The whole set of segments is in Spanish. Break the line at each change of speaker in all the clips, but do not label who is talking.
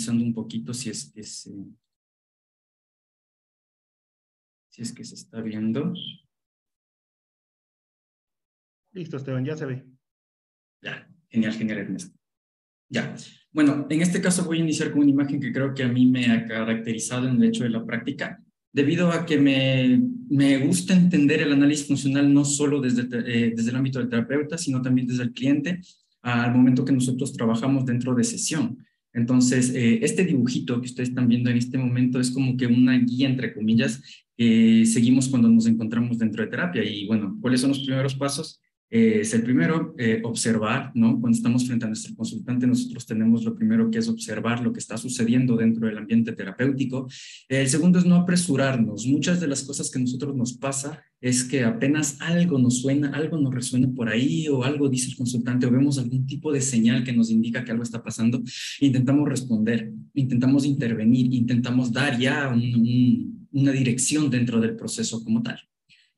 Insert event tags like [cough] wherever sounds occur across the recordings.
revisando un poquito si es que se, si es que se está viendo.
Listo, Esteban, ya se ve.
Ya, genial, genial, Ernesto. Ya, bueno, en este caso voy a iniciar con una imagen que creo que a mí me ha caracterizado en el hecho de la práctica, debido a que me, me gusta entender el análisis funcional no solo desde, eh, desde el ámbito del terapeuta, sino también desde el cliente al momento que nosotros trabajamos dentro de sesión. Entonces, eh, este dibujito que ustedes están viendo en este momento es como que una guía, entre comillas, que seguimos cuando nos encontramos dentro de terapia. Y bueno, ¿cuáles son los primeros pasos? Eh, es el primero, eh, observar, ¿no? Cuando estamos frente a nuestro consultante, nosotros tenemos lo primero que es observar lo que está sucediendo dentro del ambiente terapéutico. El segundo es no apresurarnos. Muchas de las cosas que a nosotros nos pasa es que apenas algo nos suena, algo nos resuena por ahí o algo dice el consultante o vemos algún tipo de señal que nos indica que algo está pasando, intentamos responder, intentamos intervenir, intentamos dar ya una dirección dentro del proceso como tal.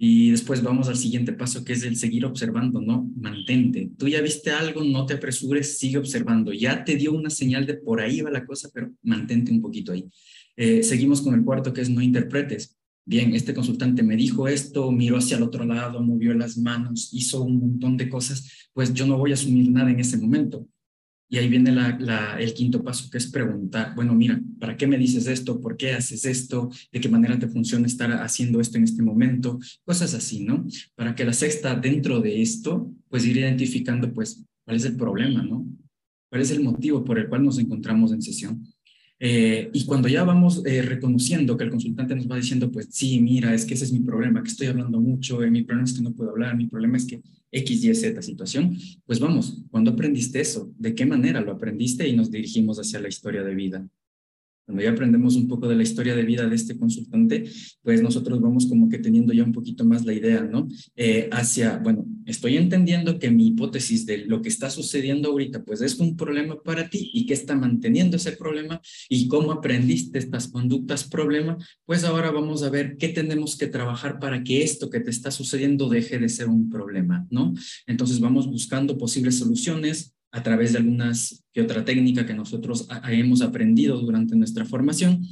Y después vamos al siguiente paso, que es el seguir observando, ¿no? Mantente. Tú ya viste algo, no te apresures, sigue observando. Ya te dio una señal de por ahí va la cosa, pero mantente un poquito ahí. Eh, seguimos con el cuarto, que es no interpretes. Bien, este consultante me dijo esto, miró hacia el otro lado, movió las manos, hizo un montón de cosas, pues yo no voy a asumir nada en ese momento. Y ahí viene el quinto paso, que es preguntar, bueno, mira, ¿para qué me dices esto? ¿Por qué haces esto? ¿De qué manera te funciona estar haciendo esto en este momento? Cosas así, ¿no? Para que la sexta, dentro de esto, pues ir identificando, pues, cuál es el problema, ¿no? ¿Cuál es el motivo por el cual nos encontramos en sesión? Eh, y cuando ya vamos eh, reconociendo que el consultante nos va diciendo, pues sí, mira, es que ese es mi problema, que estoy hablando mucho, eh, mi problema es que no puedo hablar, mi problema es que X, Y, Z situación, pues vamos, ¿cuándo aprendiste eso? ¿De qué manera lo aprendiste? Y nos dirigimos hacia la historia de vida. Cuando ya aprendemos un poco de la historia de vida de este consultante, pues nosotros vamos como que teniendo ya un poquito más la idea, ¿no? Eh, hacia, bueno, estoy entendiendo que mi hipótesis de lo que está sucediendo ahorita, pues es un problema para ti y que está manteniendo ese problema y cómo aprendiste estas conductas problema, pues ahora vamos a ver qué tenemos que trabajar para que esto que te está sucediendo deje de ser un problema, ¿no? Entonces vamos buscando posibles soluciones, a través de algunas que otra técnica que nosotros hemos aprendido durante nuestra formación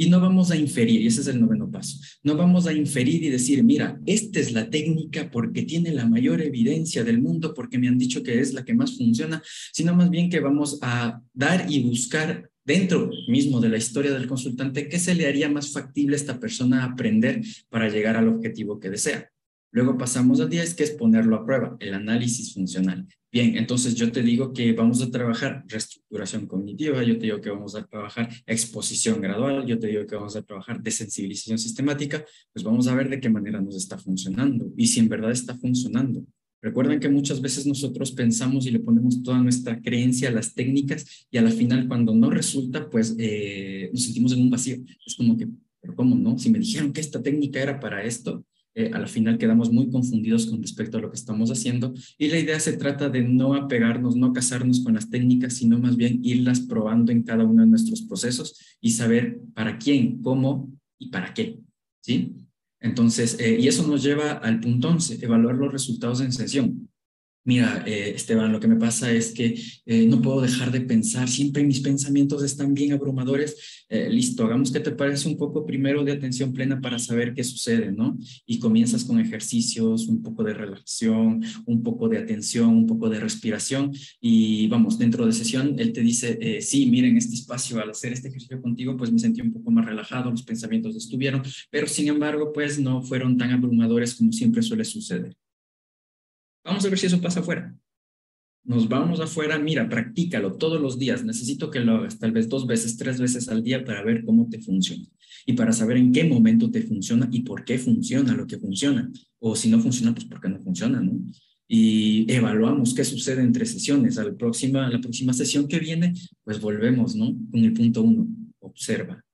y no vamos a inferir, y ese es el noveno paso, no vamos a inferir y decir, mira, esta es la técnica porque tiene la mayor evidencia del mundo, porque me han dicho que es la que más funciona, sino más bien que vamos a dar y buscar dentro mismo de la historia del consultante qué se le haría más factible a esta persona aprender para llegar al objetivo que desea. Luego pasamos al 10, que es ponerlo a prueba, el análisis funcional. Bien, entonces yo te digo que vamos a trabajar reestructuración cognitiva, yo te digo que vamos a trabajar exposición gradual, yo te digo que vamos a trabajar desensibilización sistemática, pues vamos a ver de qué manera nos está funcionando y si en verdad está funcionando. Recuerden que muchas veces nosotros pensamos y le ponemos toda nuestra creencia a las técnicas y a la final cuando no resulta, pues eh, nos sentimos en un vacío. Es como que, pero ¿cómo no? Si me dijeron que esta técnica era para esto, eh, a la final quedamos muy confundidos con respecto a lo que estamos haciendo y la idea se trata de no apegarnos, no casarnos con las técnicas, sino más bien irlas probando en cada uno de nuestros procesos y saber para quién, cómo y para qué, ¿sí? Entonces, eh, y eso nos lleva al punto 11, evaluar los resultados en sesión mira, eh, Esteban, lo que me pasa es que eh, no puedo dejar de pensar, siempre mis pensamientos están bien abrumadores. Eh, listo, hagamos que te parece un poco primero de atención plena para saber qué sucede, ¿no? Y comienzas con ejercicios, un poco de relajación, un poco de atención, un poco de respiración y vamos, dentro de sesión, él te dice, sí, miren, este espacio, al hacer este ejercicio contigo, pues me sentí un poco más relajado, los pensamientos estuvieron, pero sin embargo, pues no fueron tan abrumadores como siempre suele suceder. Vamos a ver si eso pasa afuera. Nos vamos afuera, mira, practícalo todos los días. Necesito que lo hagas tal vez dos veces, tres veces al día para ver cómo te funciona y para saber en qué momento te funciona y por qué funciona lo que funciona. O si no funciona, pues por qué no funciona, ¿no? Y evaluamos qué sucede entre sesiones. A la próxima, la próxima sesión que viene, pues volvemos, ¿no? Con el punto uno, observa.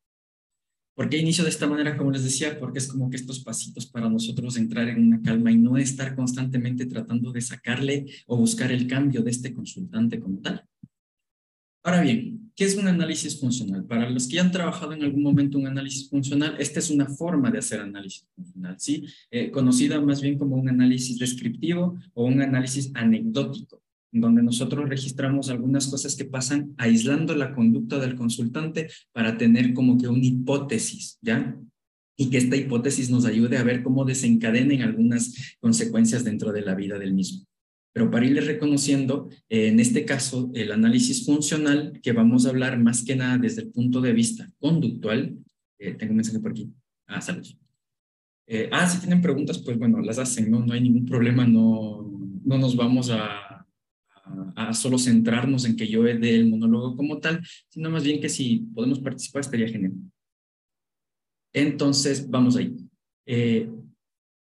¿Por qué inicio de esta manera, como les decía? Porque es como que estos pasitos para nosotros entrar en una calma y no estar constantemente tratando de sacarle o buscar el cambio de este consultante como tal. Ahora bien, ¿qué es un análisis funcional? Para los que ya han trabajado en algún momento un análisis funcional, esta es una forma de hacer análisis funcional, ¿sí? Eh, conocida más bien como un análisis descriptivo o un análisis anecdótico. Donde nosotros registramos algunas cosas que pasan aislando la conducta del consultante para tener como que una hipótesis, ¿ya? Y que esta hipótesis nos ayude a ver cómo desencadenen algunas consecuencias dentro de la vida del mismo. Pero para irle reconociendo, eh, en este caso, el análisis funcional, que vamos a hablar más que nada desde el punto de vista conductual, eh, tengo un mensaje por aquí. Ah, saludos. Eh, ah, si tienen preguntas, pues bueno, las hacen, ¿no? No hay ningún problema, no, no nos vamos a, a, solo centrarnos en que yo dé el monólogo como tal, sino más bien que si podemos participar estaría genial. Entonces, vamos ahí. Eh,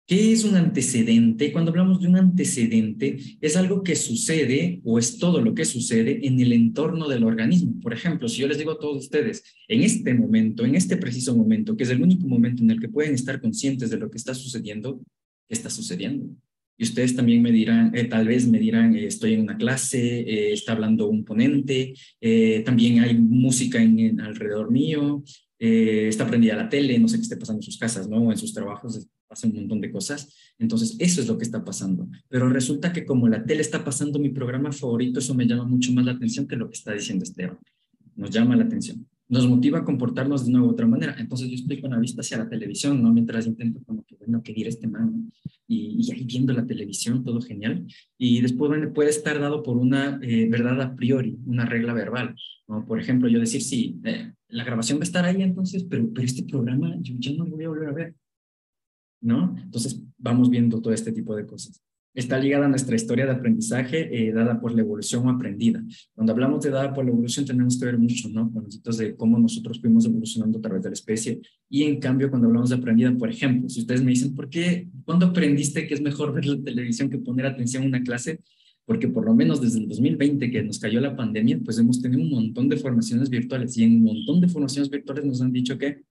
¿Qué es un antecedente? Cuando hablamos de un antecedente, es algo que sucede o es todo lo que sucede en el entorno del organismo. Por ejemplo, si yo les digo a todos ustedes, en este momento, en este preciso momento, que es el único momento en el que pueden estar conscientes de lo que está sucediendo, ¿qué está sucediendo? Y ustedes también me dirán, eh, tal vez me dirán, eh, estoy en una clase, eh, está hablando un ponente, también hay música en, alrededor mío, está prendida la tele, no sé qué esté pasando en sus casas, ¿no? En sus trabajos pasa un montón de cosas. Entonces, eso es lo que está pasando. Pero resulta que como la tele está pasando mi programa favorito, eso me llama mucho más la atención que lo que está diciendo Esteban. Nos llama la atención nos motiva a comportarnos de una u otra manera. Entonces yo estoy con la vista hacia la televisión, ¿no? Mientras intento como que, bueno, que este man, y, ahí viendo la televisión, todo genial. Y después puede estar dado por una eh, verdad a priori, una regla verbal, ¿no? Por ejemplo, yo decir, sí, eh, la grabación va a estar ahí entonces, pero, pero este programa yo ya no lo voy a volver a ver, ¿no? Entonces vamos viendo todo este tipo de cosas está ligada a nuestra historia de aprendizaje eh, dada por la evolución aprendida. Cuando hablamos de dada por la evolución tenemos que ver mucho, ¿no? Con los de cómo nosotros fuimos evolucionando a través de la especie. Y en cambio, cuando hablamos de aprendida, por ejemplo, si ustedes me dicen, ¿por qué? ¿Cuándo aprendiste que es mejor ver la televisión que poner atención a una clase? Porque por lo menos desde el 2020 que nos cayó la pandemia, pues hemos tenido un montón de formaciones virtuales y en un montón de formaciones virtuales nos han dicho que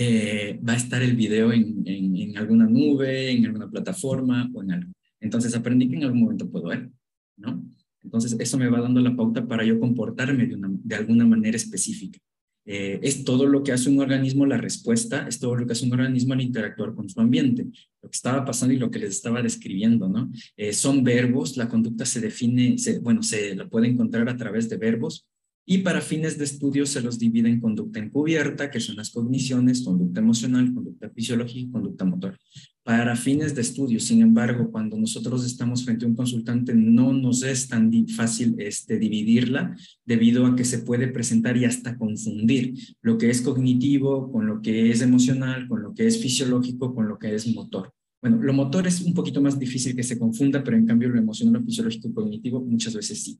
eh, va a estar el video en, en, alguna nube, en alguna plataforma o en algo. Entonces aprendí que en algún momento puedo ver, ¿no? Entonces eso me va dando la pauta para yo comportarme de, una, de alguna manera específica. Eh, es todo lo que hace un organismo, la respuesta, es todo lo que hace un organismo al interactuar con su ambiente, lo que estaba pasando y lo que les estaba describiendo, ¿no? Eh, son verbos, la conducta se define, bueno, se la puede encontrar a través de verbos, y para fines de estudio se los divide en conducta encubierta, que son las cogniciones, conducta emocional, conducta fisiológica y conducta motor. Para fines de estudio, sin embargo, cuando nosotros estamos frente a un consultante, no nos es tan fácil este, dividirla debido a que se puede presentar y hasta confundir lo que es cognitivo con lo que es emocional, con lo que es fisiológico, con lo que es motor. Bueno, lo motor es un poquito más difícil que se confunda, pero en cambio lo emocional, lo fisiológico y cognitivo muchas veces sí.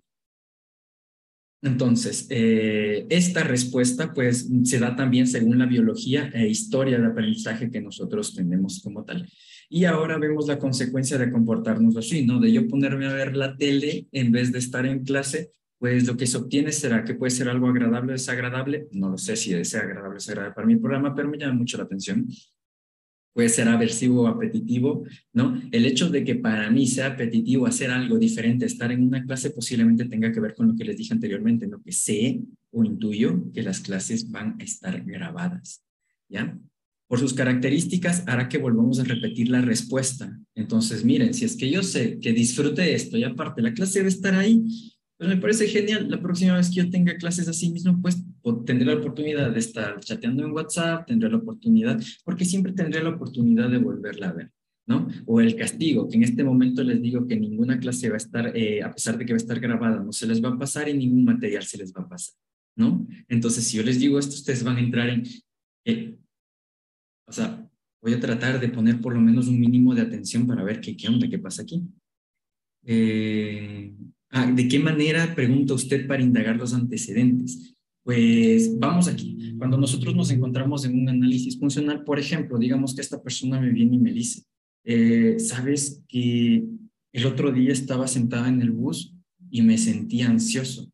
Entonces, eh, esta respuesta pues se da también según la biología e historia de aprendizaje que nosotros tenemos como tal. Y ahora vemos la consecuencia de comportarnos así, ¿no? De yo ponerme a ver la tele en vez de estar en clase, pues lo que se obtiene será que puede ser algo agradable o desagradable. No lo sé si es agradable o desagradable para mi programa, pero me llama mucho la atención puede ser aversivo o apetitivo, ¿no? El hecho de que para mí sea apetitivo hacer algo diferente, estar en una clase, posiblemente tenga que ver con lo que les dije anteriormente, lo que sé o intuyo que las clases van a estar grabadas, ¿ya? Por sus características hará que volvamos a repetir la respuesta. Entonces, miren, si es que yo sé que disfrute esto y aparte la clase debe estar ahí, pues me parece genial. La próxima vez que yo tenga clases así mismo, pues tendré la oportunidad de estar chateando en WhatsApp, tendré la oportunidad, porque siempre tendré la oportunidad de volverla a ver, ¿no? O el castigo, que en este momento les digo que ninguna clase va a estar, eh, a pesar de que va a estar grabada, no se les va a pasar y ningún material se les va a pasar, ¿no? Entonces, si yo les digo esto, ustedes van a entrar en, eh, o sea, voy a tratar de poner por lo menos un mínimo de atención para ver qué, qué onda, qué pasa aquí. Eh, Ah, ¿De qué manera pregunta usted para indagar los antecedentes? Pues vamos aquí. Cuando nosotros nos encontramos en un análisis funcional, por ejemplo, digamos que esta persona me viene y me dice, eh, sabes que el otro día estaba sentada en el bus y me sentía ansioso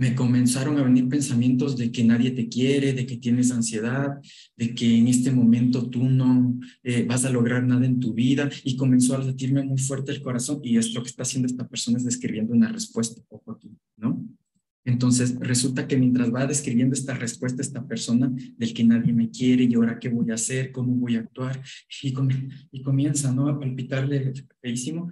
me comenzaron a venir pensamientos de que nadie te quiere, de que tienes ansiedad, de que en este momento tú no eh, vas a lograr nada en tu vida y comenzó a latirme muy fuerte el corazón y es lo que está haciendo esta persona es describiendo una respuesta, ojo aquí, ¿no? Entonces resulta que mientras va describiendo esta respuesta esta persona del que nadie me quiere y ahora qué voy a hacer, cómo voy a actuar y, y comienza, ¿no? A palpitarle feísimo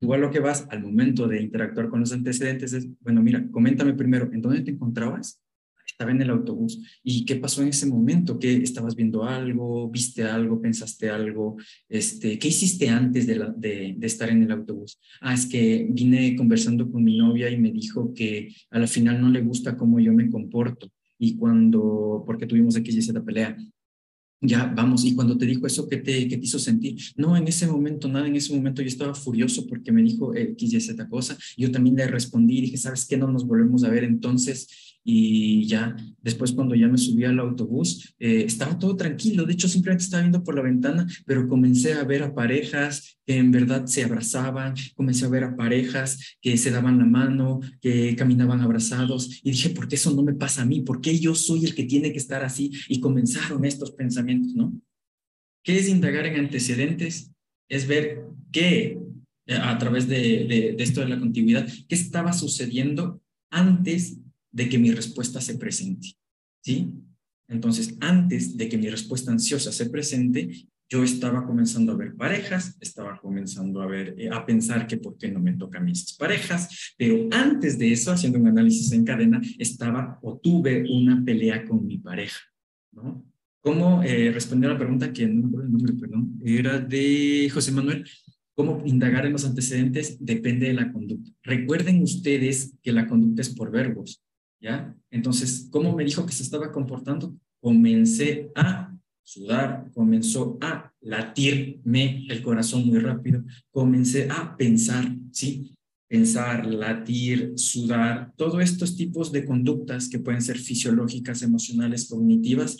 Igual lo que vas al momento de interactuar con los antecedentes es, bueno, mira, coméntame primero, ¿en dónde te encontrabas? Estaba en el autobús. ¿Y qué pasó en ese momento? ¿Qué estabas viendo algo? ¿Viste algo? ¿Pensaste algo? Este, ¿Qué hiciste antes de, la, de, de, estar en el autobús? Ah, es que vine conversando con mi novia y me dijo que a la final no le gusta cómo yo me comporto. Y cuando, porque tuvimos X y pelea, ya, vamos, y cuando te dijo eso, ¿qué te, qué te hizo sentir? No, en ese momento, nada, en ese momento yo estaba furioso porque me dijo X y Z cosa. Yo también le respondí dije, ¿sabes qué? No nos volvemos a ver entonces y ya después cuando ya me subí al autobús eh, estaba todo tranquilo, de hecho simplemente estaba viendo por la ventana, pero comencé a ver a parejas que en verdad se abrazaban, comencé a ver a parejas que se daban la mano, que caminaban abrazados y dije, ¿por qué eso no me pasa a mí? ¿Por qué yo soy el que tiene que estar así? Y comenzaron estos pensamientos, ¿no? ¿Qué es indagar en antecedentes? Es ver qué, a través de, de, de esto de la continuidad, qué estaba sucediendo antes de que mi respuesta se presente. ¿Sí? Entonces, antes de que mi respuesta ansiosa se presente, yo estaba comenzando a ver parejas, estaba comenzando a ver, eh, a pensar que por qué no me tocan mis parejas, pero antes de eso, haciendo un análisis en cadena, estaba o tuve una pelea con mi pareja, ¿no? ¿Cómo eh, responder a la pregunta que no el nombre, perdón, era de José Manuel? ¿Cómo indagar en los antecedentes? Depende de la conducta. Recuerden ustedes que la conducta es por verbos. ¿Ya? Entonces, ¿cómo me dijo que se estaba comportando? Comencé a sudar, comenzó a latirme el corazón muy rápido, comencé a pensar, ¿sí? Pensar, latir, sudar, todos estos tipos de conductas que pueden ser fisiológicas, emocionales, cognitivas,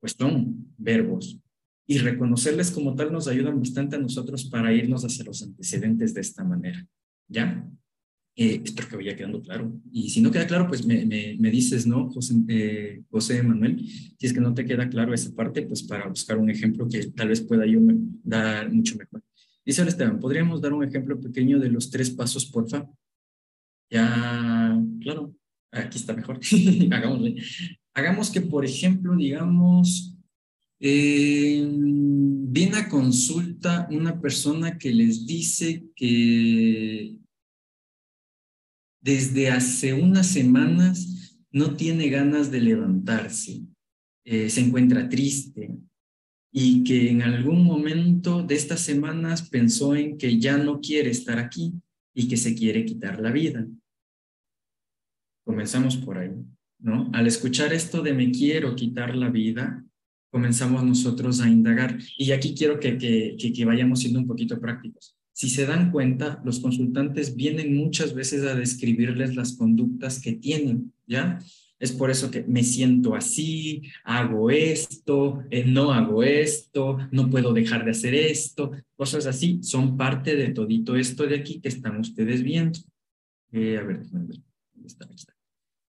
pues son verbos. Y reconocerles como tal nos ayudan bastante a nosotros para irnos hacia los antecedentes de esta manera, ¿ya? Eh, espero que vaya quedando claro. Y si no queda claro, pues me, me, dices, ¿no, José, eh, José Manuel? Si es que no te queda claro esa parte, pues para buscar un ejemplo que tal vez pueda yo dar mucho mejor. Dice Esteban, ¿podríamos dar un ejemplo pequeño de los tres pasos, porfa? Ya, claro, aquí está mejor. [laughs] Hagámosle. Hagamos que, por ejemplo, digamos, eh, viene a consulta una persona que les dice que desde hace unas semanas no tiene ganas de levantarse, eh, se encuentra triste y que en algún momento de estas semanas pensó en que ya no quiere estar aquí y que se quiere quitar la vida. Comenzamos por ahí, ¿no? Al escuchar esto de me quiero quitar la vida, comenzamos nosotros a indagar. Y aquí quiero que, que, que vayamos siendo un poquito prácticos. Si se dan cuenta, los consultantes vienen muchas veces a describirles las conductas que tienen, ¿ya? Es por eso que me siento así, hago esto, eh, no hago esto, no puedo dejar de hacer esto, cosas así, son parte de todito esto de aquí que están ustedes viendo. Eh, a ver.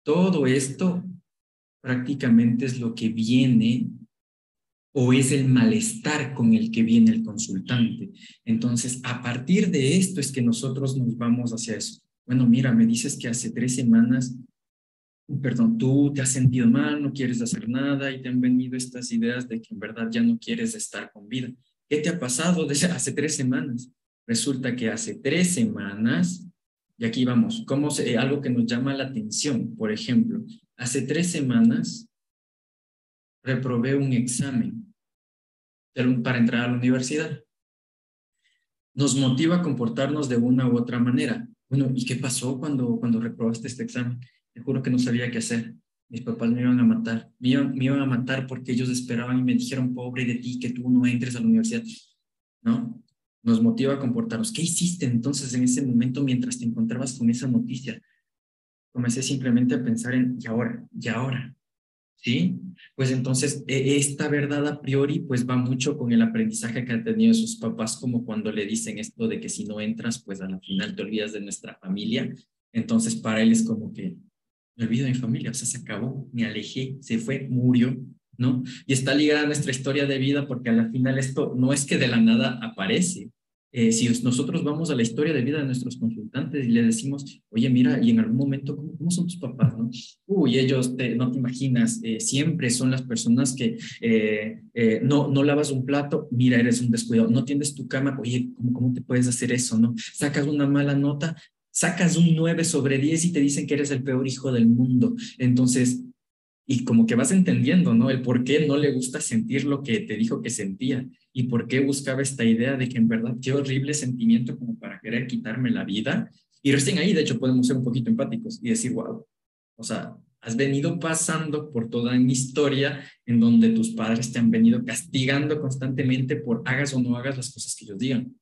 Todo esto prácticamente es lo que viene o es el malestar con el que viene el consultante. Entonces, a partir de esto es que nosotros nos vamos hacia eso. Bueno, mira, me dices que hace tres semanas, perdón, tú te has sentido mal, no quieres hacer nada y te han venido estas ideas de que en verdad ya no quieres estar con vida. ¿Qué te ha pasado desde [laughs] hace tres semanas? Resulta que hace tres semanas, y aquí vamos, como algo que nos llama la atención, por ejemplo, hace tres semanas reprobé un examen para entrar a la universidad. Nos motiva a comportarnos de una u otra manera. Bueno, ¿y qué pasó cuando, cuando reprobaste este examen? Te juro que no sabía qué hacer. Mis papás me iban a matar. Me iban, a matar porque ellos esperaban y me dijeron, pobre de ti, que tú no entres a la universidad. ¿No? Nos motiva a comportarnos. ¿Qué hiciste entonces en ese momento mientras te encontrabas con esa noticia? Comencé simplemente a pensar en, ¿y ahora? ¿Y ahora? ¿Sí? Pues entonces e, esta verdad a priori pues va mucho con el aprendizaje que han tenido sus papás como cuando le dicen esto de que si no entras pues a la final te olvidas de nuestra familia. Entonces para él es como que me olvido de mi familia, o sea, se acabó, me alejé, se fue, murió, ¿no? Y está ligada a nuestra historia de vida porque a la final esto no es que de la nada aparece, eh, si nosotros vamos a la historia de vida de nuestros consultantes y le decimos, oye, mira, y en algún momento, ¿cómo, son tus papás? No? Uy, ellos, no te imaginas, eh, siempre son las personas que eh, no, no lavas un plato, mira, eres un descuidado, no tiendes tu cama, oye, ¿cómo, ¿cómo te puedes hacer eso? no Sacas una mala nota, sacas un 9 sobre 10 y te dicen que eres el peor hijo del mundo. Entonces, y como que vas entendiendo, ¿no? El por qué no le gusta sentir lo que te dijo que sentía y por qué buscaba esta idea de que en verdad qué horrible sentimiento como para querer quitarme la vida. Y recién ahí, de hecho, podemos ser un poquito empáticos y decir, wow, o sea, has venido pasando por toda mi historia en donde tus padres te han venido castigando constantemente por hagas o no hagas las cosas que ellos digan.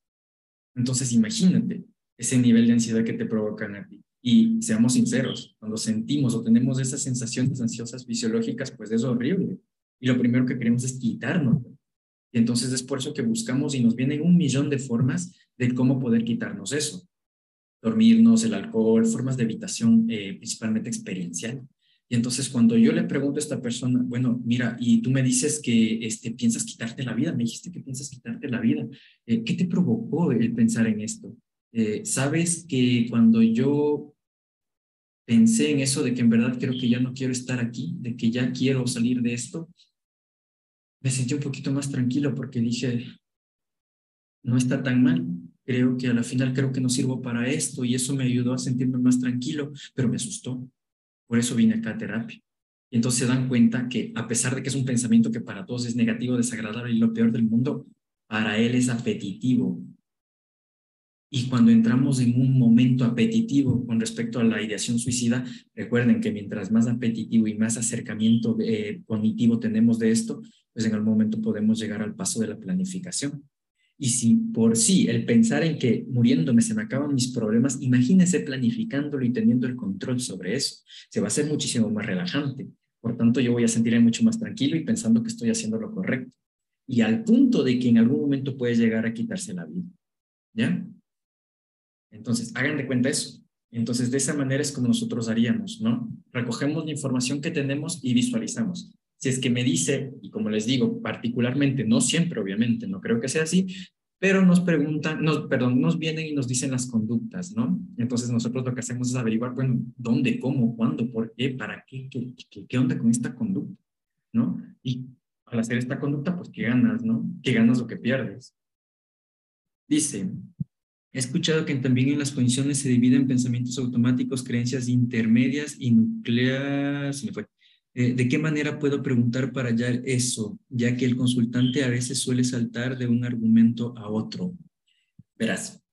Entonces, imagínate ese nivel de ansiedad que te provocan a ti. Y seamos sinceros, cuando sentimos o tenemos esas sensaciones ansiosas fisiológicas, pues es horrible. Y lo primero que queremos es quitarnos. Y entonces es por eso que buscamos y nos vienen un millón de formas de cómo poder quitarnos eso. Dormirnos, el alcohol, formas de evitación eh, principalmente experiencial. Y entonces cuando yo le pregunto a esta persona, bueno, mira, y tú me dices que este, piensas quitarte la vida, me dijiste que piensas quitarte la vida, eh, ¿qué te provocó el pensar en esto? Eh, Sabes que cuando yo pensé en eso de que en verdad creo que ya no quiero estar aquí, de que ya quiero salir de esto, me sentí un poquito más tranquilo porque dije, no está tan mal, creo que a la final creo que no sirvo para esto y eso me ayudó a sentirme más tranquilo, pero me asustó. Por eso vine acá a terapia. Y entonces se dan cuenta que a pesar de que es un pensamiento que para todos es negativo, desagradable y lo peor del mundo, para él es apetitivo, y cuando entramos en un momento apetitivo con respecto a la ideación suicida, recuerden que mientras más apetitivo y más acercamiento eh, cognitivo tenemos de esto, pues en algún momento podemos llegar al paso de la planificación. Y si por sí el pensar en que muriéndome se me acaban mis problemas, imagínense planificándolo y teniendo el control sobre eso. Se va a hacer muchísimo más relajante. Por tanto, yo voy a sentirme mucho más tranquilo y pensando que estoy haciendo lo correcto. Y al punto de que en algún momento puede llegar a quitarse la vida. ¿Ya? Entonces, hagan de cuenta eso. Entonces, de esa manera es como nosotros haríamos, ¿no? Recogemos la información que tenemos y visualizamos. Si es que me dice, y como les digo, particularmente, no siempre, obviamente, no creo que sea así, pero nos preguntan, nos, perdón, nos vienen y nos dicen las conductas, ¿no? Entonces nosotros lo que hacemos es averiguar, bueno, dónde, cómo, cuándo, por qué, para qué, qué, qué, qué onda con esta conducta, ¿no? Y al hacer esta conducta, pues, ¿qué ganas, no? ¿Qué ganas o qué pierdes? Dice, He escuchado que también en las condiciones se dividen pensamientos automáticos, creencias intermedias y nucleares. Eh, ¿De qué manera puedo preguntar para hallar eso? Ya que el consultante a veces suele saltar de un argumento a otro. Verás,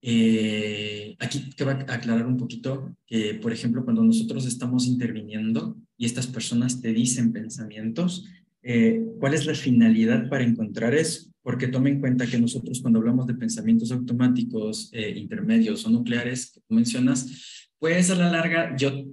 eh, aquí te va a aclarar un poquito que, por ejemplo, cuando nosotros estamos interviniendo y estas personas te dicen pensamientos, eh, ¿cuál es la finalidad para encontrar eso? porque tome en cuenta que nosotros cuando hablamos de pensamientos automáticos, eh, intermedios o nucleares que tú mencionas, pues a la larga yo,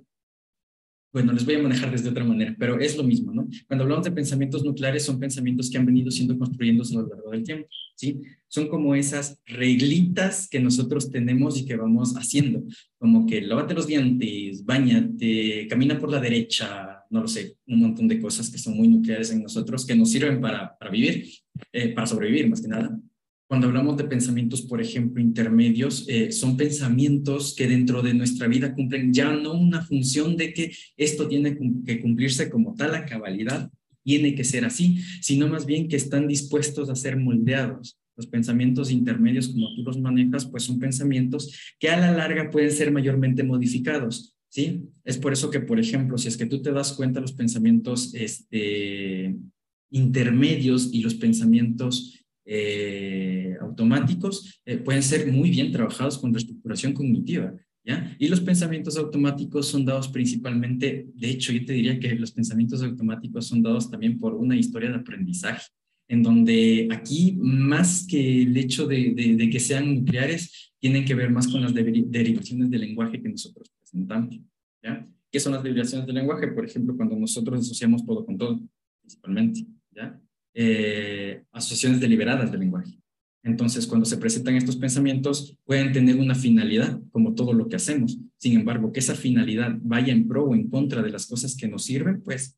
bueno, les voy a manejar desde otra manera, pero es lo mismo, ¿no? Cuando hablamos de pensamientos nucleares son pensamientos que han venido siendo construyéndose a lo largo del tiempo, ¿sí? Son como esas reglitas que nosotros tenemos y que vamos haciendo, como que lávate los dientes, bañate, camina por la derecha, no lo sé, un montón de cosas que son muy nucleares en nosotros, que nos sirven para, para vivir, eh, para sobrevivir más que nada. Cuando hablamos de pensamientos, por ejemplo, intermedios, eh, son pensamientos que dentro de nuestra vida cumplen ya no una función de que esto tiene que cumplirse como tal a cabalidad, tiene que ser así, sino más bien que están dispuestos a ser moldeados. Los pensamientos intermedios, como tú los manejas, pues son pensamientos que a la larga pueden ser mayormente modificados. ¿Sí? Es por eso que, por ejemplo, si es que tú te das cuenta, los pensamientos este, intermedios y los pensamientos eh, automáticos eh, pueden ser muy bien trabajados con reestructuración cognitiva. ¿Ya? Y los pensamientos automáticos son dados principalmente, de hecho, yo te diría que los pensamientos automáticos son dados también por una historia de aprendizaje, en donde aquí, más que el hecho de, de que sean nucleares, tienen que ver más con las derivaciones del lenguaje que nosotros ¿ya? ¿Qué son las derivaciones del lenguaje? Por ejemplo, cuando nosotros asociamos todo con todo, principalmente, ¿ya? Eh, asociaciones deliberadas del lenguaje. Entonces, cuando se presentan estos pensamientos, pueden tener una finalidad, como todo lo que hacemos. Sin embargo, que esa finalidad vaya en pro o en contra de las cosas que nos sirven, pues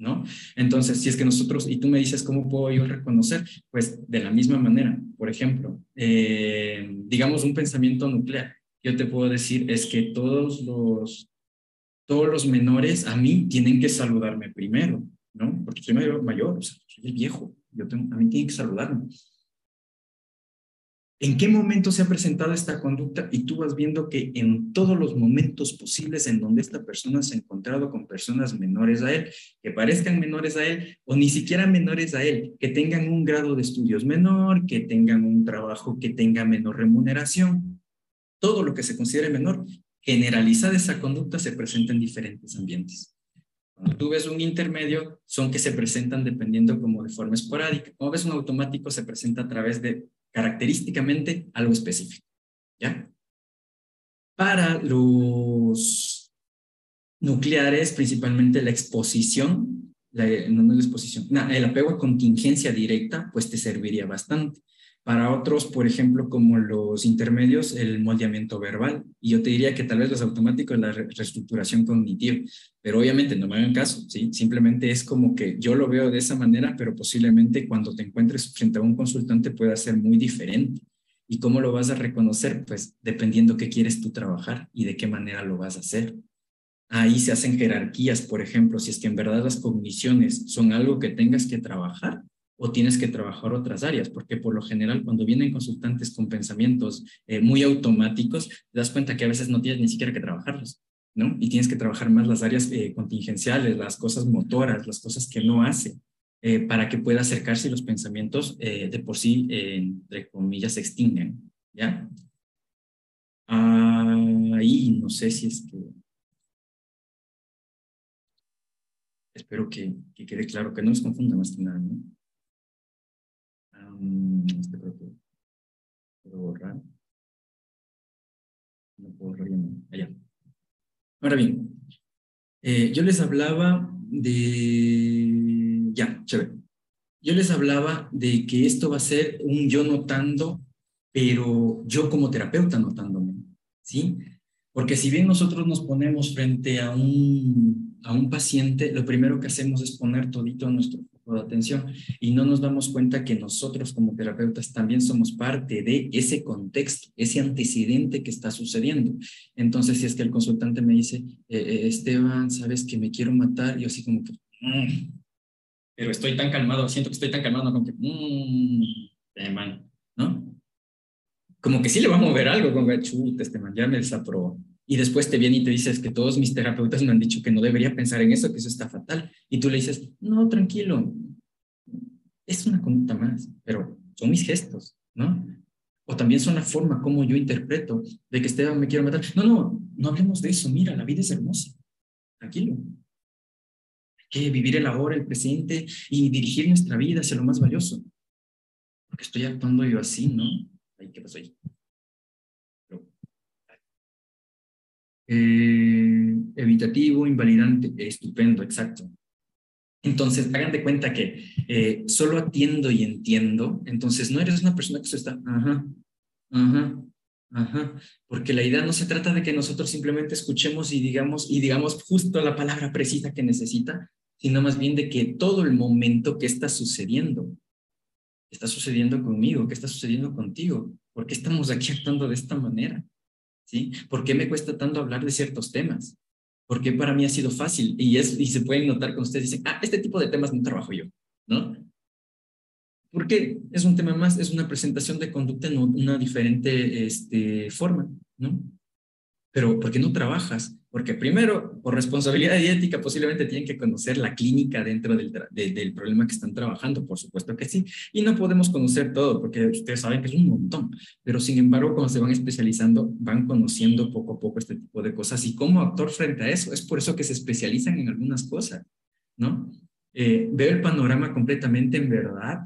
¿no? Entonces, si es que nosotros, y tú me dices, ¿cómo puedo yo reconocer? Pues de la misma manera, por ejemplo, eh, digamos un pensamiento nuclear. Yo te puedo decir es que todos los, todos los menores a mí tienen que saludarme primero, ¿no? Porque soy mayor, mayor o sea, soy el viejo, yo tengo, a mí tienen que saludarme. ¿En qué momento se ha presentado esta conducta? Y tú vas viendo que en todos los momentos posibles en donde esta persona se ha encontrado con personas menores a él, que parezcan menores a él o ni siquiera menores a él, que tengan un grado de estudios menor, que tengan un trabajo que tenga menor remuneración, todo lo que se considere menor, generalizada esa conducta se presenta en diferentes ambientes. Cuando tú ves un intermedio, son que se presentan dependiendo como de forma esporádica. Como ves un automático, se presenta a través de característicamente algo específico. ¿Ya? Para los nucleares, principalmente la exposición, la, no, no la exposición, el apego a contingencia directa, pues te serviría bastante. Para otros, por ejemplo, como los intermedios, el moldeamiento verbal. Y yo te diría que tal vez los automáticos, la reestructuración cognitiva. Pero obviamente no me hagan caso, ¿sí? Simplemente es como que yo lo veo de esa manera, pero posiblemente cuando te encuentres frente a un consultante pueda ser muy diferente. ¿Y cómo lo vas a reconocer? Pues dependiendo qué quieres tú trabajar y de qué manera lo vas a hacer. Ahí se hacen jerarquías, por ejemplo, si es que en verdad las cogniciones son algo que tengas que trabajar, o tienes que trabajar otras áreas, porque por lo general cuando vienen consultantes con pensamientos eh, muy automáticos, te das cuenta que a veces no tienes ni siquiera que trabajarlos, ¿no? Y tienes que trabajar más las áreas eh, contingenciales, las cosas motoras, las cosas que no hace, eh, para que pueda acercarse y los pensamientos de por sí, entre comillas, se extinguen, ¿ya? Ahí no sé si es que... Espero que, que quede claro, que no nos confunda más que nada, ¿no? Este creo que puedo borrar. No puedo borrar Allá. Ahora bien, eh, yo les hablaba de... Ya, chévere. Yo les hablaba de que esto va a ser un yo notando, pero yo como terapeuta notándome, ¿sí? Porque si bien nosotros nos ponemos frente a un, a un paciente, lo primero que hacemos es poner todito nuestro de atención y no nos damos cuenta que nosotros como terapeutas también somos parte de ese contexto, ese antecedente que está sucediendo. Entonces, si es que el consultante me dice, eh, eh, Esteban, sabes que me quiero matar, yo así como que, mm", pero estoy tan calmado, siento que estoy tan calmado, como que, man, ¿no? Como que sí le va a mover algo, como que, chuta, este man ya me desaprobó y después te viene y te dices que todos mis terapeutas me han dicho que no debería pensar en eso, que eso está fatal. Y tú le dices, no, tranquilo, es una conducta más, pero son mis gestos, ¿no? O también son la forma como yo interpreto de que Esteban me quiero matar. No, no, no hablemos de eso. Mira, la vida es hermosa. Tranquilo. Hay que vivir el ahora, el presente y dirigir nuestra vida hacia lo más valioso. Porque estoy actuando yo así, ¿no? ¿Qué pasó ahí? Eh, evitativo, invalidante, estupendo, exacto. Entonces, hagan de cuenta que eh, solo atiendo y entiendo, entonces no eres una persona que se está, ajá, ajá, ajá, porque la idea no se trata de que nosotros simplemente escuchemos y digamos, y digamos justo la palabra precisa que necesita, sino más bien de que todo el momento que está sucediendo, está sucediendo conmigo, que está sucediendo contigo, ¿por qué estamos aquí actuando de esta manera? ¿Sí? ¿Por qué me cuesta tanto hablar de ciertos temas? ¿Por qué para mí ha sido fácil? Y, es, y se pueden notar cuando ustedes dicen, ah, este tipo de temas no trabajo yo, ¿no? Porque es un tema más, es una presentación de conducta en una diferente este, forma, ¿no? Pero ¿por qué no trabajas? Porque primero, por responsabilidad y ética, posiblemente tienen que conocer la clínica dentro del, del, problema que están trabajando, por supuesto que sí. Y no podemos conocer todo, porque ustedes saben que es un montón. Pero sin embargo, cuando se van especializando, van conociendo poco a poco este tipo de cosas. Y cómo actor frente a eso, es por eso que se especializan en algunas cosas, ¿no? Eh, veo el panorama completamente en verdad.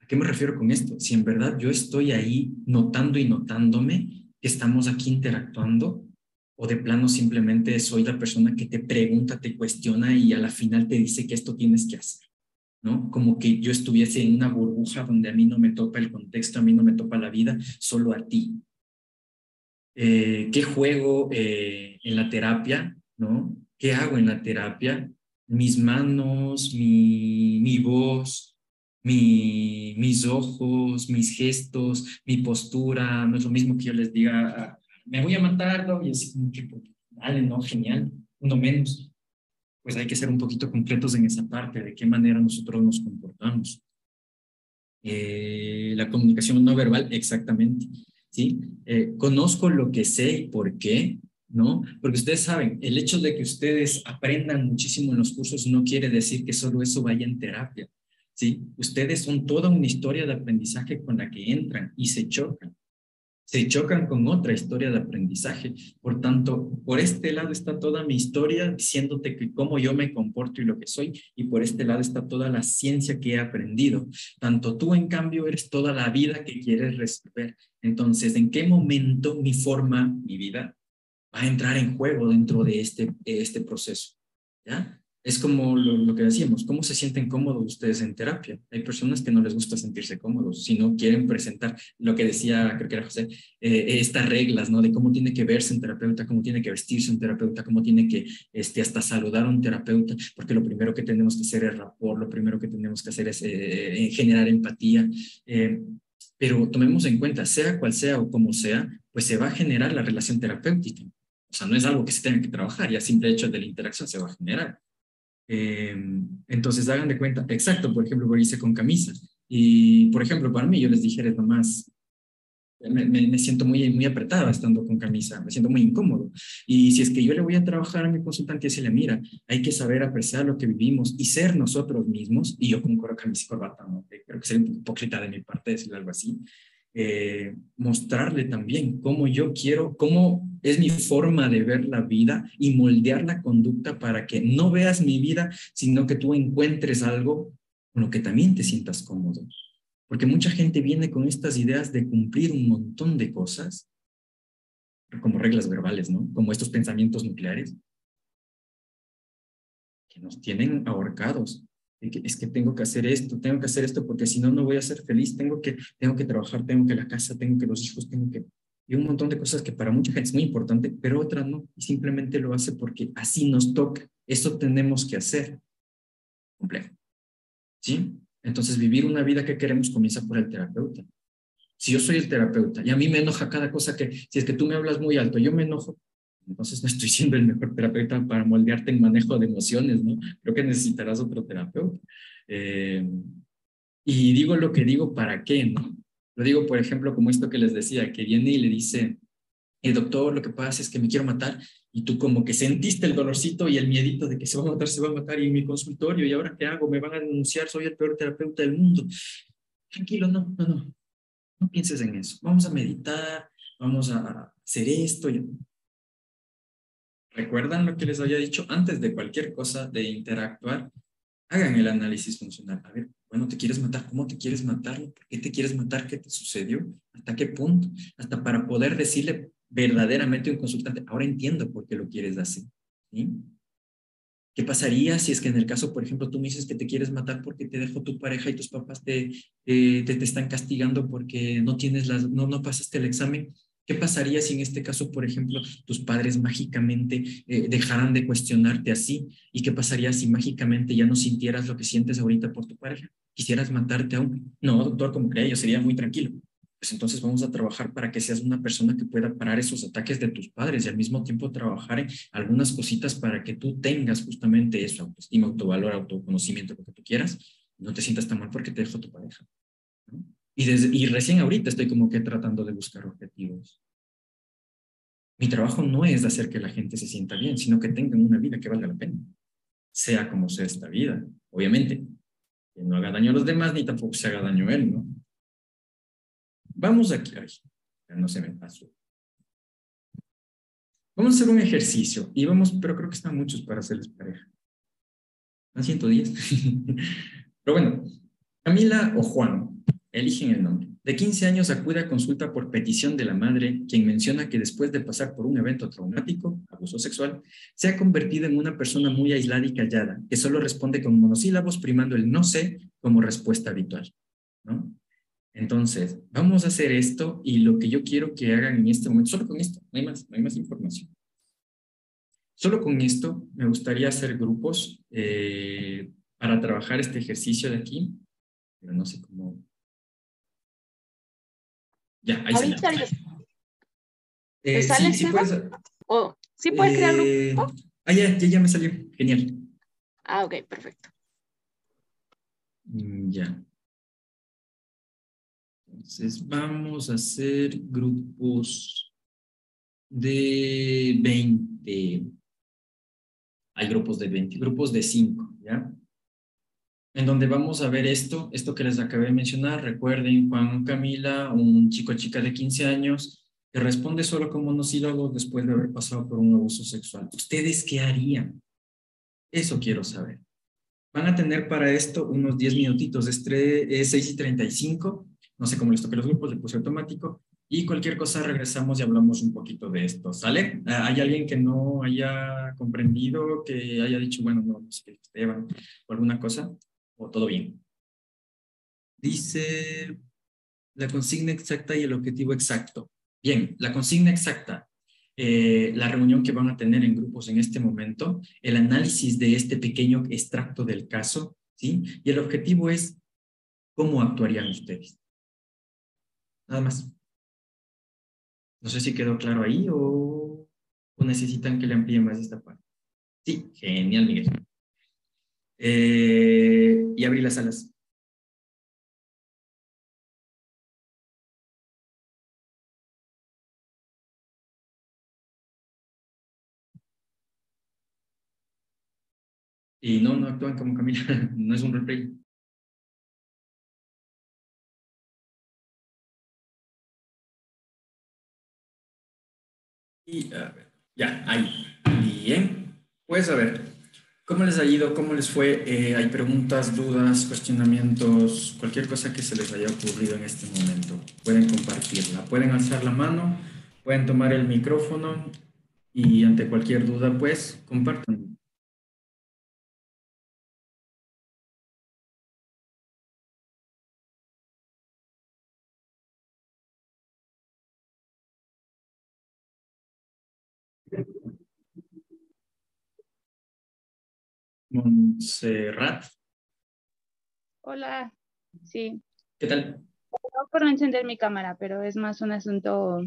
¿A qué me refiero con esto? Si en verdad yo estoy ahí notando y notándome que estamos aquí interactuando, o de plano simplemente soy la persona que te pregunta, te cuestiona y a la final te dice que esto tienes que hacer, ¿no? Como que yo estuviese en una burbuja donde a mí no me topa el contexto, a mí no me topa la vida, solo a ti. Eh, ¿Qué juego eh, en la terapia, no? ¿Qué hago en la terapia? mis manos, mi, mi voz, mi, mis ojos, mis gestos, mi postura, no es lo mismo que yo les diga, me voy a matar, ¿no? y así como que, pues, dale, no, genial, uno menos. Pues hay que ser un poquito concretos en esa parte, de qué manera nosotros nos comportamos. Eh, la comunicación no verbal, exactamente. ¿sí? Eh, conozco lo que sé y por qué, ¿no? Porque ustedes saben, el hecho de que ustedes aprendan muchísimo en los cursos no quiere decir que solo eso vaya en terapia. ¿sí? Ustedes son toda una historia de aprendizaje con la que entran y se chocan. Se chocan con otra historia de aprendizaje. Por tanto, por este lado está toda mi historia diciéndote que cómo yo me comporto y lo que soy, y por este lado está toda la ciencia que he aprendido. Tanto tú, en cambio, eres toda la vida que quieres resolver. Entonces, ¿en qué momento mi forma, mi vida, va a entrar en juego dentro de este, este proceso? ¿Ya? Es como lo, que decíamos, ¿cómo se sienten cómodos ustedes en terapia? Hay personas que no les gusta sentirse cómodos, sino quieren presentar lo que decía, creo que era José, eh, estas reglas, ¿no? De cómo tiene que verse un terapeuta, cómo tiene que vestirse un terapeuta, cómo tiene que este, hasta saludar a un terapeuta, porque lo primero que tenemos que hacer es rapor, lo primero que tenemos que hacer es eh, eh, generar empatía. pero tomemos en cuenta, sea cual sea o como sea, pues se va a generar la relación terapéutica. O sea, no es algo que se tenga que trabajar, ya simple hecho de la interacción se va a generar. Em, entonces, hagan de cuenta, exacto, por ejemplo, lo hice con camisa. Y, por ejemplo, para mí, yo les dijera nomás, me, me, siento muy, muy apretada estando con camisa, me siento muy incómodo. Y si es que yo le voy a trabajar a mi consultante y decirle, mira, hay que saber apreciar lo que vivimos y ser nosotros mismos, y yo con camisa y corbata, ¿no? creo que sería un hipócrita de mi parte decirle algo así, eh, mostrarle también cómo yo quiero, cómo es mi forma de ver la vida y moldear la conducta para que no veas mi vida, sino que tú encuentres algo con lo que también te sientas cómodo. Porque mucha gente viene con estas ideas de cumplir un montón de cosas, como reglas verbales, ¿no? Como estos pensamientos nucleares, que nos tienen ahorcados es que tengo que hacer esto, tengo que hacer esto porque si no, no voy a ser feliz, tengo que, tengo que trabajar, tengo que la casa, tengo que los hijos, tengo que... Y un montón de cosas que para mucha gente es muy importante, pero otras no, y simplemente lo hace porque así nos toca, eso tenemos que hacer. Complejo. ¿Sí? Entonces, vivir una vida que queremos comienza por el terapeuta. Si yo soy el terapeuta y a mí me enoja cada cosa que, si es que tú me hablas muy alto, yo me enojo, entonces no estoy siendo el mejor terapeuta para moldearte en manejo de emociones, ¿no? Creo que necesitarás otro terapeuta. Eh, y digo lo que digo, ¿para qué, no? Lo digo, por ejemplo, como esto que les decía, que viene y le dice, el doctor, lo que pasa es que me quiero matar, y tú como que sentiste el dolorcito y el miedito de que se va a matar, se va a matar, y en mi consultorio, ¿y ahora qué hago? Me van a denunciar, soy el peor terapeuta del mundo. Tranquilo, no, no, no, no pienses en eso. Vamos a meditar, vamos a hacer esto. ¿Recuerdan lo que les había dicho antes de cualquier cosa de interactuar? Hagan el análisis funcional. A ver, bueno, ¿te quieres matar? ¿Cómo te quieres matar? ¿Por qué te quieres matar? ¿Qué te sucedió? ¿Hasta qué punto? Hasta para poder decirle verdaderamente a un consultante, ahora entiendo por qué lo quieres así. ¿Qué pasaría si es que en el caso, por ejemplo, tú me dices que te quieres matar porque te dejó tu pareja y tus papás te, te, te, están castigando porque no tienes las, no, no pasaste el examen? ¿Qué pasaría si en este caso, por ejemplo, tus padres mágicamente eh, dejaran de cuestionarte así? ¿Y qué pasaría si mágicamente ya no sintieras lo que sientes ahorita por tu pareja? ¿Quisieras matarte aún? No, doctor, como cree, yo sería muy tranquilo. Pues entonces vamos a trabajar para que seas una persona que pueda parar esos ataques de tus padres y al mismo tiempo trabajar en algunas cositas para que tú tengas justamente eso, autoestima, autovalor, autoconocimiento, lo que tú quieras, no te sientas tan mal porque te dejó tu pareja. Y, recién ahorita estoy como que tratando de buscar objetivos. Mi trabajo no es hacer que la gente se sienta bien, sino que tengan una vida que valga la pena, sea como sea esta vida. Obviamente, que no haga daño a los demás ni tampoco se haga daño a él, ¿no? Vamos aquí, no se me pasó. Vamos a hacer un ejercicio y vamos, pero creo que están muchos para hacerles pareja. Están 110. [laughs] pero bueno, Camila o Juan, Eligen el nombre. De 15 años acude a consulta por petición de la madre, quien menciona que después de pasar por un evento traumático, abuso sexual, se ha convertido en una persona muy aislada y callada, que solo responde con monosílabos, primando el no sé como respuesta habitual. Entonces, vamos a hacer esto y lo que yo quiero que hagan en este momento, solo con esto, no hay más, no hay más información. Solo con esto me gustaría hacer grupos eh, para trabajar este ejercicio de aquí, pero no sé cómo. Ya, ahí
Ahorita
sale.
¿Te sale,
sí, sí puedes,
¿O sí puedes crear
eh,
grupo?
Ah, ya, ya, ya me salió. Genial.
Ah, ok, perfecto.
Mm, Ya. Entonces vamos a hacer grupos de 20. Hay grupos de 20, grupos de 5, ¿ya? En donde vamos a ver esto, esto que les acabé de mencionar. Recuerden, Juan Camila, un chico chica de 15 años, que responde solo con monosílabos después de haber pasado por un abuso sexual. ¿Ustedes qué harían? Eso quiero saber. Van a tener para esto unos 10 minutitos, es, es 6 y 35, no sé cómo les toque los grupos, le puse automático, y cualquier cosa regresamos y hablamos un poquito de esto, ¿sale? Ah, ¿Hay alguien que no haya comprendido, que haya dicho, bueno, no, no sé, Esteban, o alguna cosa? ¿O todo bien? Dice la consigna exacta y el objetivo exacto. Bien, la consigna exacta, eh, la reunión que van a tener en grupos en este momento, el análisis de este pequeño extracto del caso, ¿sí? Y el objetivo es cómo actuarían ustedes. Nada más. No sé si quedó claro ahí o, o necesitan que le amplíe más esta parte. Sí, genial, Miguel. Eh, y abrí las salas. Y no, no actúan como Camila, [laughs] no es un roleplay. Y a ver, ya, ahí. Bien. Pues a ver, ¿cómo les ha ido? ¿Cómo les fue? Eh, ¿Hay preguntas, dudas, cuestionamientos, cualquier cosa que se les haya ocurrido en este momento? Pueden compartirla, pueden alzar la mano, pueden tomar el micrófono y ante cualquier duda, pues compartan. Montserrat,
Hola, sí.
¿qué tal?
No por no encender mi cámara, pero es más un asunto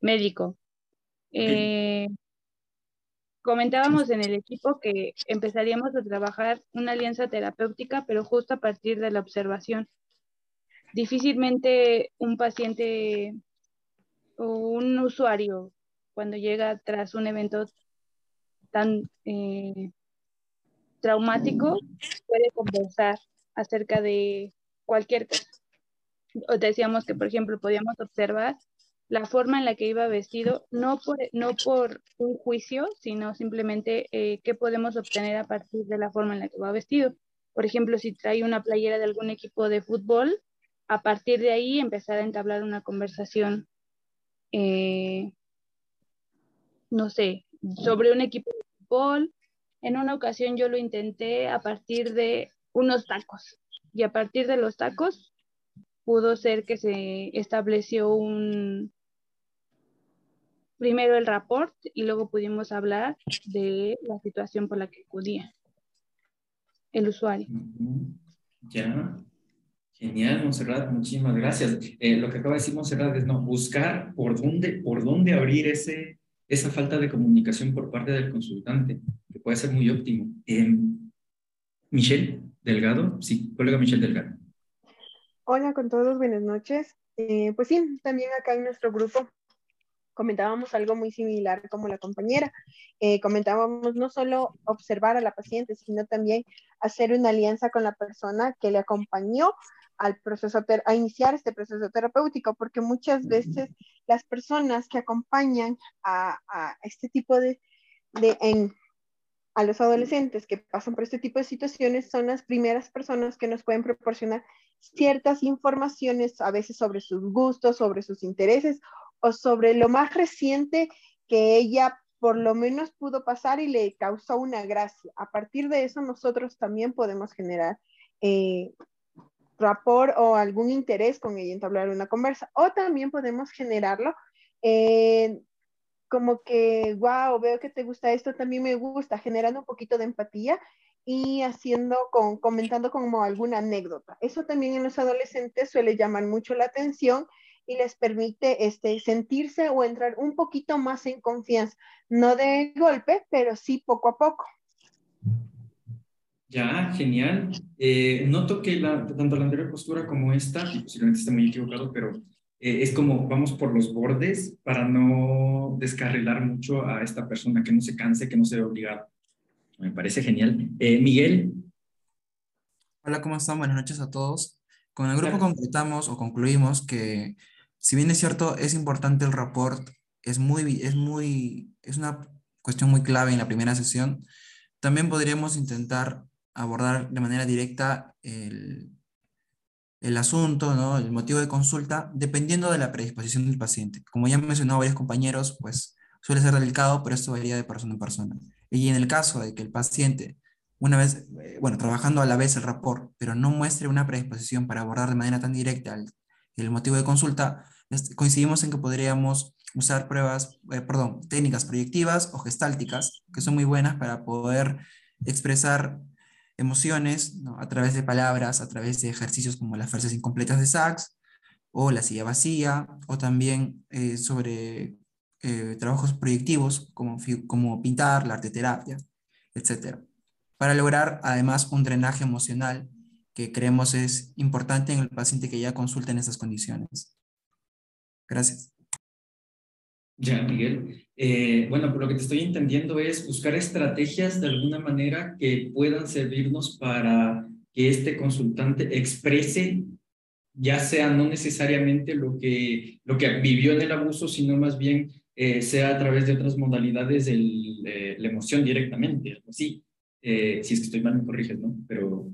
médico. Eh, comentábamos en el equipo que empezaríamos a trabajar una alianza terapéutica, pero justo a partir de la observación. Difícilmente un paciente o un usuario, cuando llega tras un evento tan eh, traumático, puede conversar acerca de cualquier cosa. O Decíamos que, por ejemplo, podíamos observar la forma en la que iba vestido, no por, no por un juicio, sino simplemente eh, qué podemos obtener a partir de la forma en la que va vestido. Por ejemplo, si trae una playera de algún equipo de fútbol, a partir de ahí empezar a entablar una conversación, eh, no sé, sobre un equipo de fútbol. En una ocasión yo lo intenté a partir de unos tacos y a partir de los tacos pudo ser que se estableció un primero el rapport y luego pudimos hablar de la situación por la que acudía el usuario.
Ya. Genial, Monserrat, muchísimas gracias. Eh, lo que acaba de decir Monserrat es no, buscar por dónde, por dónde abrir ese, esa falta de comunicación por parte del consultante, que puede ser muy óptimo. Eh, Michelle Delgado, sí, colega Michelle Delgado.
Hola con todos, buenas noches. Eh, pues sí, también acá en nuestro grupo comentábamos algo muy similar como la compañera. Eh, comentábamos no solo observar a la paciente, sino también hacer una alianza con la persona que le acompañó al proceso a iniciar este proceso terapéutico, porque muchas veces las personas que acompañan a, a este tipo de, de en, a los adolescentes que pasan por este tipo de situaciones son las primeras personas que nos pueden proporcionar ciertas informaciones, a veces sobre sus gustos, sobre sus intereses o sobre lo más reciente que ella por lo menos pudo pasar y le causó una gracia. A partir de eso nosotros también podemos generar eh, rapport o algún interés con ella, entablar una conversa. O también podemos generarlo eh, como que, wow, veo que te gusta esto, también me gusta, generando un poquito de empatía y haciendo, con, comentando como alguna anécdota. Eso también en los adolescentes suele llamar mucho la atención y les permite este, sentirse o entrar un poquito más en confianza, no de golpe, pero sí poco a poco.
Ya, genial. Eh, noto que la, tanto la anterior postura como esta, posiblemente esté muy equivocado, pero eh, es como vamos por los bordes para no descarrilar mucho a esta persona, que no se canse, que no se vea obligado. Me parece genial. Eh, Miguel.
Hola, ¿cómo están? Buenas noches a todos. Con el grupo concretamos o concluimos que, si bien es cierto, es importante el report, es muy, es muy, es una cuestión muy clave en la primera sesión, también podríamos intentar abordar de manera directa el, el asunto, ¿no? el motivo de consulta, dependiendo de la predisposición del paciente. Como ya han mencionado varios compañeros, pues suele ser delicado, pero esto varía de persona en persona. Y en el caso de que el paciente, una vez, eh, bueno, trabajando a la vez el rapport, pero no muestre una predisposición para abordar de manera tan directa el, motivo de consulta, coincidimos en que podríamos usar pruebas, eh, perdón, técnicas proyectivas o gestálticas, que son muy buenas para poder expresar emociones a través de palabras, a través de ejercicios como las frases incompletas de Sachs o la silla vacía, o también eh, sobre eh, trabajos proyectivos como, como pintar, la arte terapia, etc. Para lograr además un drenaje emocional que creemos es importante en el paciente que ya consulta en estas condiciones. Gracias.
Ya, Miguel. Eh, bueno, por lo que te estoy entendiendo es buscar estrategias de alguna manera que puedan servirnos para que este consultante exprese, ya sea no necesariamente lo que, lo que vivió en el abuso, sino más bien eh, sea a través de otras modalidades de la emoción directamente, así. Eh, si es que estoy mal, me corriges, ¿no? Pero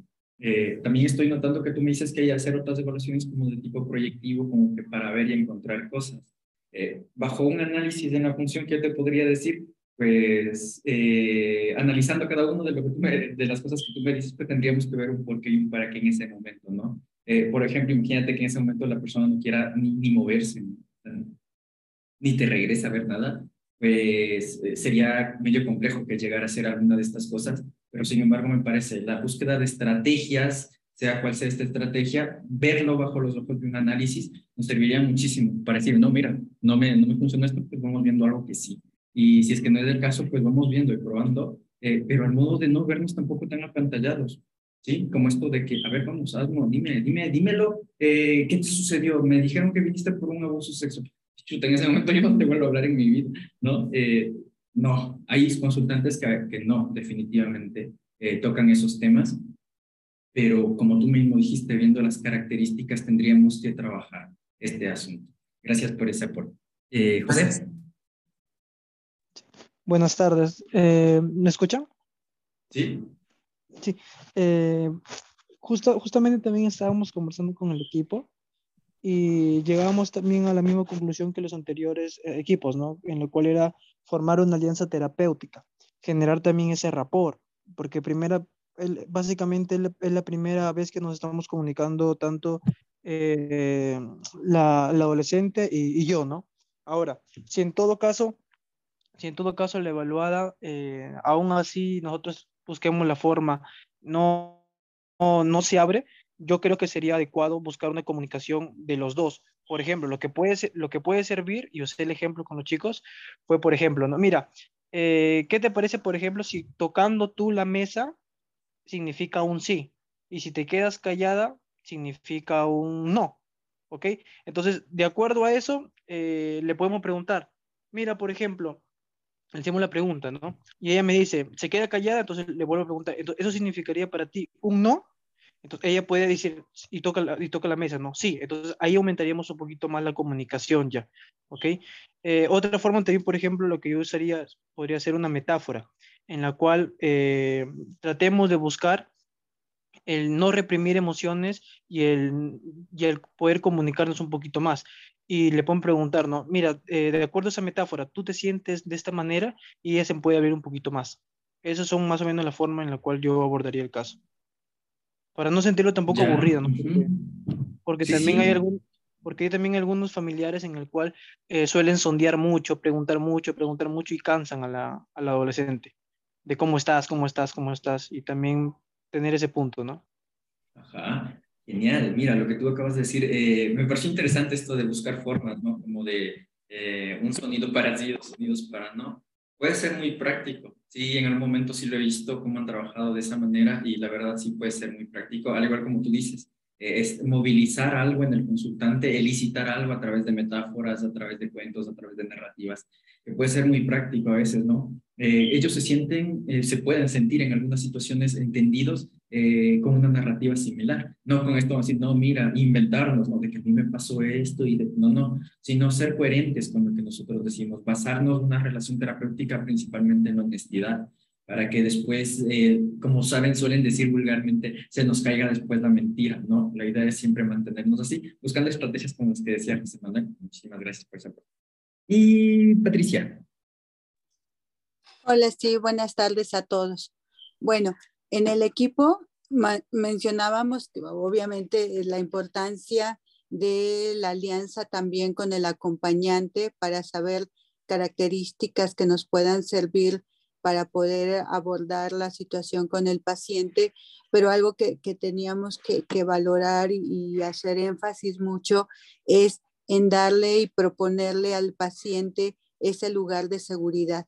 también estoy notando que tú me dices que hay que hacer otras evaluaciones como de tipo proyectivo, como que para ver y encontrar cosas. Eh, bajo un análisis de la función que te podría decir, pues eh, analizando cada uno de, lo que tú de las cosas que tú me dices, pues tendríamos que ver un por qué y un para qué en ese momento, ¿no? Eh, por ejemplo, imagínate que en ese momento la persona no quiera ni, ni moverse, ni te regrese a ver nada, pues sería medio complejo que llegara a hacer alguna de estas cosas, pero sin embargo me parece la búsqueda de estrategias sea cual sea esta estrategia, verlo bajo los ojos de un análisis nos serviría muchísimo para decir, no, mira, no me, no me funciona esto, pues vamos viendo algo que sí. Y si es que no es el caso, pues vamos viendo y probando, eh, pero al modo de no vernos tampoco tan apantallados, ¿sí? Como esto de que, a ver, vamos, Asmo, dime, dime, dímelo, eh, ¿qué te sucedió? Me dijeron que viniste por un abuso sexual. Chuta, en ese momento yo no te vuelvo a hablar en mi vida, ¿no? Eh, no, hay consultantes que, que no, definitivamente tocan esos temas pero como tú mismo dijiste, viendo las características, tendríamos que trabajar este asunto. Gracias por ese aporte. Eh, José.
Buenas tardes. Eh, ¿Me escuchan?
Sí.
Sí. Eh, justo, justamente también estábamos conversando con el equipo y llegamos también a la misma conclusión que los anteriores equipos, ¿no? En lo cual era formar una alianza terapéutica, generar también ese rapport, porque primera, básicamente es la primera vez que nos estamos comunicando tanto eh, la, adolescente y, yo, ¿no? Ahora, si en todo caso, si en todo caso la evaluada, eh, aún así nosotros busquemos la forma, no, no, se abre, yo creo que sería adecuado buscar una comunicación de los dos. Por ejemplo, lo que puede, lo que puede servir, y usé el ejemplo con los chicos, fue, por ejemplo, ¿no? Mira, eh, ¿qué te parece, por ejemplo, si tocando tú la mesa significa un sí. Y si te quedas callada, significa un no. ¿Ok? Entonces, de acuerdo a eso, eh, le podemos preguntar, mira, por ejemplo, le hacemos la pregunta, ¿no? Y ella me dice, se queda callada, entonces le vuelvo a preguntar, ¿eso significaría para ti un no? Entonces ella puede decir, y toca, la, y toca la mesa, ¿no? Sí, entonces ahí aumentaríamos un poquito más la comunicación ya, ¿ok? Eh, otra forma también, por ejemplo, lo que yo usaría podría ser una metáfora en la cual eh, tratemos de buscar el no reprimir emociones y el, y el poder comunicarnos un poquito más. Y le pueden preguntar, ¿no? Mira, eh, de acuerdo a esa metáfora, ¿tú te sientes de esta manera? Y ella se puede abrir un poquito más. Esas son más o menos la forma en la cual yo abordaría el caso. Para no sentirlo tampoco aburrido, ¿no? Porque, también hay algún, porque hay también algunos familiares en el cual eh, suelen sondear mucho, preguntar mucho, preguntar mucho y cansan a la, al adolescente de cómo estás, cómo estás, cómo estás, y también tener ese punto, ¿no?
Ajá, genial. Mira, lo que tú acabas de decir, eh, me pareció interesante esto de buscar formas, ¿no? Como de eh, un sonido para sí, dos sonidos para no. Puede ser muy práctico. Sí, en algún momento sí lo he visto cómo han trabajado de esa manera y la verdad sí puede ser muy práctico, al igual como tú dices es movilizar algo en el consultante, elicitar algo a través de metáforas, a través de cuentos, a través de narrativas, que puede ser muy práctico a veces, ¿no? Eh, ellos se sienten, eh, se pueden sentir en algunas situaciones entendidos eh, con una narrativa similar, no con esto así, no, mira, inventarnos, ¿no? De que a mí me pasó esto y de, no, no, sino ser coherentes con lo que nosotros decimos, basarnos en una relación terapéutica principalmente en honestidad, para que después, eh, como saben, suelen decir vulgarmente, se nos caiga después la mentira, ¿no? La idea es siempre mantenernos así, buscando estrategias como las que decía José Manuel. Muchísimas gracias por esa Y Patricia.
Hola, sí, buenas tardes a todos. Bueno, en el equipo mencionábamos que obviamente la importancia de la alianza también con el acompañante para saber características que nos puedan servir para poder abordar la situación con el paciente, pero algo que, teníamos que, valorar y, hacer énfasis mucho es en darle y proponerle al paciente ese lugar de seguridad,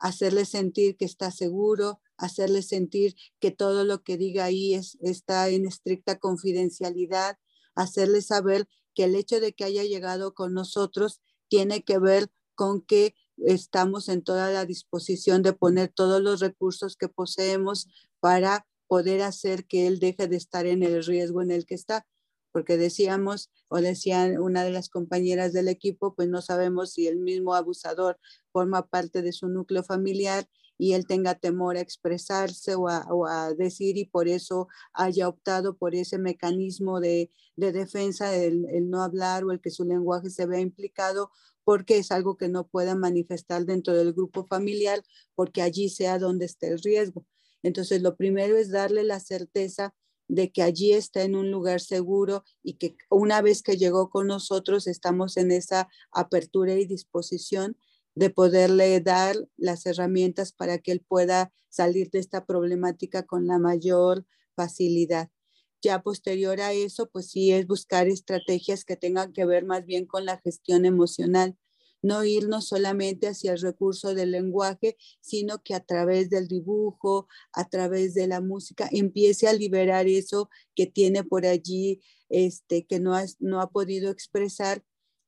hacerle sentir que está seguro, hacerle sentir que todo lo que diga ahí es, está en estricta confidencialidad, hacerle saber que el hecho de que haya llegado con nosotros tiene que ver con que estamos en toda la disposición de poner todos los recursos que poseemos para poder hacer que él deje de estar en el riesgo en el que está. Porque decíamos, o decían una de las compañeras del equipo, pues no sabemos si el mismo abusador forma parte de su núcleo familiar y él tenga temor a expresarse o a, decir y por eso haya optado por ese mecanismo de, defensa, el, el, no hablar o el que su lenguaje se vea implicado porque es algo que no pueda manifestar dentro del grupo familiar, porque allí sea donde esté el riesgo. Entonces, lo primero es darle la certeza de que allí está en un lugar seguro y que una vez que llegó con nosotros estamos en esa apertura y disposición de poderle dar las herramientas para que él pueda salir de esta problemática con la mayor facilidad. Ya posterior a eso, pues sí es buscar estrategias que tengan que ver más bien con la gestión emocional, no irnos solamente hacia el recurso del lenguaje, sino que a través del dibujo, a través de la música, empiece a liberar eso que tiene por allí, este, que no ha, no ha podido expresar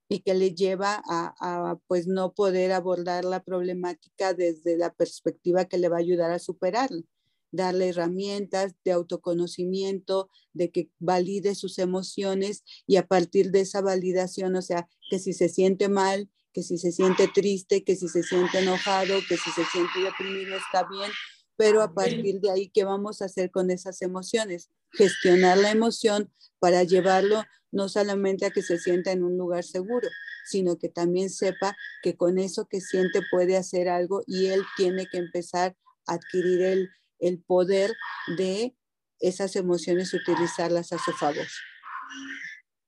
y que le lleva a, a, pues no poder abordar la problemática desde la perspectiva que le va a ayudar a superarla. Darle herramientas de autoconocimiento, de que valide sus emociones y a partir de esa validación, o sea, que si se siente mal, que si se siente triste, que si se siente enojado, que si se siente deprimido, está bien, pero a partir de ahí, ¿qué vamos a hacer con esas emociones? Gestionar la emoción para llevarlo no solamente a que se sienta en un lugar seguro, sino que también sepa que con eso que siente puede hacer algo y él tiene que empezar a adquirir el, el poder de esas emociones, utilizarlas a su favor.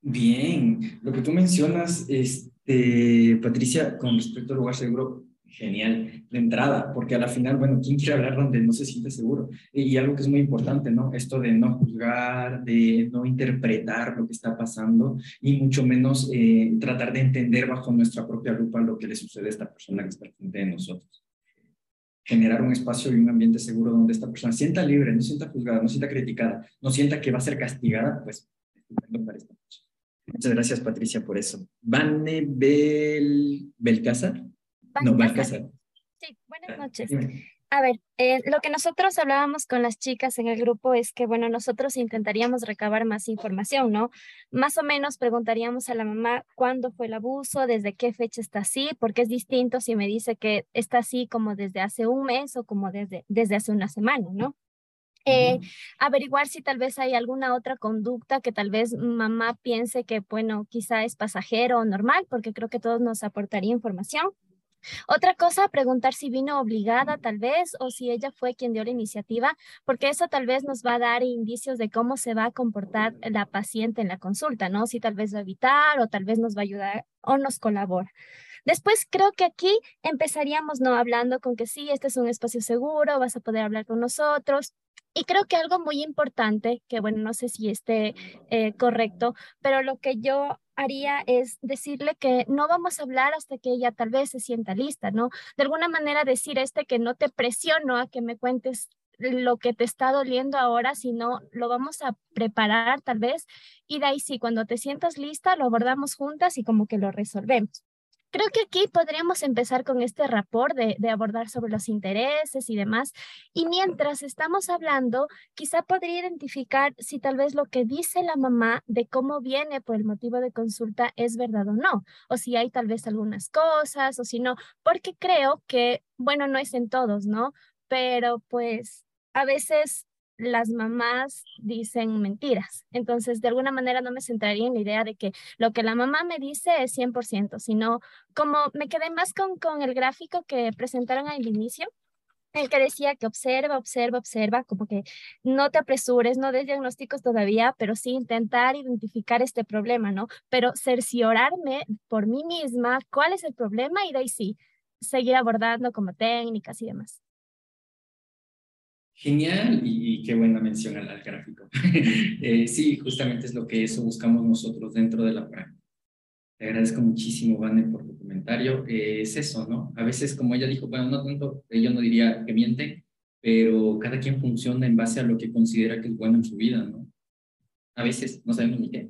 Bien, lo que tú mencionas, este, Patricia, con respecto al lugar seguro, genial, de entrada, porque a la final, bueno, ¿quién quiere hablar donde no se siente seguro? Y algo que es muy importante, ¿no? Esto de no juzgar, de no interpretar lo que está pasando y mucho menos eh, tratar de entender bajo nuestra propia lupa lo que le sucede a esta persona que está frente de nosotros generar un espacio y un ambiente seguro donde esta persona sienta libre, no sienta juzgada, no sienta criticada, no sienta que va a ser castigada, pues para esta Muchas gracias, Patricia, por eso. Vane Bel... Belcázar. No, Balcázar.
Sí, buenas noches. A ver, eh, lo que nosotros hablábamos con las chicas en el grupo es que, bueno, nosotros intentaríamos recabar más información, ¿no? Más o menos preguntaríamos a la mamá cuándo fue el abuso, desde qué fecha está así, porque es distinto si me dice que está así como desde hace un mes o como desde, desde hace una semana, ¿no? Eh, averiguar si tal vez hay alguna otra conducta que tal vez mamá piense que, bueno, quizá es pasajero o normal, porque creo que todos nos aportaría información Otra cosa, preguntar si vino obligada tal vez o si ella fue quien dio la iniciativa, porque eso tal vez nos va a dar indicios de cómo se va a comportar la paciente en la consulta, ¿no? Si tal vez va a evitar o tal vez nos va a ayudar o nos colabora. Después creo que aquí empezaríamos, ¿no? Hablando con que sí, este es un espacio seguro, vas a poder hablar con nosotros. Y creo que algo muy importante, que bueno, no sé si esté eh, correcto, pero lo que yo haría es decirle que no vamos a hablar hasta que ella tal vez se sienta lista, ¿no? De alguna manera decir este que no te presiono a que me cuentes lo que te está doliendo ahora, sino lo vamos a preparar tal vez y de ahí sí, cuando te sientas lista, lo abordamos juntas y como que lo resolvemos. Creo que aquí podríamos empezar con este rapport de, de, abordar sobre los intereses y demás. Y mientras estamos hablando, quizá podría identificar si tal vez lo que dice la mamá de cómo viene por el motivo de consulta es verdad o no, o si hay tal vez algunas cosas o si no, porque creo que, bueno, no es en todos, ¿no? Pero pues a veces las mamás dicen mentiras. Entonces, de alguna manera no me centraría en la idea de que lo que la mamá me dice es 100%, sino como me quedé más con, con el gráfico que presentaron al inicio, el que decía que observa, observa, observa, como que no te apresures, no des diagnósticos todavía, pero sí intentar identificar este problema, ¿no? Pero cerciorarme por mí misma cuál es el problema y de ahí sí, seguir abordando como técnicas y demás.
Genial y, qué buena mención al, gráfico. [laughs] eh, sí, justamente es lo que eso buscamos nosotros dentro de la práctica. Te agradezco muchísimo, Vane, por tu comentario. Eh, es eso, ¿no? A veces, como ella dijo, bueno, no tanto, yo no diría que miente, pero cada quien funciona en base a lo que considera que es bueno en su vida, ¿no? A veces no sabemos ni qué.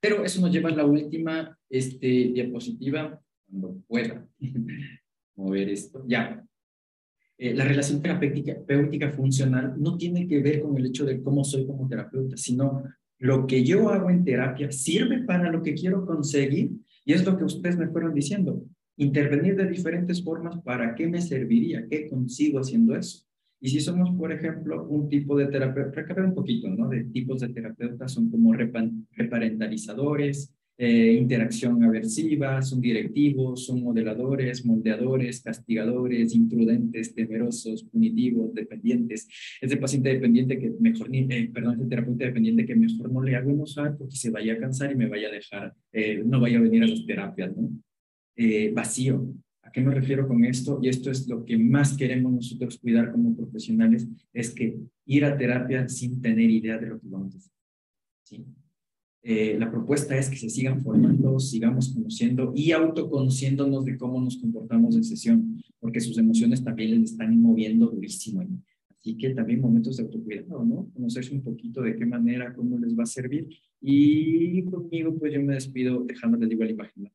Pero eso nos lleva a la última este, diapositiva, cuando pueda [laughs] mover esto. Ya, eh, la relación terapéutica funcional no tiene que ver con el hecho de cómo soy como terapeuta, sino lo que yo hago en terapia sirve para lo que quiero conseguir y es lo que ustedes me fueron diciendo. Intervenir de diferentes formas, ¿para qué me serviría? ¿Qué consigo haciendo eso? Y si somos, por ejemplo, un tipo de terapeuta, recapar un poquito, ¿no? De tipos de terapeutas son como reparentalizadores, eh, interacción aversiva, son directivos, son modeladores, moldeadores, castigadores, imprudentes, temerosos, punitivos, dependientes. Ese paciente dependiente que mejor, eh, perdón, ese terapeuta dependiente que mejor no le hago usar porque se vaya a cansar y me vaya a dejar, eh, no vaya a venir a las terapias, ¿no? vacío. ¿A qué me refiero con esto? Y esto es lo que más queremos nosotros cuidar como profesionales, es que ir a terapia sin tener idea de lo que vamos a hacer. ¿sí? Eh, la propuesta es que se sigan formando, sigamos conociendo y autoconociéndonos de cómo nos comportamos en sesión, porque sus emociones también les están moviendo durísimo. Así que también momentos de autocuidado, ¿no? Conocerse un poquito de qué manera, cómo les va a servir. Y conmigo, pues yo me despido dejándoles la imagen.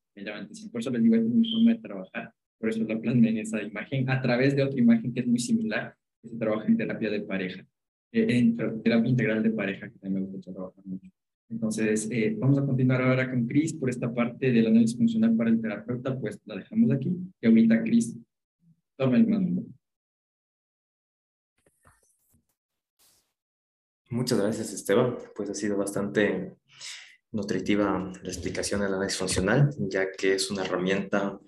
Por eso les digo, es mi forma de trabajar. Por eso la plasmé en esa imagen, a través de otra imagen que es muy similar, que se trabaja en terapia de pareja, eh, en terapia integral de pareja, que también me gusta trabajar mucho. Entonces, eh, vamos a continuar ahora con Cris por esta parte del análisis funcional para el terapeuta, pues la dejamos aquí. Y ahorita Cris toma el mando.
Muchas gracias, Esteban. Pues ha sido bastante nutritiva la explicación del análisis funcional, ya que es una herramienta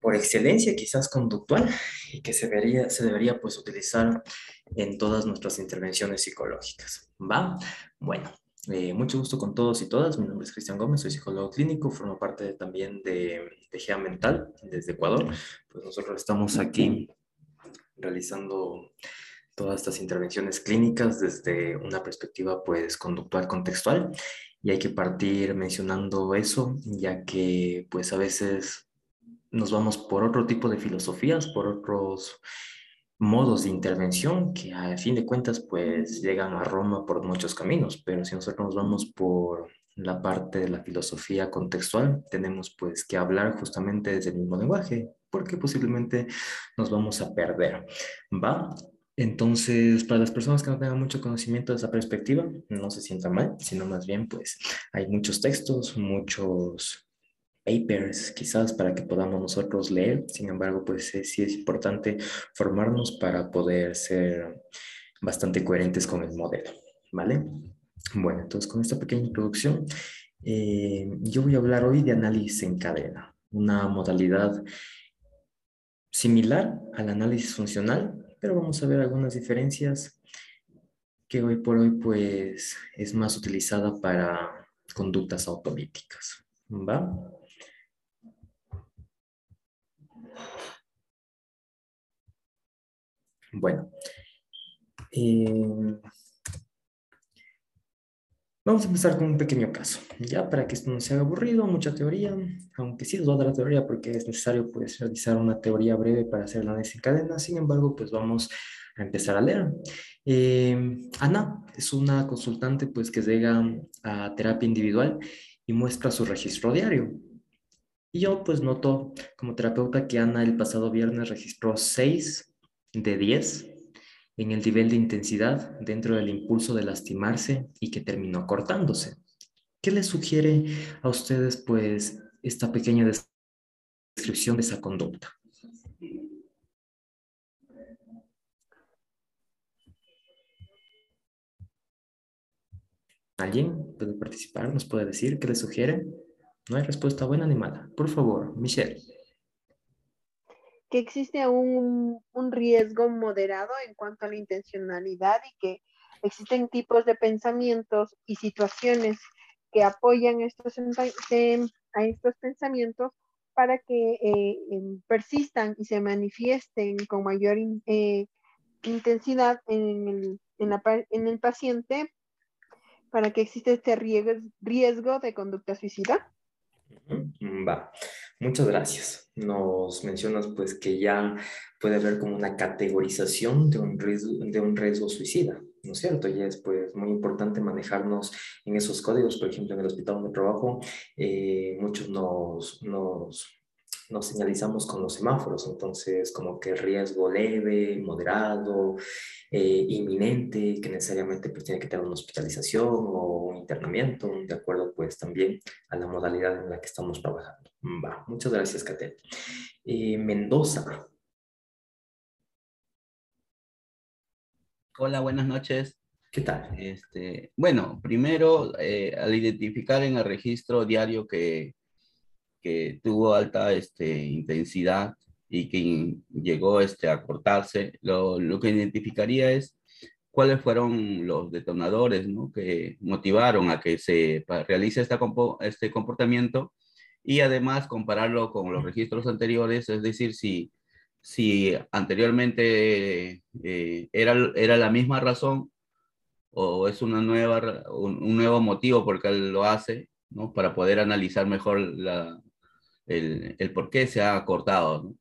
por excelencia quizás conductual y que se debería, se debería pues utilizar en todas nuestras intervenciones psicológicas. ¿Va? Bueno, eh, mucho gusto con todos y todas. Mi nombre es Cristian Gómez, soy psicólogo clínico, formo parte también de, de Mental desde Ecuador. Pues nosotros estamos aquí realizando todas estas intervenciones clínicas desde una perspectiva pues conductual contextual y hay que partir mencionando eso ya que pues a veces nos vamos por otro tipo de filosofías, por otros modos de intervención que a fin de cuentas pues llegan a Roma por muchos caminos, pero si nosotros nos vamos por la parte de la filosofía contextual, tenemos pues que hablar justamente desde el mismo lenguaje, porque posiblemente nos vamos a perder, ¿va? Entonces, para las personas que no tengan mucho conocimiento de esa perspectiva, no se sientan mal, sino más bien pues hay muchos textos, muchos papers quizás para que podamos nosotros leer. Sin embargo, pues sí es importante formarnos para poder ser bastante coherentes con el modelo, ¿vale? Bueno, entonces con esta pequeña introducción, eh, yo voy a hablar hoy de análisis en cadena, una modalidad similar al análisis funcional, pero vamos a ver algunas diferencias que hoy por hoy pues es más utilizada para conductas automáticas. ¿Va? Bueno, eh, Vamos a empezar con un pequeño caso, ya para que esto no sea aburrido, mucha teoría, aunque sí toda la teoría porque es necesario pues realizar una teoría breve para hacer la análisis en cadena, sin embargo pues vamos a empezar a leer. Eh, Ana es una consultante pues que llega a terapia individual y muestra su registro diario. Y yo pues noto como terapeuta que Ana el pasado viernes registró 6 de 10 en el nivel de intensidad dentro del impulso de lastimarse y que terminó cortándose. ¿Qué les sugiere a ustedes, pues, esta pequeña descripción de esa conducta? ¿Alguien puede participar? ¿Nos puede decir qué les sugiere? No hay respuesta buena ni mala. Por favor, Michelle
que existe un, un riesgo moderado en cuanto a la intencionalidad y que existen tipos de pensamientos y situaciones que apoyan estos, a estos pensamientos para que eh, persistan y se manifiesten con mayor eh, intensidad en el, en, la, en el, paciente para que exista este riesgo, riesgo de conducta suicida?
Va, muchas gracias. Nos mencionas pues que ya puede haber como una categorización de un riesgo, de un riesgo suicida, ¿no es cierto? Y es pues muy importante manejarnos en esos códigos, por ejemplo, en el hospital donde trabajo, eh, muchos nos, nos nos señalizamos con los semáforos, entonces como que riesgo leve, moderado, eh, inminente, que necesariamente pues, tiene que tener una hospitalización o un internamiento, de acuerdo pues también a la modalidad en la que estamos trabajando. Va, muchas gracias, Catel. Eh, Mendoza.
Hola, buenas noches.
¿Qué tal?
Este, bueno, primero, eh, al identificar en el registro diario que que tuvo alta este, intensidad y que llegó este, a cortarse, lo, lo, que identificaría es cuáles fueron los detonadores ¿no? que motivaron a que se realice esta, este comportamiento y además compararlo con los registros anteriores, es decir, si, si anteriormente eh, era, era la misma razón o es una nueva, un, un, nuevo motivo por el que lo hace, ¿no? para poder analizar mejor la, el, el por qué se ha cortado. ¿no?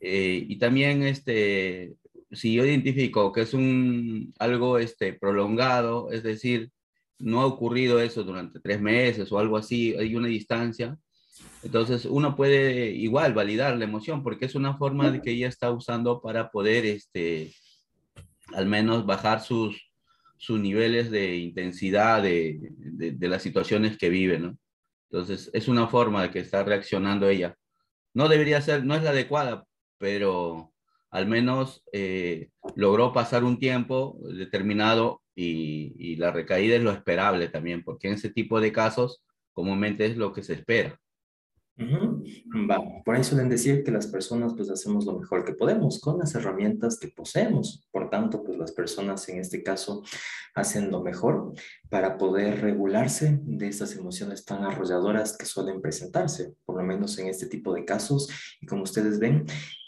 eh, y también, este, si yo identifico que es un, algo este, prolongado, es decir, no ha ocurrido eso durante tres meses o algo así, hay una distancia, entonces uno puede igual validar la emoción porque es una forma de que ella está usando para poder, este, al menos bajar sus, sus niveles de intensidad de, de, de las situaciones que vive, ¿no? Entonces, es una forma de que está reaccionando ella. No debería ser, no es la adecuada, pero al menos eh, logró pasar un tiempo determinado y, y, la recaída es lo esperable también, porque en ese tipo de casos comúnmente es lo que se espera.
Uh -huh. Va. Por ahí suelen decir que las personas pues hacemos lo mejor que podemos con las herramientas que poseemos. Por tanto, pues las personas en este caso hacen lo mejor para poder regularse de estas emociones tan arrolladoras que suelen presentarse, por lo menos en este tipo de casos. Y como ustedes ven,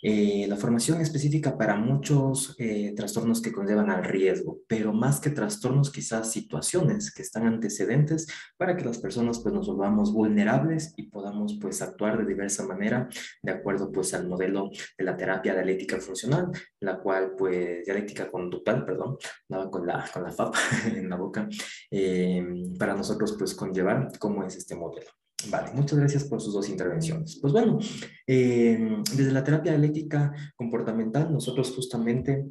eh, la formación específica para muchos eh, trastornos que conllevan al riesgo, pero más que trastornos, quizás situaciones que están antecedentes para que las personas pues nos volvamos vulnerables y podamos pues actuar de diversa manera de acuerdo pues al modelo de la terapia dialéctica funcional, la cual pues dialéctica conductual, perdón, con la, con la FAP [laughs] en la boca, eh, para nosotros pues conllevar cómo es este modelo. Vale, muchas gracias por sus dos intervenciones. Pues bueno, eh, desde la terapia dialéctica comportamental, nosotros justamente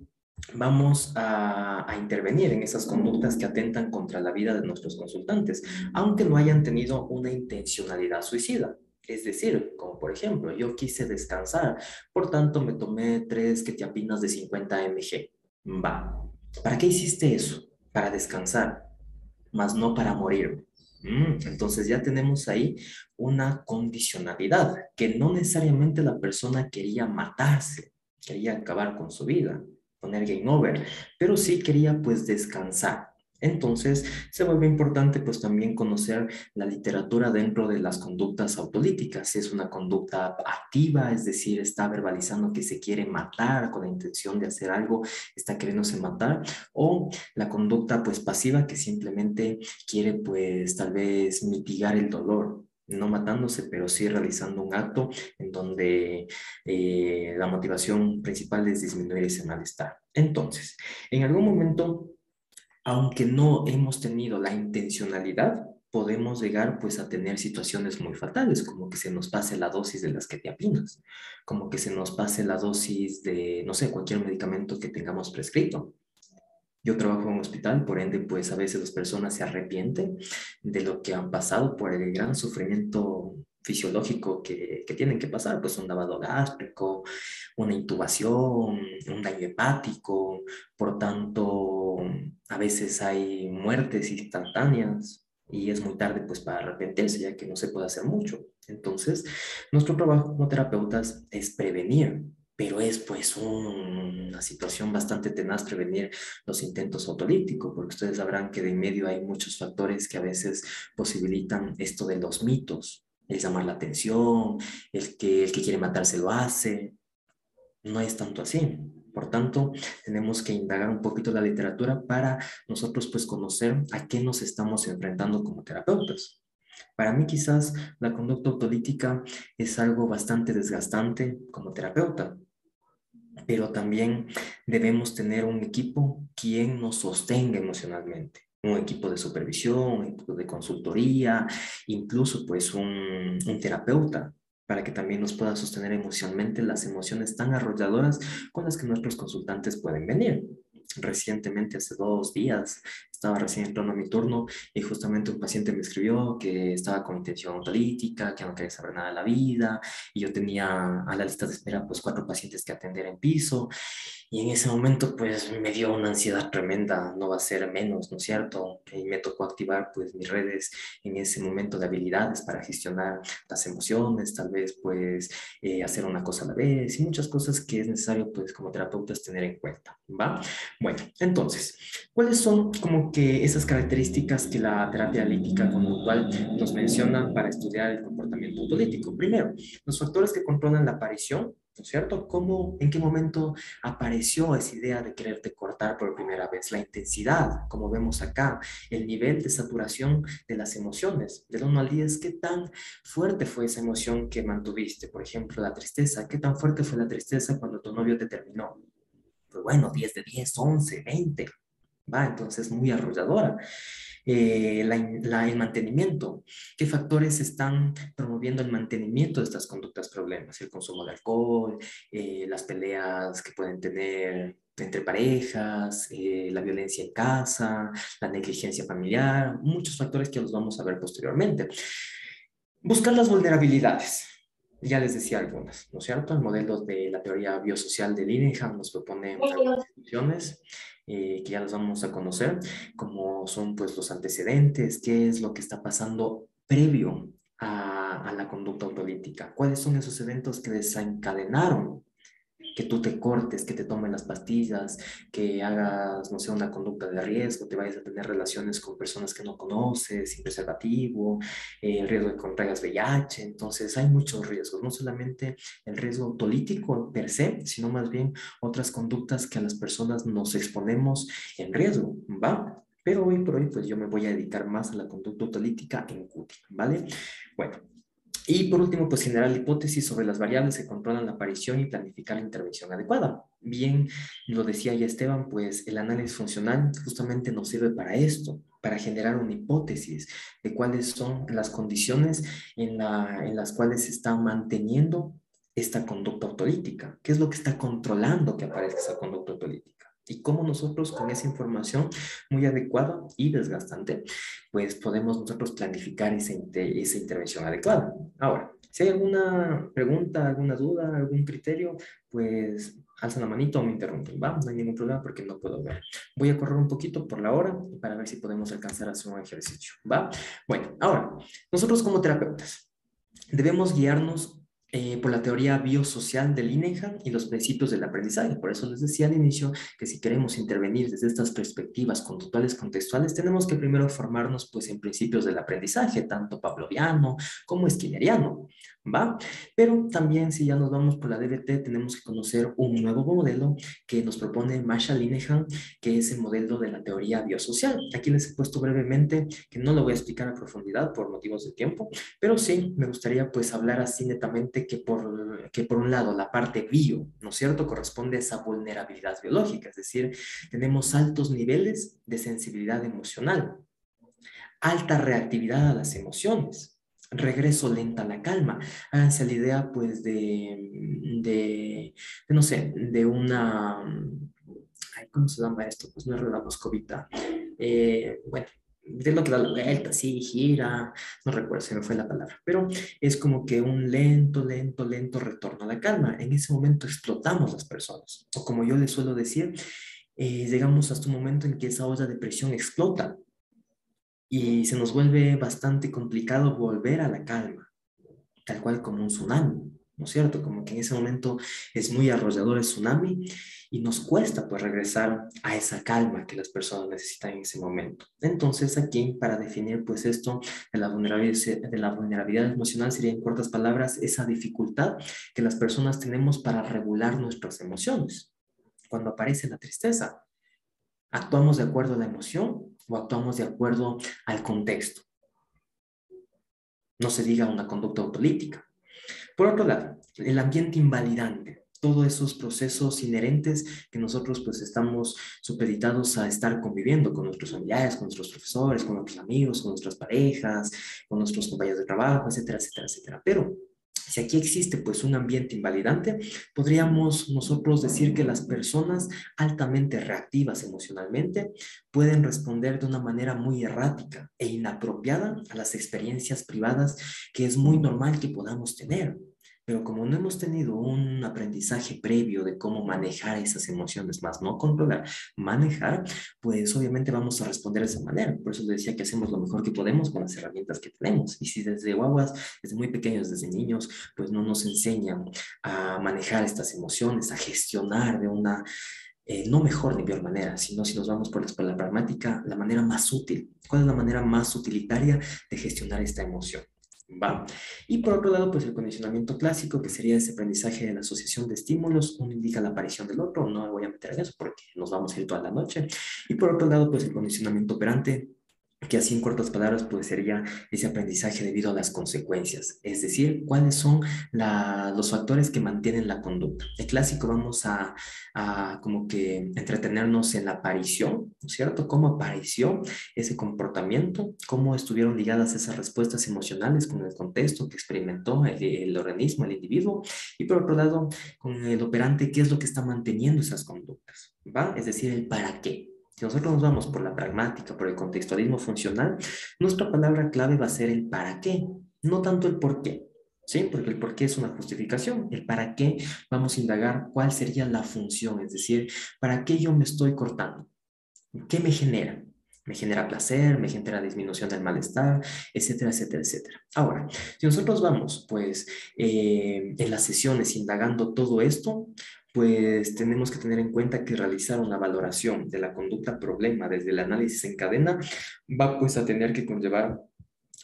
vamos a, a, intervenir en esas conductas que atentan contra la vida de nuestros consultantes, aunque no hayan tenido una intencionalidad suicida. Es decir, como por ejemplo, yo quise descansar, por tanto me tomé tres ketiapinas de 50 mg. Va, ¿para qué hiciste eso? Para descansar, más no para morir. Mm, entonces ya tenemos ahí una condicionalidad, que no necesariamente la persona quería matarse, quería acabar con su vida, poner game over, pero sí quería pues descansar. Entonces, se vuelve importante pues también conocer la literatura dentro de las conductas autolíticas. Si es una conducta activa, es decir, está verbalizando que se quiere matar con la intención de hacer algo, está queriéndose matar, o la conducta pues pasiva que simplemente quiere pues tal vez mitigar el dolor, no matándose, pero sí realizando un acto en donde eh, la motivación principal es disminuir ese malestar. Entonces, en algún momento aunque no hemos tenido la intencionalidad, podemos llegar pues a tener situaciones muy fatales, como que se nos pase la dosis de las que te apinas, como que se nos pase la dosis de, no sé, cualquier medicamento que tengamos prescrito. Yo trabajo en un hospital, por ende, pues a veces las personas se arrepienten de lo que han pasado por el gran sufrimiento fisiológico que, que tienen que pasar, pues un lavado gástrico, una intubación, un daño hepático, por tanto, a veces hay muertes instantáneas y es muy tarde pues para arrepentirse ya que no se puede hacer mucho. Entonces, nuestro trabajo como terapeutas es prevenir, pero es pues una situación bastante tenaz prevenir los intentos autolíticos, porque ustedes sabrán que de en medio hay muchos factores que a veces posibilitan esto de los mitos, el llamar la atención, el que el que quiere matarse lo hace, no es tanto así. Por tanto, tenemos que indagar un poquito la literatura para nosotros pues conocer a qué nos estamos enfrentando como terapeutas. Para mí quizás la conducta autolítica es algo bastante desgastante como terapeuta, pero también debemos tener un equipo quien nos sostenga emocionalmente un equipo de supervisión, un equipo de consultoría, incluso pues un, un terapeuta para que también nos pueda sostener emocionalmente las emociones tan arrolladoras con las que nuestros consultantes pueden venir. Recientemente, hace dos días, estaba recién entrando a mi turno y justamente un paciente me escribió que estaba con intención autolítica, que no quería saber nada de la vida y yo tenía a la lista de espera pues cuatro pacientes que atender en piso y en ese momento pues me dio una ansiedad tremenda, no va a ser menos, ¿no es cierto? Y me tocó activar pues mis redes en ese momento de habilidades para gestionar las emociones, tal vez pues eh, hacer una cosa a la vez y muchas cosas que es necesario pues como terapeutas tener en cuenta, ¿va? Bueno, entonces, ¿cuáles son como que esas características que la terapia analítica conductual nos menciona para estudiar el comportamiento autolítico. Primero, los factores que controlan la aparición, ¿no es cierto? ¿Cómo, en qué momento apareció esa idea de quererte cortar por primera vez? La intensidad, como vemos acá, el nivel de saturación de las emociones. Del 1 al 10, ¿qué tan fuerte fue esa emoción que mantuviste? Por ejemplo, la tristeza. ¿Qué tan fuerte fue la tristeza cuando tu novio te terminó? Pues bueno, 10 de 10, 11, 20. ¿va? Entonces, muy arrolladora. Eh, la, el mantenimiento, qué factores están promoviendo el mantenimiento de estas conductas problemas, el consumo de alcohol, eh, las peleas que pueden tener entre parejas, eh, la violencia en casa, la negligencia familiar, muchos factores que los vamos a ver posteriormente. Buscar las vulnerabilidades. Ya les decía algunas, ¿no es cierto? El modelo de la teoría biosocial de Linehan nos propone algunas soluciones. Eh, que ya los vamos a conocer, como son pues los antecedentes, qué es lo que está pasando previo a, a la conducta autolítica, cuáles son esos eventos que desencadenaron que tú te cortes, que te tomen las pastillas, que hagas, no sé, una conducta de riesgo, te vayas a tener relaciones con personas que no conoces, sin preservativo, eh, el riesgo de que contraigas VIH. Entonces, hay muchos riesgos, no solamente el riesgo político per se, sino más bien otras conductas que a las personas nos exponemos en riesgo, ¿va? Pero hoy por hoy, pues yo me voy a dedicar más a la conducta autolítica en CUTI, ¿vale? Bueno, y por último, pues generar hipótesis sobre las variables que controlan la aparición y planificar la intervención adecuada. Bien, lo decía ya Esteban, pues el análisis funcional justamente nos sirve para esto, para generar una hipótesis de cuáles son las condiciones en, en las cuales se está manteniendo esta conducta autolítica. ¿Qué es lo que está controlando que aparezca esa conducta autolítica? Y cómo nosotros con esa información muy adecuada y desgastante, pues podemos nosotros planificar esa, esa intervención adecuada. Ahora, si hay alguna pregunta, alguna duda, algún criterio, pues alza la manito o me interrumpen, ¿va? No hay ningún problema porque no puedo ver. Voy a correr un poquito por la hora para ver si podemos alcanzar a hacer un ejercicio, ¿va? Bueno, ahora, nosotros como terapeutas debemos guiarnos eh, por la teoría biosocial de Linehan y los principios del aprendizaje. Por eso les decía al inicio que si queremos intervenir desde estas perspectivas conductuales contextuales, tenemos que primero formarnos pues en principios del aprendizaje, tanto pavloviano como esquineriano. ¿va? Pero también si ya nos vamos por la DBT, tenemos que conocer un nuevo modelo que nos propone Marshall Linehan, que es el modelo de la teoría biosocial. Aquí les he puesto brevemente, que no lo voy a explicar a profundidad por motivos de tiempo, pero sí me gustaría pues hablar así netamente que por, que por un lado la parte bio, ¿no es cierto?, corresponde a esa vulnerabilidad biológica, es decir, tenemos altos niveles de sensibilidad emocional, alta reactividad a las emociones, regreso lenta a la calma. Háganse la idea, pues, de, de, no sé, de una, ¿cómo se llama esto? Pues no es la moscovita. Eh, bueno, de lo que da la vuelta, sí, gira, no recuerdo, se me fue la palabra, pero es como que un lento, lento, lento retorno a la calma. En ese momento explotamos las personas, o como yo les suelo decir, eh, llegamos hasta un momento en que esa olla de presión explota y se nos vuelve bastante complicado volver a la calma, tal cual como un tsunami, ¿no es cierto? Como que en ese momento es muy arrollador el tsunami y nos cuesta pues regresar a esa calma que las personas necesitan en ese momento. Entonces aquí para definir pues esto de la vulnerabilidad, de la vulnerabilidad emocional sería en cortas palabras esa dificultad que las personas tenemos para regular nuestras emociones. Cuando aparece la tristeza, actuamos de acuerdo a la emoción o actuamos de acuerdo al contexto. No se diga una conducta autolítica. Por otro lado, el ambiente invalidante, todos esos procesos inherentes que nosotros pues estamos supeditados a estar conviviendo con nuestros familiares, con nuestros profesores, con nuestros amigos, con nuestras parejas, con nuestros compañeros de trabajo, etcétera, etcétera, etcétera. Pero si aquí existe pues un ambiente invalidante, podríamos nosotros decir que las personas altamente reactivas emocionalmente pueden responder de una manera muy errática e inapropiada a las experiencias privadas que es muy normal que podamos tener. Pero como no hemos tenido un aprendizaje previo de cómo manejar esas emociones, más no controlar, manejar, pues obviamente vamos a responder de esa manera. Por eso les decía que hacemos lo mejor que podemos con las herramientas que tenemos. Y si desde guaguas, desde muy pequeños, desde niños, pues no nos enseñan a manejar estas emociones, a gestionar de una eh, no mejor ni peor manera, sino si nos vamos por la pragmática, la manera más útil. ¿Cuál es la manera más utilitaria de gestionar esta emoción? ¿Va? Y por otro lado, pues el condicionamiento clásico, que sería ese aprendizaje de la asociación de estímulos, uno indica la aparición del otro, no me voy a meter en eso porque nos vamos a ir toda la noche. Y por otro lado, pues el condicionamiento operante, que así en cortas palabras pues sería ese aprendizaje debido a las consecuencias, es decir, cuáles son los factores que mantienen la conducta. El clásico vamos a, a, como que entretenernos en la aparición, ¿no es cierto? ¿Cómo apareció ese comportamiento? ¿Cómo estuvieron ligadas esas respuestas emocionales con el contexto que experimentó el, el organismo, el individuo? Y por otro lado, con el operante, ¿qué es lo que está manteniendo esas conductas? ¿Va? Es decir, el para qué. Si nosotros nos vamos por la pragmática, por el contextualismo funcional, nuestra palabra clave va a ser el para qué, no tanto el por qué. ¿Sí? Porque el por qué es una justificación. El para qué vamos a indagar cuál sería la función, es decir, ¿para qué yo me estoy cortando? ¿Qué me genera? Me genera placer, me genera disminución del malestar, etcétera, etcétera, etcétera. Ahora, si nosotros vamos, pues, eh, en las sesiones indagando todo esto, pues tenemos que tener en cuenta que realizar una valoración de la conducta problema desde el análisis en cadena va pues a tener que conllevar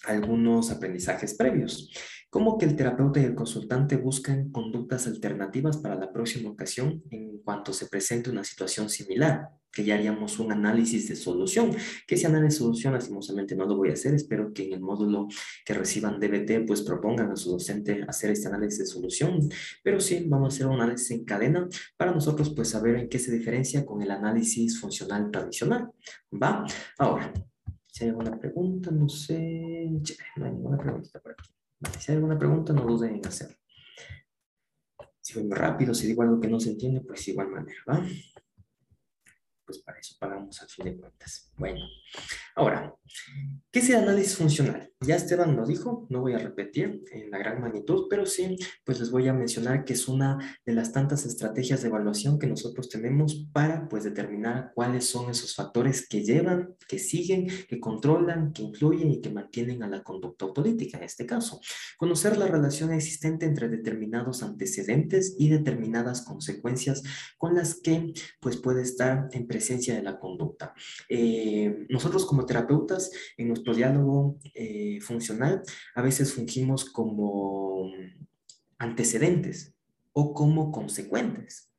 algunos aprendizajes previos, como que el terapeuta y el consultante buscan conductas alternativas para la próxima ocasión en cuanto se presente una situación similar que ya haríamos un análisis de solución, que ese análisis de solución lastimosamente no lo voy a hacer, espero que en el módulo que reciban DBT pues propongan a su docente hacer este análisis de solución, pero sí vamos a hacer un análisis en cadena para nosotros pues saber en qué se diferencia con el análisis funcional tradicional, ¿va? Ahora, si hay alguna pregunta, no sé, no hay ninguna pregunta por aquí. Si hay alguna pregunta, no duden en hacerlo. Si voy muy rápido, si digo algo que no se entiende, pues igual manera, ¿va? Pues para eso pagamos al fin de cuentas. Bueno, ahora, ¿qué es el análisis funcional? Ya Esteban lo dijo, no voy a repetir en la gran magnitud, pero sí, pues les voy a mencionar que es una de las tantas estrategias de evaluación que nosotros tenemos para pues determinar cuáles son esos factores que llevan, que siguen, que controlan, que influyen y que mantienen a la conducta política en este caso. Conocer la relación existente entre determinados antecedentes y determinadas consecuencias con las que pues puede estar en presencia de la conducta. Eh, nosotros como terapeutas en nuestro diálogo eh, funcional a veces fungimos como antecedentes o como consecuentes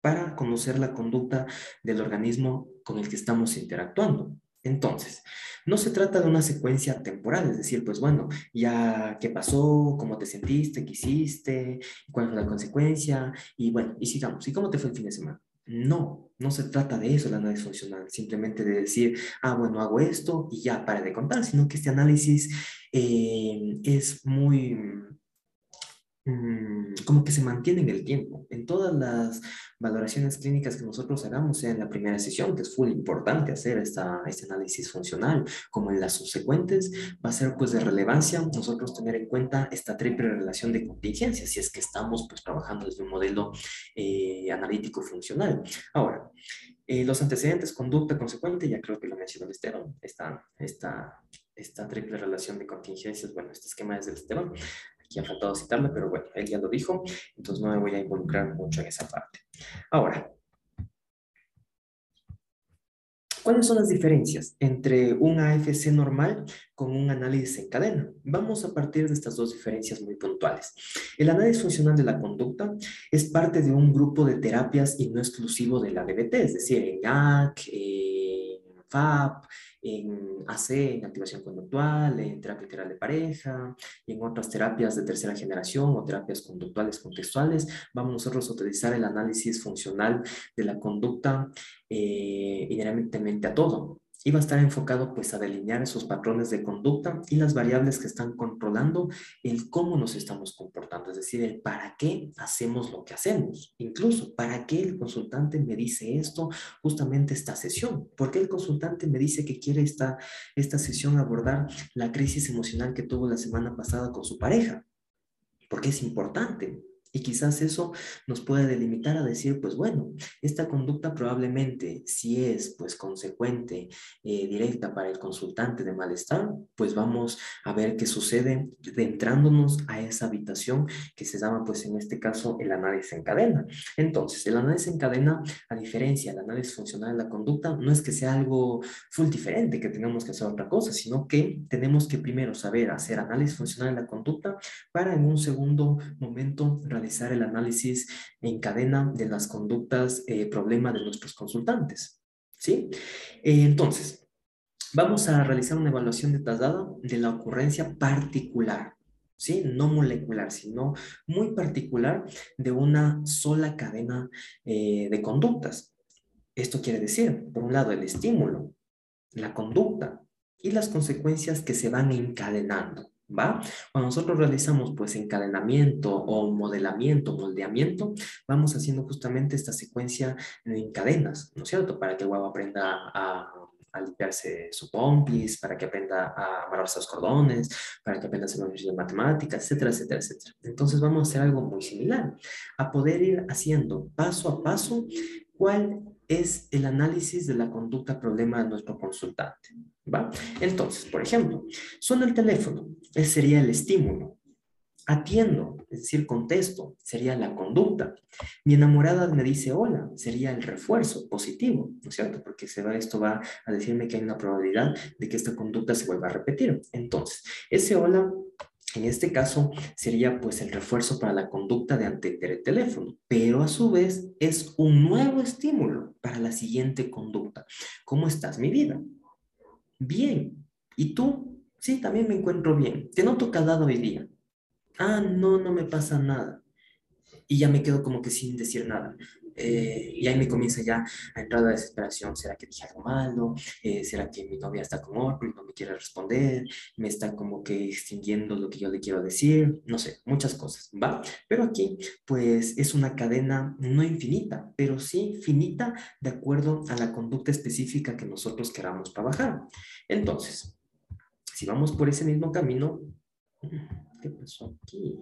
para conocer la conducta del organismo con el que estamos interactuando. Entonces, no se trata de una secuencia temporal, es decir, pues bueno, ya qué pasó, cómo te sentiste, qué hiciste, cuál fue la consecuencia, y bueno, y sigamos, ¿y cómo te fue el fin de semana? No, no se trata de eso el análisis funcional, simplemente de decir, ah, bueno, hago esto y ya para de contar, sino que este análisis eh, es muy como que se mantiene en el tiempo. En todas las valoraciones clínicas que nosotros hagamos, sea en la primera sesión, que es muy importante hacer esta, este análisis funcional, como en las subsecuentes, va a ser pues de relevancia nosotros tener en cuenta esta triple relación de contingencia, si es que estamos pues trabajando desde un modelo eh, analítico funcional. Ahora, eh, los antecedentes, conducta consecuente, ya creo que lo mencionó Esteban, esta, esta, esta triple relación de contingencias, bueno, este esquema es del Esteban, Aquí ha faltado citarla, pero bueno, él ya lo dijo, entonces no me voy a involucrar mucho en esa parte. Ahora, ¿Cuáles son las diferencias entre un AFC normal con un análisis en cadena? Vamos a partir de estas dos diferencias muy puntuales. El análisis funcional de la conducta es parte de un grupo de terapias y no exclusivo de la DBT, es decir, en AC, en FAP, en AC, en activación conductual, en terapia integral de pareja, en otras terapias de tercera generación o terapias conductuales contextuales, vamos nosotros a utilizar el análisis funcional de la conducta eh, inherentemente a todo va a estar enfocado pues a delinear esos patrones de conducta y las variables que están controlando el cómo nos estamos comportando, es decir, el para qué hacemos lo que hacemos, incluso para qué el consultante me dice esto, justamente esta sesión, por qué el consultante me dice que quiere esta, esta sesión abordar la crisis emocional que tuvo la semana pasada con su pareja, porque es importante, y quizás eso nos puede delimitar a decir, pues bueno, esta conducta probablemente si es pues consecuente, eh, directa para el consultante de malestar, pues vamos a ver qué sucede entrándonos a esa habitación que se llama pues en este caso el análisis en cadena. Entonces, el análisis en cadena, a diferencia del análisis funcional de la conducta, no es que sea algo full diferente, que tengamos que hacer otra cosa, sino que tenemos que primero saber hacer análisis funcional de la conducta para en un segundo momento realizar el análisis en cadena de las conductas eh, problema de nuestros consultantes. ¿Sí? Eh, entonces, vamos a realizar una evaluación detallada de la ocurrencia particular, ¿sí? No molecular, sino muy particular de una sola cadena eh, de conductas. Esto quiere decir, por un lado, el estímulo, la conducta y las consecuencias que se van encadenando. ¿Va? Cuando nosotros realizamos pues encadenamiento o modelamiento, moldeamiento, vamos haciendo justamente esta secuencia en cadenas, ¿no es cierto? Para que el huevo aprenda a, limpiarse su pompis, para que aprenda a amarrarse los cordones, para que aprenda a hacer ejercicio de matemáticas, etcétera, etcétera, etcétera. Entonces vamos a hacer algo muy similar, a poder ir haciendo paso a paso cuál es el análisis de la conducta problema de nuestro consultante. ¿va? Entonces, por ejemplo, suena el teléfono, ese sería el estímulo. Atiendo, es decir, contesto, sería la conducta. Mi enamorada me dice hola, sería el refuerzo positivo, ¿no es cierto? Porque se va, esto va a decirme que hay una probabilidad de que esta conducta se vuelva a repetir. Entonces, ese hola en este caso sería pues el refuerzo para la conducta de atender el teléfono, pero a su vez es un nuevo estímulo para la siguiente conducta. ¿Cómo estás, mi vida? Bien. ¿Y tú? Sí, también me encuentro bien. Te noto dado hoy día. Ah, no, no me pasa nada. Y ya me quedo como que sin decir nada. Eh, y ahí me comienza ya a entrar la desesperación. ¿Será que dije algo malo? Eh, ¿Será que mi novia está con otro y no me quiere responder? ¿Me está como que extinguiendo lo que yo le quiero decir? No sé, muchas cosas, ¿va? Pero aquí, pues es una cadena no infinita, pero sí finita de acuerdo a la conducta específica que nosotros queramos trabajar. Entonces, si vamos por ese mismo camino, ¿qué pasó aquí?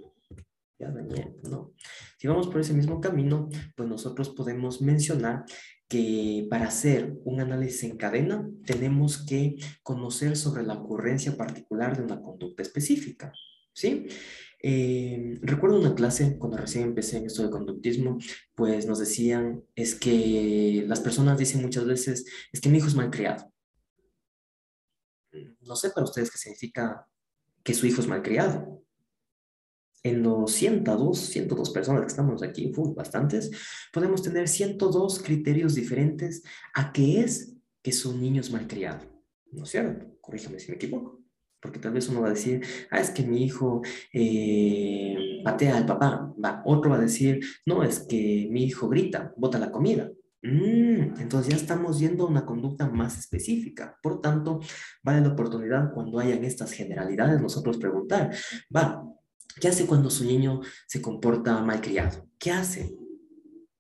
Ya dañé, no. Si vamos por ese mismo camino, pues nosotros podemos mencionar que para hacer un análisis en cadena tenemos que conocer sobre la ocurrencia particular de una conducta específica, ¿sí? Eh, recuerdo una clase cuando recién empecé en esto de conductismo, pues nos decían, es que las personas dicen muchas veces, es que mi hijo es malcriado. No sé para ustedes qué significa que su hijo es malcriado en los 102, 102 personas que estamos aquí, bastantes, podemos tener 102 criterios diferentes a qué es que su niño es malcriado. ¿No es cierto? Corríjame si me equivoco. Porque tal vez uno va a decir, ah, es que mi hijo eh, patea al papá. Va. Otro va a decir, no, es que mi hijo grita, bota la comida. Mm, entonces ya estamos yendo a una conducta más específica. Por tanto, vale la oportunidad cuando hayan estas generalidades nosotros preguntar, va, ¿Qué hace cuando su niño se comporta malcriado? ¿Qué hace?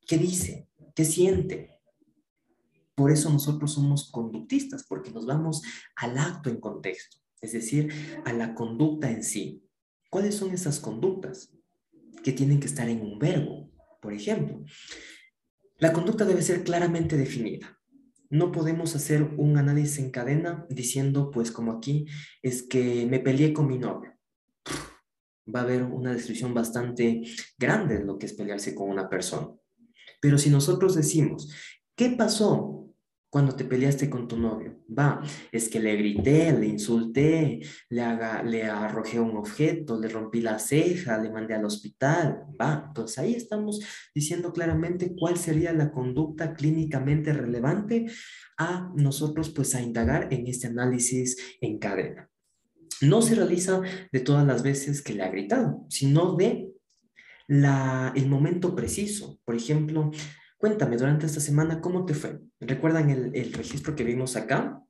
¿Qué dice? ¿Qué siente? Por eso nosotros somos conductistas, porque nos vamos al acto en contexto, es decir, a la conducta en sí. ¿Cuáles son esas conductas? Que tienen que estar en un verbo, por ejemplo. La conducta debe ser claramente definida. No podemos hacer un análisis en cadena diciendo, pues como aquí, es que me peleé con mi novio va a haber una descripción bastante grande de lo que es pelearse con una persona. Pero si nosotros decimos, ¿qué pasó cuando te peleaste con tu novio? Va, es que le grité, le insulté, le, haga, le arrojé un objeto, le rompí la ceja, le mandé al hospital. Va, entonces ahí estamos diciendo claramente cuál sería la conducta clínicamente relevante a nosotros pues a indagar en este análisis en cadena no se realiza de todas las veces que le ha gritado, sino de la, el momento preciso. Por ejemplo, cuéntame durante esta semana cómo te fue. ¿Recuerdan el, el registro que vimos acá?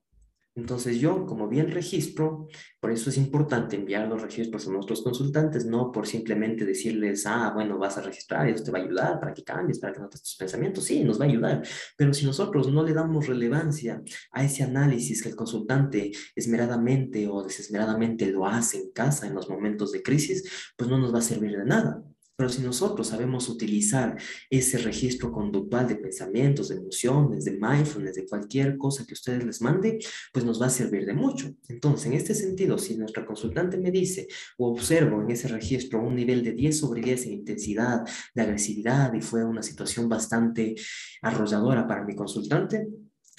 Entonces yo, como vi el registro, por eso es importante enviar los registros a nuestros consultantes, no por simplemente decirles, ah, bueno, vas a registrar, eso te va a ayudar para que cambies, para que notes tus pensamientos. Sí, nos va a ayudar, pero si nosotros no le damos relevancia a ese análisis que el consultante esmeradamente o desesmeradamente lo hace en casa en los momentos de crisis, pues no nos va a servir de nada. Pero si nosotros sabemos utilizar ese registro conductual de pensamientos, de emociones, de mindfulness, de cualquier cosa que ustedes les mande, pues nos va a servir de mucho. Entonces, en este sentido, si nuestra consultante me dice o observo en ese registro un nivel de 10 sobre 10 en intensidad, de agresividad y fue una situación bastante arrolladora para mi consultante,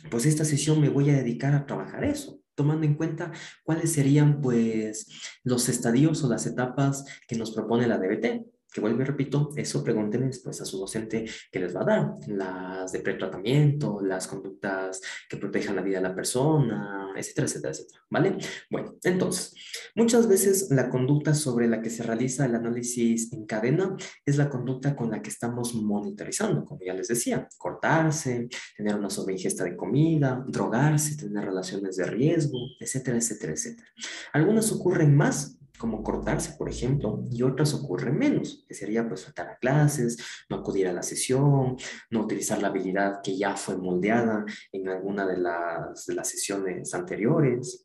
pues esta sesión me voy a dedicar a trabajar eso tomando en cuenta cuáles serían pues los estadios o las etapas que nos propone la DBT que vuelvo y repito, eso pregúntenle después a su docente que les va a dar, las de pretratamiento, las conductas que protejan la vida de la persona, etcétera, etcétera, etcétera, ¿vale? Bueno, entonces, muchas veces la conducta sobre la que se realiza el análisis en cadena es la conducta con la que estamos monitorizando, como ya les decía, cortarse, tener una sobreingesta de comida, drogarse, tener relaciones de riesgo, etcétera, etcétera, etcétera. Algunas ocurren más como cortarse, por ejemplo, y otras ocurren menos, que sería pues faltar a clases, no acudir a la sesión, no utilizar la habilidad que ya fue moldeada en alguna de las, de las sesiones anteriores.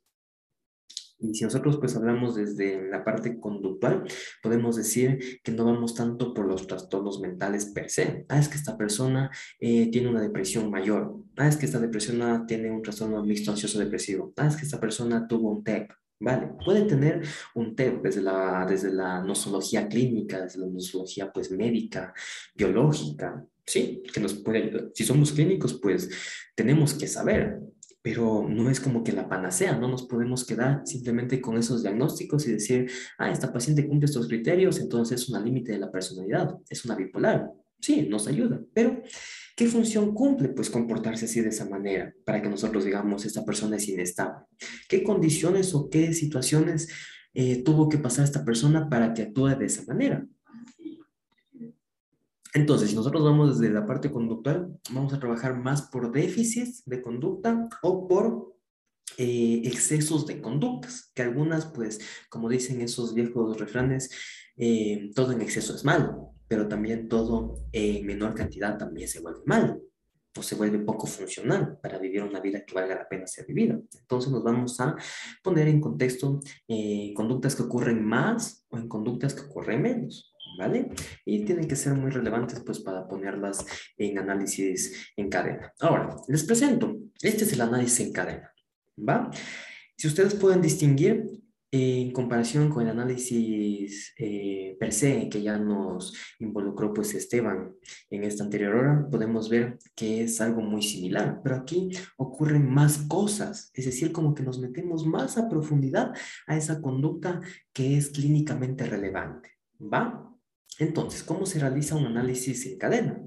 Y si nosotros pues hablamos desde la parte conductual, podemos decir que no vamos tanto por los trastornos mentales per se. Ah, es que esta persona eh, tiene una depresión mayor. Ah, es que esta depresión tiene un trastorno mixto ansioso depresivo. Ah, es que esta persona tuvo un TEP Vale, puede tener un TEP desde la, desde la nosología clínica, desde la nosología pues médica, biológica, sí, que nos puede, si somos clínicos pues tenemos que saber, pero no es como que la panacea, no nos podemos quedar simplemente con esos diagnósticos y decir, ah, esta paciente cumple estos criterios, entonces es una límite de la personalidad, es una bipolar. Sí, nos ayuda, pero ¿Qué función cumple? Pues comportarse así de esa manera, para que nosotros digamos, esta persona es inestable. ¿Qué condiciones o qué situaciones eh, tuvo que pasar esta persona para que actúe de esa manera? Entonces, si nosotros vamos desde la parte conductual, vamos a trabajar más por déficits de conducta o por eh, excesos de conductas, que algunas, pues, como dicen esos viejos refranes, eh, todo en exceso es malo, pero también todo en menor cantidad también se vuelve malo o se vuelve poco funcional para vivir una vida que valga la pena ser vivida. Entonces nos vamos a poner en contexto eh, conductas que ocurren más o en conductas que ocurren menos. ¿Vale? Y tienen que ser muy relevantes pues para ponerlas en análisis en cadena. Ahora, les presento, este es el análisis en cadena, ¿va? Si ustedes pueden distinguir, en comparación con el análisis eh, per se que ya nos involucró pues Esteban en esta anterior hora, podemos ver que es algo muy similar, pero aquí ocurren más cosas, es decir, como que nos metemos más a profundidad a esa conducta que es clínicamente relevante, ¿va? Entonces, ¿cómo se realiza un análisis en cadena?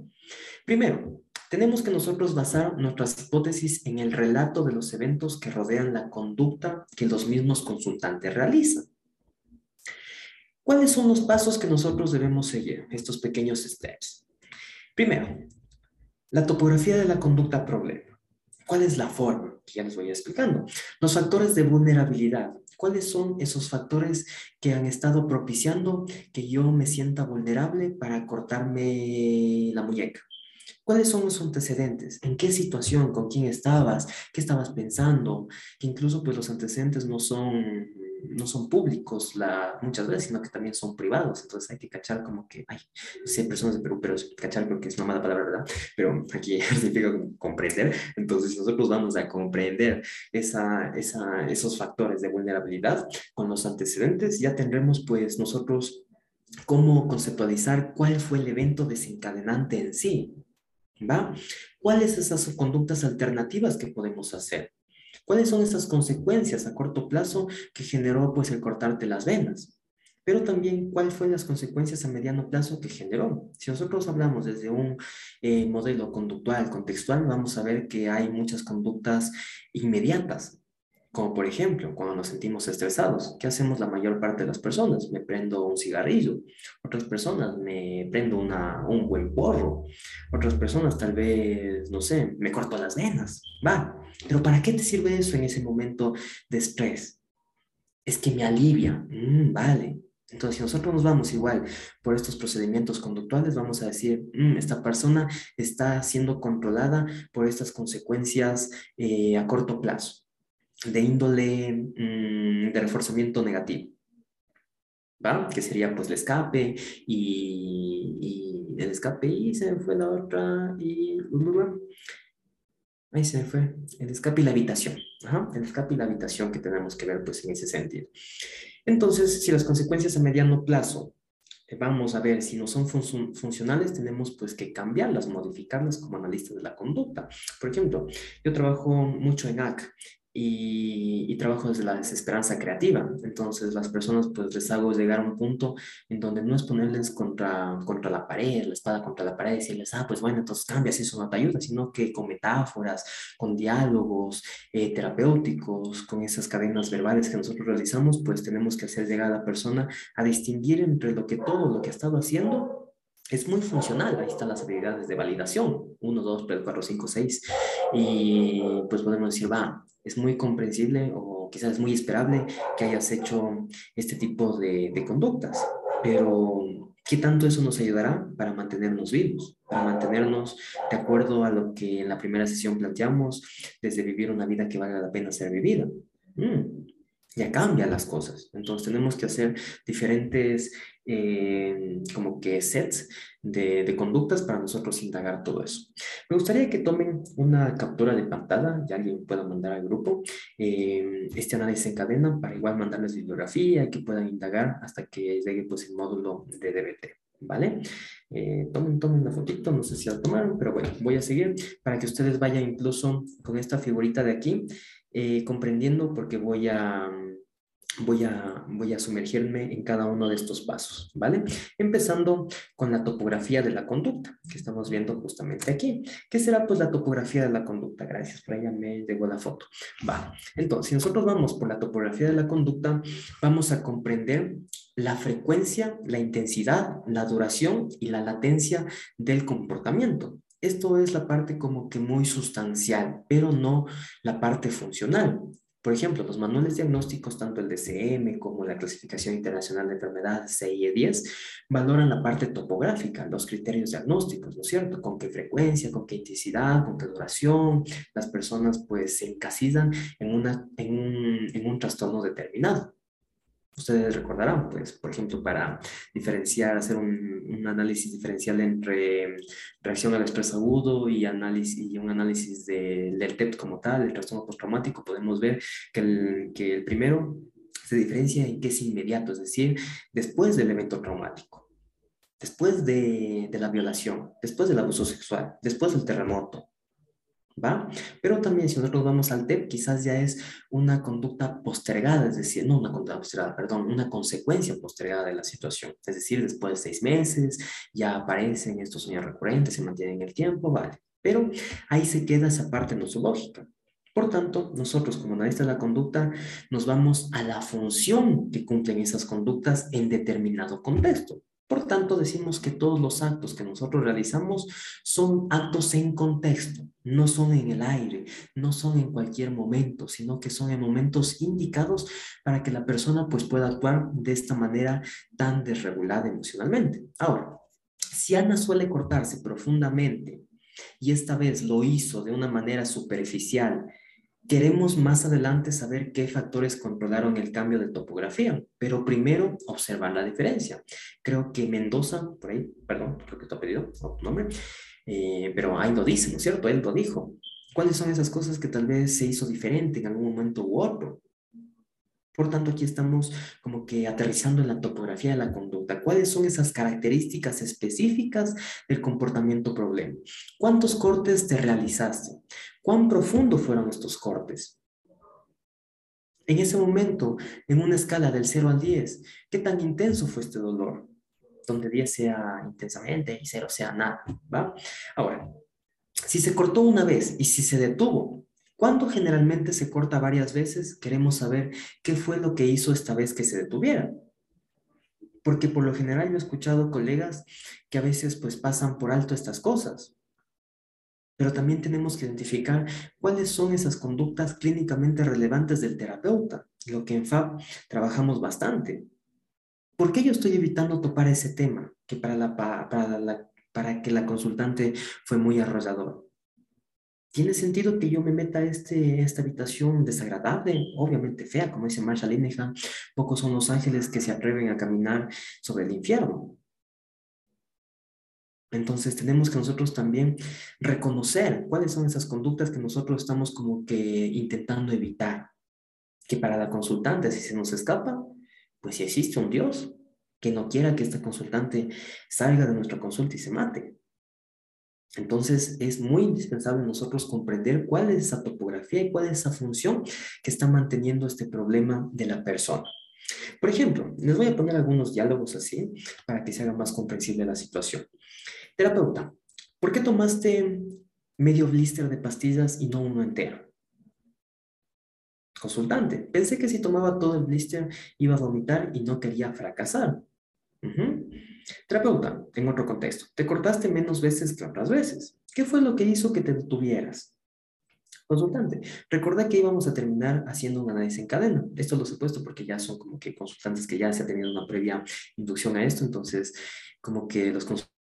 Primero, tenemos que nosotros basar nuestras hipótesis en el relato de los eventos que rodean la conducta que los mismos consultantes realizan. ¿Cuáles son los pasos que nosotros debemos seguir? Estos pequeños steps. Primero, la topografía de la conducta problema. ¿Cuál es la forma? Que ya les voy explicando. Los factores de vulnerabilidad. ¿Cuáles son esos factores que han estado propiciando que yo me sienta vulnerable para cortarme la muñeca? ¿Cuáles son los antecedentes? ¿En qué situación? ¿Con quién estabas? ¿Qué estabas pensando? Que incluso pues los antecedentes no son, no son públicos la, muchas veces, sino que también son privados. Entonces hay que cachar como que, ay, sé, personas de Perú, pero cachar creo que es una mala palabra, ¿verdad? Pero aquí [laughs] significa comprender. Entonces nosotros vamos a comprender esa, esa, esos factores de vulnerabilidad con los antecedentes. Ya tendremos pues nosotros cómo conceptualizar cuál fue el evento desencadenante en sí. ¿Va? ¿Cuáles esas conductas alternativas que podemos hacer? ¿Cuáles son esas consecuencias a corto plazo que generó pues el cortarte las venas? Pero también, ¿cuáles fueron las consecuencias a mediano plazo que generó? Si nosotros hablamos desde un eh, modelo conductual, contextual, vamos a ver que hay muchas conductas inmediatas, como por ejemplo, cuando nos sentimos estresados, ¿qué hacemos la mayor parte de las personas? Me prendo un cigarrillo. Otras personas me prendo una, un buen porro. Otras personas tal vez, no sé, me corto las venas. Va. Pero ¿para qué te sirve eso en ese momento de estrés? Es que me alivia. Mm, vale. Entonces, si nosotros nos vamos igual por estos procedimientos conductuales, vamos a decir, mm, esta persona está siendo controlada por estas consecuencias eh, a corto plazo de índole mm, de reforzamiento negativo, ¿va? Que sería pues el escape y, el escape y se me fue la otra y... Ahí se me fue. El escape y la habitación. el escape y la habitación que tenemos que ver pues en ese sentido. Entonces, si las consecuencias a mediano plazo eh, vamos a ver si no son funcionales, tenemos pues que cambiarlas, modificarlas como analistas de la conducta. Por ejemplo, yo trabajo mucho en AC y, trabajo desde la desesperanza creativa. Entonces, las personas, pues les hago llegar a un punto en donde no es ponerles contra, contra la pared, la espada contra la pared, y decirles, ah, pues bueno, entonces cambia si eso no te ayuda, sino que con metáforas, con diálogos eh, terapéuticos, con esas cadenas verbales que nosotros realizamos, pues tenemos que hacer llegar a la persona a distinguir entre lo que todo lo que ha estado haciendo es muy funcional. Ahí están las habilidades de validación. 1, 2, 3, 4, 5, 6. Y pues podemos decir, va, es muy comprensible o quizás es muy esperable que hayas hecho este tipo de, conductas. Pero, ¿qué tanto eso nos ayudará para mantenernos vivos? Para mantenernos de acuerdo a lo que en la primera sesión planteamos, desde vivir una vida que valga la pena ser vivida. Mm, ya cambian las cosas. Entonces tenemos que hacer diferentes eh, como que sets de, de, conductas para nosotros indagar todo eso. Me gustaría que tomen una captura de pantalla, ya alguien pueda mandar al grupo eh, este análisis en cadena para igual mandarles bibliografía que puedan indagar hasta que llegue pues el módulo de DBT. ¿Vale? Eh, tomen, tomen una fotito, no sé si la tomaron, pero bueno, voy a seguir para que ustedes vayan incluso con esta figurita de aquí, comprendiendo porque voy a voy a, voy a sumergirme en cada uno de estos pasos, ¿vale? Empezando con la topografía de la conducta, que estamos viendo justamente aquí. ¿Qué será pues la topografía de la conducta? Gracias, por me llegó la foto. Va, entonces, si nosotros vamos por la topografía de la conducta, vamos a comprender la frecuencia, la intensidad, la duración y la latencia del comportamiento. Esto es la parte como que muy sustancial, pero no la parte funcional. Por ejemplo, los manuales diagnósticos, tanto el DCM como la Clasificación Internacional de Enfermedades CIE-10, valoran la parte topográfica, los criterios diagnósticos, ¿no es cierto? Con qué frecuencia, con qué intensidad, con qué duración, las personas pues se encasillan en, una, en, un, en un trastorno determinado. Ustedes recordarán, pues, por ejemplo, para diferenciar, hacer un, un, análisis diferencial entre reacción al estrés agudo y, análisis, y un análisis de, del TEP como tal, el trastorno postraumático, podemos ver que el, que el primero se diferencia en que es inmediato, es decir, después del evento traumático, después de, de la violación, después del abuso sexual, después del terremoto, ¿va? Pero también si nosotros vamos al TEP, quizás ya es una conducta postergada, es decir, no una conducta postergada, perdón, una consecuencia postergada de la situación. Es decir, después de seis meses ya aparecen estos sueños recurrentes, se mantienen el tiempo, vale. Pero ahí se queda esa parte nosológica. Por tanto, nosotros como analistas de la conducta nos vamos a la función que cumplen esas conductas en determinado contexto. Por tanto, decimos que todos los actos que nosotros realizamos son actos en contexto, no son en el aire, no son en cualquier momento, sino que son en momentos indicados para que la persona pues pueda actuar de esta manera tan desregulada emocionalmente. Ahora, si Ana suele cortarse profundamente y esta vez lo hizo de una manera superficial Queremos más adelante saber qué factores controlaron el cambio de topografía, pero primero observar la diferencia. Creo que Mendoza, por ahí, perdón, creo que te ha pedido otro nombre, eh, pero ahí lo dice, ¿no es cierto? Él lo dijo. ¿Cuáles son esas cosas que tal vez se hizo diferente en algún momento u otro? Por tanto, aquí estamos como que aterrizando en la topografía de la conducta. ¿Cuáles son esas características específicas del comportamiento problema? ¿Cuántos cortes te realizaste? ¿Cuán profundo fueron estos cortes? En ese momento, en una escala del 0 al 10, ¿qué tan intenso fue este dolor? Donde 10 sea intensamente y 0 sea nada, ¿va? Ahora, si se cortó una vez y si se detuvo, ¿cuándo generalmente se corta varias veces? Queremos saber qué fue lo que hizo esta vez que se detuviera. Porque por lo general yo he escuchado colegas que a veces pues pasan por alto estas cosas. Pero también tenemos que identificar cuáles son esas conductas clínicamente relevantes del terapeuta, lo que en FAB trabajamos bastante. ¿Por qué yo estoy evitando topar ese tema que para, la, para, la, para que la consultante fue muy arrollador? ¿Tiene sentido que yo me meta a este, esta habitación desagradable, obviamente fea, como dice Marshall Linehan? Pocos son los ángeles que se atreven a caminar sobre el infierno. Entonces tenemos que nosotros también reconocer cuáles son esas conductas que nosotros estamos como que intentando evitar. Que para la consultante, si se nos escapa, pues si existe un Dios que no quiera que esta consultante salga de nuestra consulta y se mate. Entonces es muy indispensable nosotros comprender cuál es esa topografía y cuál es esa función que está manteniendo este problema de la persona. Por ejemplo, les voy a poner algunos diálogos así para que se haga más comprensible la situación. Terapeuta, ¿por qué tomaste medio blister de pastillas y no uno entero? Consultante, pensé que si tomaba todo el blister iba a vomitar y no quería fracasar. Terapeuta, en otro contexto, te cortaste menos veces que otras veces. ¿Qué fue lo que hizo que te detuvieras? Consultante, recuerda que íbamos a terminar haciendo un análisis en cadena. Esto lo he puesto porque ya son como que consultantes que ya se ha tenido una previa inducción a esto, entonces como que los consultantes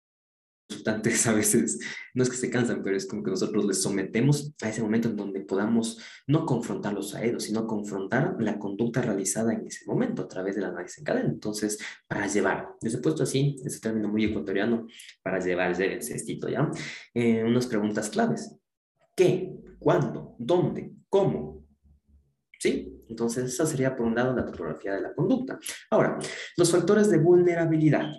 consultantes [laughs] a veces no es que se cansan, pero es como que nosotros les sometemos a ese momento en donde podamos no confrontarlos a ellos, sino confrontar la conducta realizada en ese momento a través del análisis en cadena. Entonces, para llevar, les he puesto así, ese término muy ecuatoriano, para llevar ese cestito, ¿ya? Eh, unas preguntas claves. ¿Qué? ¿Cuándo? ¿Dónde? ¿Cómo? ¿Sí? Entonces, esa sería por un lado la topografía de la conducta. Ahora, los factores de vulnerabilidad.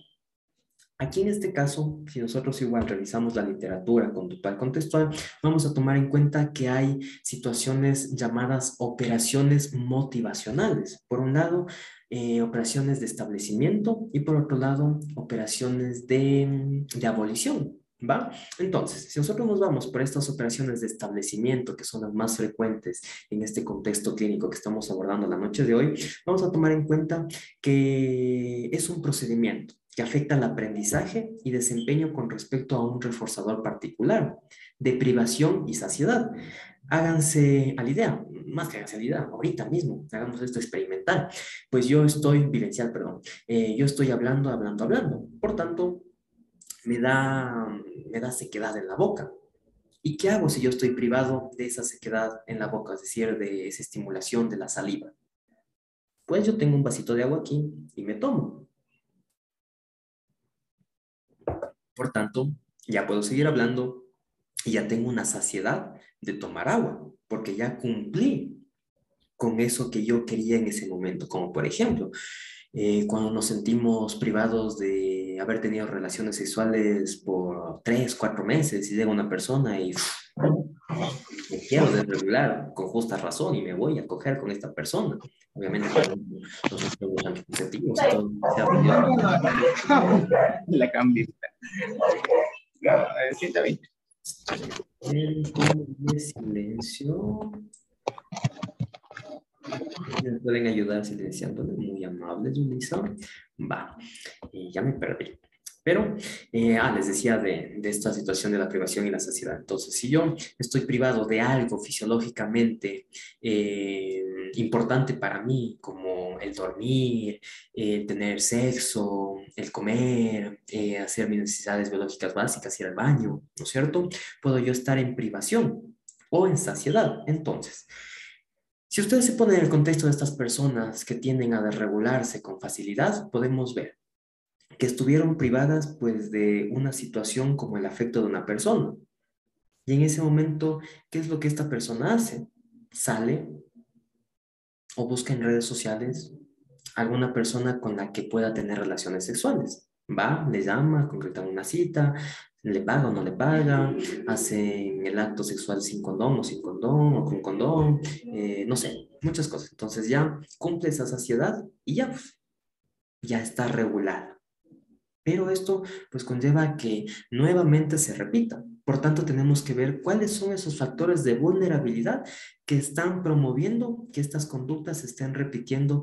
Aquí en este caso, si nosotros igual revisamos la literatura conductual contextual, vamos a tomar en cuenta que hay situaciones llamadas operaciones motivacionales. Por un lado, eh, operaciones de establecimiento y por otro lado, operaciones de, de abolición. ¿Va? Entonces, si nosotros nos vamos por estas operaciones de establecimiento, que son las más frecuentes en este contexto clínico que estamos abordando la noche de hoy, vamos a tomar en cuenta que es un procedimiento que afecta al aprendizaje y desempeño con respecto a un reforzador particular de privación y saciedad. Háganse a la idea, más que háganse a la idea, ahorita mismo, hagamos esto experimental. Pues yo estoy, vivencial, perdón, eh, yo estoy hablando, hablando, hablando. Por tanto, me da, me da sequedad en la boca. ¿Y qué hago si yo estoy privado de esa sequedad en la boca, es decir, de esa estimulación de la saliva? Pues yo tengo un vasito de agua aquí y me tomo. Por tanto, ya puedo seguir hablando y ya tengo una saciedad de tomar agua, porque ya cumplí con eso que yo quería en ese momento, como por ejemplo, eh, cuando nos sentimos privados de haber tenido relaciones sexuales por tres, cuatro meses y llega una persona y me quiero desregular con justa razón y me voy a coger con esta persona. Obviamente, los anticonceptivos. [laughs]
La cambié.
El silencio. ¿Me pueden ayudar silenciándole? Muy amable, Julissa. Va, y ya me perdí. Pero, eh, ah, les decía de, de, esta situación de la privación y la saciedad. Entonces, si yo estoy privado de algo fisiológicamente eh, importante para mí, como el dormir, el tener sexo, el comer, eh, hacer mis necesidades biológicas básicas, ir al baño, ¿no es cierto? Puedo yo estar en privación o en saciedad. Entonces, si ustedes se ponen en el contexto de estas personas que tienden a desregularse con facilidad, podemos ver que estuvieron privadas pues de una situación como el afecto de una persona. Y en ese momento, ¿qué es lo que esta persona hace? Sale o busca en redes sociales alguna persona con la que pueda tener relaciones sexuales. Va, le llama, concreta una cita, le paga o no le paga, hacen el acto sexual sin condón o sin condón o con condón, eh, no sé, muchas cosas. Entonces ya cumple esa saciedad y ya, ya está regulada. Pero esto pues conlleva que nuevamente se repita. Por tanto, tenemos que ver cuáles son esos factores de vulnerabilidad que están promoviendo que estas conductas se estén repitiendo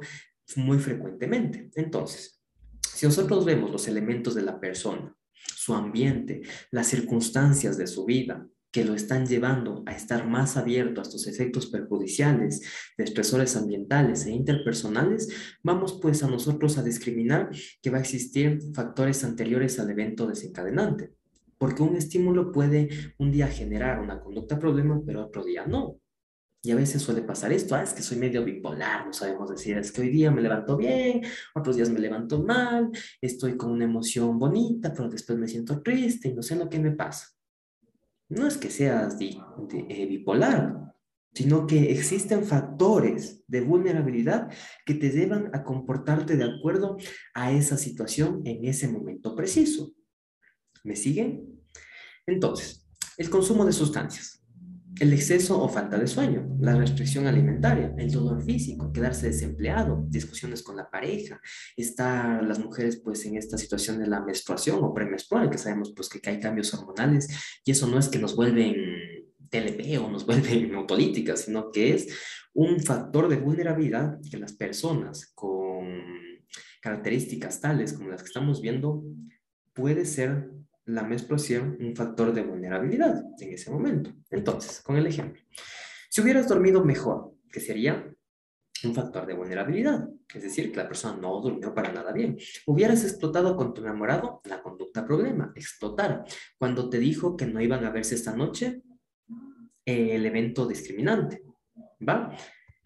muy frecuentemente. Entonces, si nosotros vemos los elementos de la persona, su ambiente, las circunstancias de su vida, que lo están llevando a estar más abierto a estos efectos perjudiciales de estresores ambientales e interpersonales, vamos pues a nosotros a discriminar que va a existir factores anteriores al evento desencadenante. Porque un estímulo puede un día generar una conducta problema, pero otro día no. Y a veces suele pasar esto, ah, es que soy medio bipolar, no sabemos decir, es que hoy día me levanto bien, otros días me levanto mal, estoy con una emoción bonita, pero después me siento triste y no sé lo que me pasa. No es que seas eh, bipolar, sino que existen factores de vulnerabilidad que te llevan a comportarte de acuerdo a esa situación en ese momento preciso. ¿Me siguen? Entonces, el consumo de sustancias el exceso o falta de sueño, la restricción alimentaria, el dolor físico, quedarse desempleado, discusiones con la pareja, estar las mujeres pues en esta situación de la menstruación o premenstrual, que sabemos pues que hay cambios hormonales y eso no es que nos vuelven TLP o nos [laughs] vuelven autolíticas, sino que es un factor de vulnerabilidad que las personas con características tales como las que estamos viendo puede ser la menstruación un factor de vulnerabilidad en ese momento. Entonces, con el ejemplo, si hubieras dormido mejor, ¿qué sería? Un factor de vulnerabilidad, es decir, que la persona no durmió para nada bien. Hubieras explotado con tu enamorado, la conducta problema, explotar. Cuando te dijo que no iban a verse esta noche, el evento discriminante, ¿va?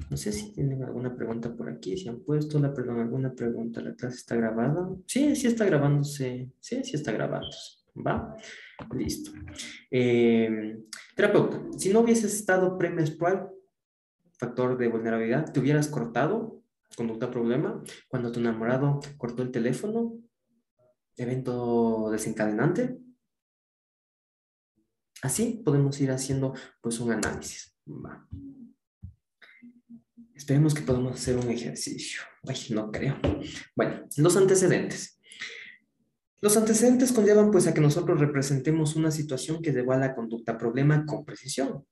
No sé si tienen alguna pregunta por aquí, si han puesto la perdón, alguna pregunta, la clase está grabada. Sí, sí está grabándose, sí, sí está grabándose. ¿Va? Listo. Eh, terapeuta, si no hubieses estado premenstrual, factor de vulnerabilidad, ¿te hubieras cortado? Conducta problema. Cuando tu enamorado cortó el teléfono, evento desencadenante. Así podemos ir haciendo pues un análisis. Esperemos que podamos hacer un ejercicio. Ay, no creo. Bueno, los antecedentes. Los antecedentes conllevan pues a que nosotros representemos una situación que llevó a la conducta problema con precisión.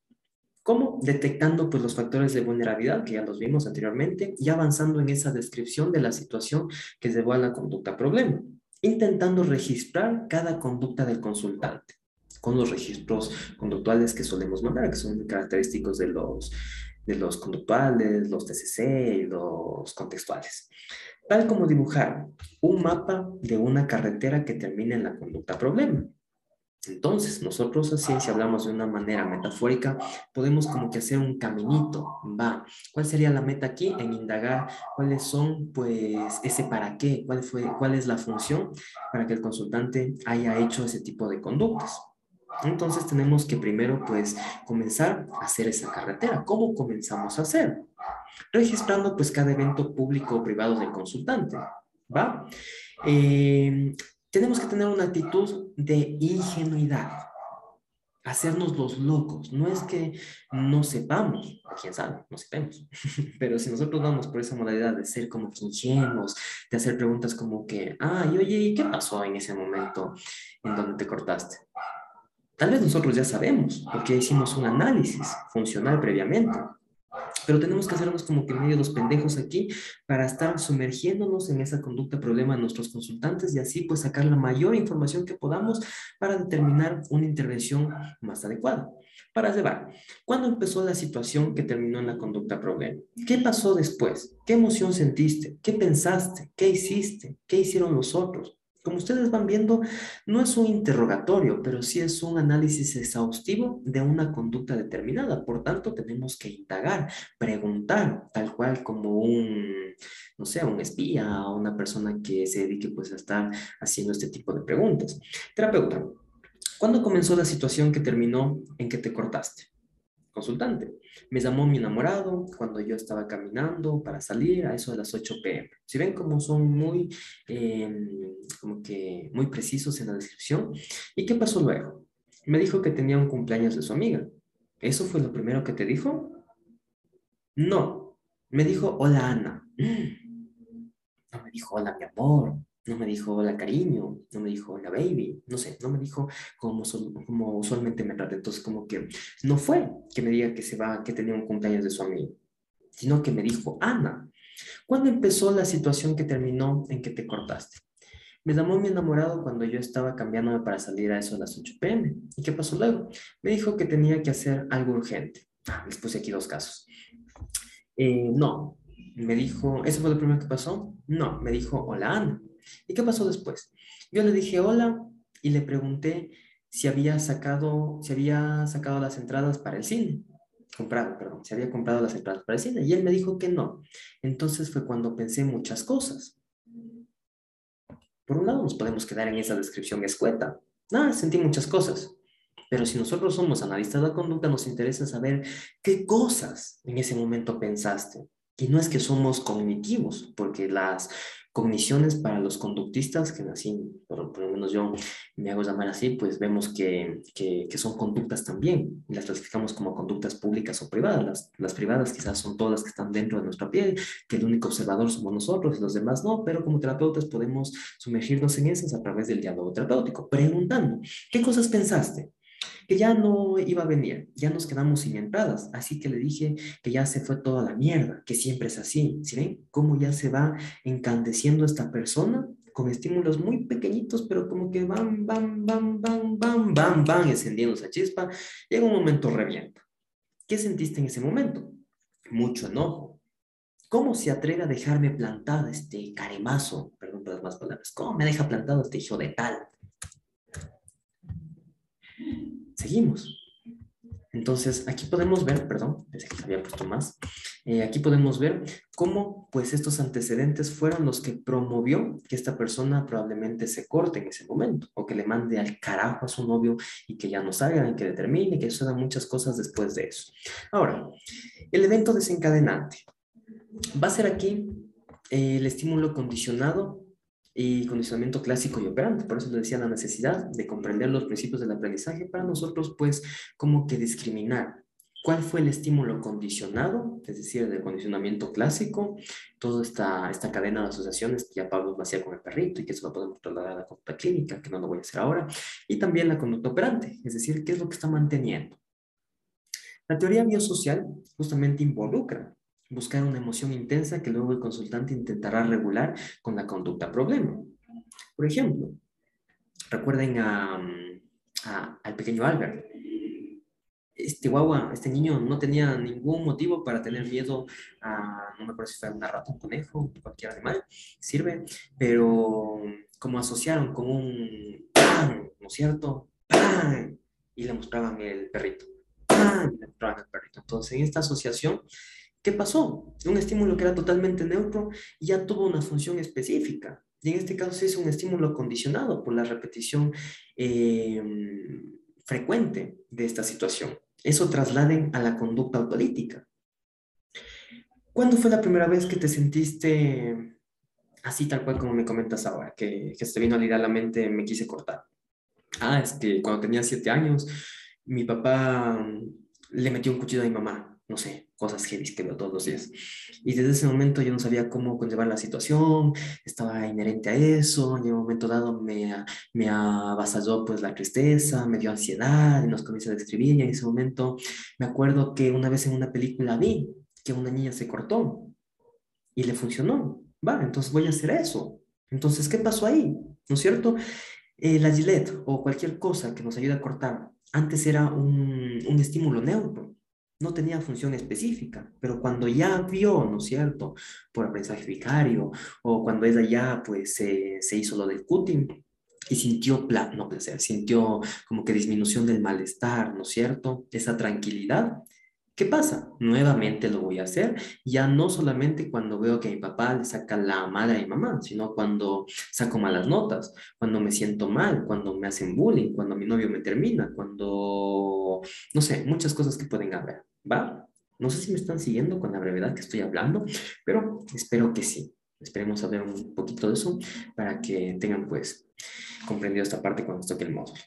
¿Cómo? Detectando pues los factores de vulnerabilidad que ya los vimos anteriormente y avanzando en esa descripción de la situación que llevó a la conducta problema, intentando registrar cada conducta del consultante con los registros conductuales que solemos mandar, que son característicos de los, de los conductuales, los TCC y los contextuales tal como dibujar un mapa de una carretera que termina en la conducta problema. Entonces, nosotros así, si hablamos de una manera metafórica, podemos como que hacer un caminito, va. ¿Cuál sería la meta aquí? En indagar cuáles son, pues, ese para qué, cuál, fue, cuál es la función para que el consultante haya hecho ese tipo de conductas. Entonces, tenemos que primero, pues, comenzar a hacer esa carretera. ¿Cómo comenzamos a hacer? Registrando pues cada evento público o privado del consultante, ¿va? Eh, tenemos que tener una actitud de ingenuidad, hacernos los locos. No es que no sepamos, quién sabe, no sepamos, [laughs] pero si nosotros vamos por esa modalidad de ser como ingenuos, de hacer preguntas como que, ay, oye, ¿qué pasó en ese momento en donde te cortaste? Tal vez nosotros ya sabemos, porque hicimos un análisis funcional previamente. Pero tenemos que hacernos como que medio los pendejos aquí para estar sumergiéndonos en esa conducta problema de nuestros consultantes y así pues sacar la mayor información que podamos para determinar una intervención más adecuada. Para llevar, ¿cuándo empezó la situación que terminó en la conducta problema? ¿Qué pasó después? ¿Qué emoción sentiste? ¿Qué pensaste? ¿Qué hiciste? ¿Qué hicieron los otros? Como ustedes van viendo, no es un interrogatorio, pero sí es un análisis exhaustivo de una conducta determinada. Por tanto, tenemos que indagar, preguntar, tal cual como un, no sé, un espía o una persona que se dedique pues a estar haciendo este tipo de preguntas. Terapeuta, ¿cuándo comenzó la situación que terminó en que te cortaste? Consultante. Me llamó mi enamorado cuando yo estaba caminando para salir a eso de las 8 pm. Si ven cómo son muy, em, como que muy precisos en la descripción. ¿Y qué pasó luego? Me dijo que tenía un cumpleaños de su amiga. ¿Eso fue lo primero que te dijo? No. Me dijo, hola Ana. No me dijo, hola mi amor. No me dijo hola cariño, no me dijo hola baby, no sé, no me dijo como, como usualmente me trata. Entonces como que no fue que me diga que se va, que tenía un cumpleaños de su amigo, sino que me dijo Ana. ¿Cuándo empezó la situación que terminó en que te cortaste? Me llamó mi enamorado cuando yo estaba cambiándome para salir a eso a las 8 pm. ¿Y qué pasó luego? Me dijo que tenía que hacer algo urgente. Ah, les puse aquí dos casos. Eh, no, me dijo, ¿eso fue lo primero que pasó? No, me dijo, hola Ana. ¿Y qué pasó después? Yo le dije hola y le pregunté si había sacado, si había sacado las entradas para el cine. Comprado, perdón, si había comprado las entradas para el cine. Y él me dijo que no. Entonces fue cuando pensé muchas cosas. Por un lado, nos podemos quedar en esa descripción escueta. Nada, sentí muchas cosas. Pero si nosotros somos analistas de la conducta, nos interesa saber qué cosas en ese momento pensaste. Y no es que somos cognitivos, porque las cogniciones para los conductistas, que así, por, por, lo menos yo me hago llamar así, pues vemos que, que, que, son conductas también, las clasificamos como conductas públicas o privadas. Las, las privadas quizás son todas las que están dentro de nuestra piel, que el único observador somos nosotros y los demás no, pero como terapeutas podemos sumergirnos en esas a través del diálogo terapéutico, preguntando, ¿qué cosas pensaste? Que ya no iba a venir, ya nos quedamos sin entradas, así que le dije que ya se fue toda la mierda, que siempre es así, ¿sí ven? Cómo ya se va encandeciendo esta persona con estímulos muy pequeñitos, pero como que van, van, van, van, van, van, van encendiendo esa chispa, llega un momento revienta. ¿Qué sentiste en ese momento? Mucho enojo. ¿Cómo se atreve a dejarme plantada este caremazo? Perdón por las más palabras. ¿Cómo me deja plantado este hijo de tal? Seguimos. Entonces, aquí podemos ver, perdón, pensé que había puesto más, eh, aquí podemos ver cómo pues estos antecedentes fueron los que promovió que esta persona probablemente se corte en ese momento o que le mande al carajo a su novio y que ya no salga y que determine, que sucedan muchas cosas después de eso. Ahora, el evento desencadenante va a ser aquí eh, el estímulo condicionado y condicionamiento clásico y operante. Por eso le decía la necesidad de comprender los principios del aprendizaje para nosotros, pues, como que discriminar ¿Cuál fue el estímulo condicionado? Es decir, el condicionamiento clásico, toda esta, esta cadena de asociaciones que ya Pablo lo hacía con el perrito y que eso lo podemos trasladar a la conducta clínica, que no lo voy a hacer ahora, y también la conducta operante, es decir, qué es lo que está manteniendo. La teoría biosocial justamente involucra buscar una emoción intensa que luego el consultante intentará regular con la conducta problema. Por ejemplo, recuerden al pequeño Albert este guagua, este niño no tenía ningún motivo para tener miedo a, no me acuerdo si fue una rata, un conejo, cualquier animal, sirve, pero como asociaron con un pan, ¿no es cierto? ¡Pan! Y le mostraban el perrito. ¡Pan! Y le mostraban el perrito. Entonces, en esta asociación, ¿qué pasó? Un estímulo que era totalmente neutro ya tuvo una función específica. Y en este caso es un estímulo condicionado por la repetición eh, frecuente de esta situación. Eso trasladen a la conducta autolítica. ¿Cuándo fue la primera vez que te sentiste así tal cual como me comentas ahora, que, que se te vino a ir a la mente, me quise cortar? Ah, es que cuando tenía siete años, mi papá le metió un cuchillo a mi mamá no sé, cosas heavy que veo todos los días. Y desde ese momento yo no sabía cómo conllevar la situación, estaba inherente a eso, en un momento dado me, me avasalló pues la tristeza, me dio ansiedad, y nos comienza a describir, y en ese momento me acuerdo que una vez en una película vi que una niña se cortó y le funcionó. Vale, entonces voy a hacer eso. Entonces, ¿qué pasó ahí? ¿No es cierto? Eh, la gilet o cualquier cosa que nos ayude a cortar, antes era un, un estímulo neutro no tenía función específica, pero cuando ya vio, ¿no es cierto?, por aprendizaje vicario, o cuando ella ya, pues, se hizo lo del cutting, y sintió, no placer, sintió como que disminución del malestar, ¿no es cierto?, esa tranquilidad, ¿Qué pasa? Nuevamente lo voy a hacer, ya no solamente cuando veo que mi papá le saca la madre a mi mamá, sino cuando saco malas notas, cuando me siento mal, cuando me hacen bullying, cuando mi novio me termina, cuando, no sé, muchas cosas que pueden haber, ¿va? No sé si me están siguiendo con la brevedad que estoy hablando, pero espero que sí. Esperemos hablar un poquito de eso para que tengan pues comprendido esta parte cuando toque el módulo.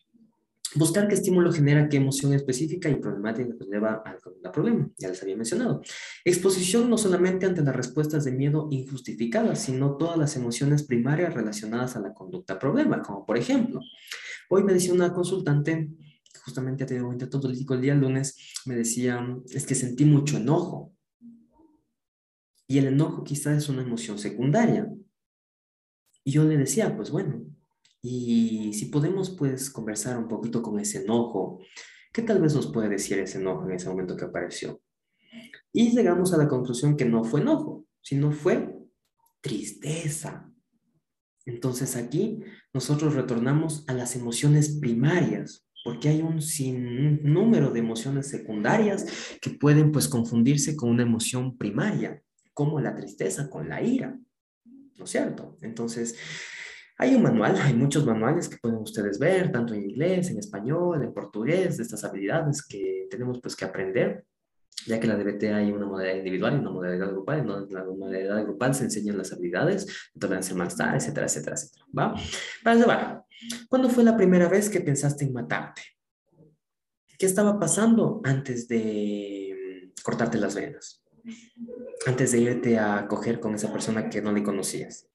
Buscar qué estímulo genera qué emoción específica y problemática que lleva al problema, ya les había mencionado. Exposición no solamente ante las respuestas de miedo injustificadas, sino todas las emociones primarias relacionadas a la conducta problema, como por ejemplo, hoy me decía una consultante, justamente ha tenido un intento político el día lunes, me decía, es que sentí mucho enojo. Y el enojo quizás es una emoción secundaria. Y yo le decía, pues bueno, y si podemos, pues, conversar un poquito con ese enojo, ¿qué tal vez nos puede decir ese enojo en ese momento que apareció? Y llegamos a la conclusión que no fue enojo, sino fue tristeza. Entonces aquí nosotros retornamos a las emociones primarias, porque hay un sinnúmero de emociones secundarias que pueden pues confundirse con una emoción primaria, como la tristeza con la ira, ¿no es cierto? Entonces, hay un manual, hay muchos manuales que pueden ustedes ver, tanto en inglés, en español, en portugués, de estas habilidades que tenemos pues que aprender, ya que en la DBT hay una modalidad individual y una modalidad grupal, en la modalidad grupal se enseñan las habilidades, tolerancia al malestar, etcétera, etcétera, etcétera, ¿va? Para llevar, ¿cuándo fue la primera vez que pensaste en matarte? ¿Qué estaba pasando antes de mm, cortarte las venas? Antes de irte a coger con esa persona que no le conocías.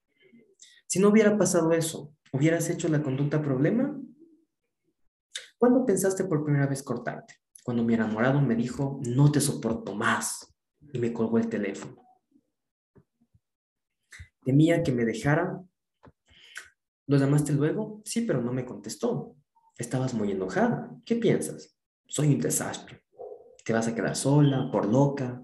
Si no hubiera pasado eso, ¿hubieras hecho la conducta problema? ¿Cuándo pensaste por primera vez cortarte? Cuando mi enamorado me dijo, no te soporto más, y me colgó el teléfono. Temía que me dejara. ¿Lo llamaste luego? Sí, pero no me contestó. Estabas muy enojada. ¿Qué piensas? Soy un desastre. ¿Te vas a quedar sola, por loca?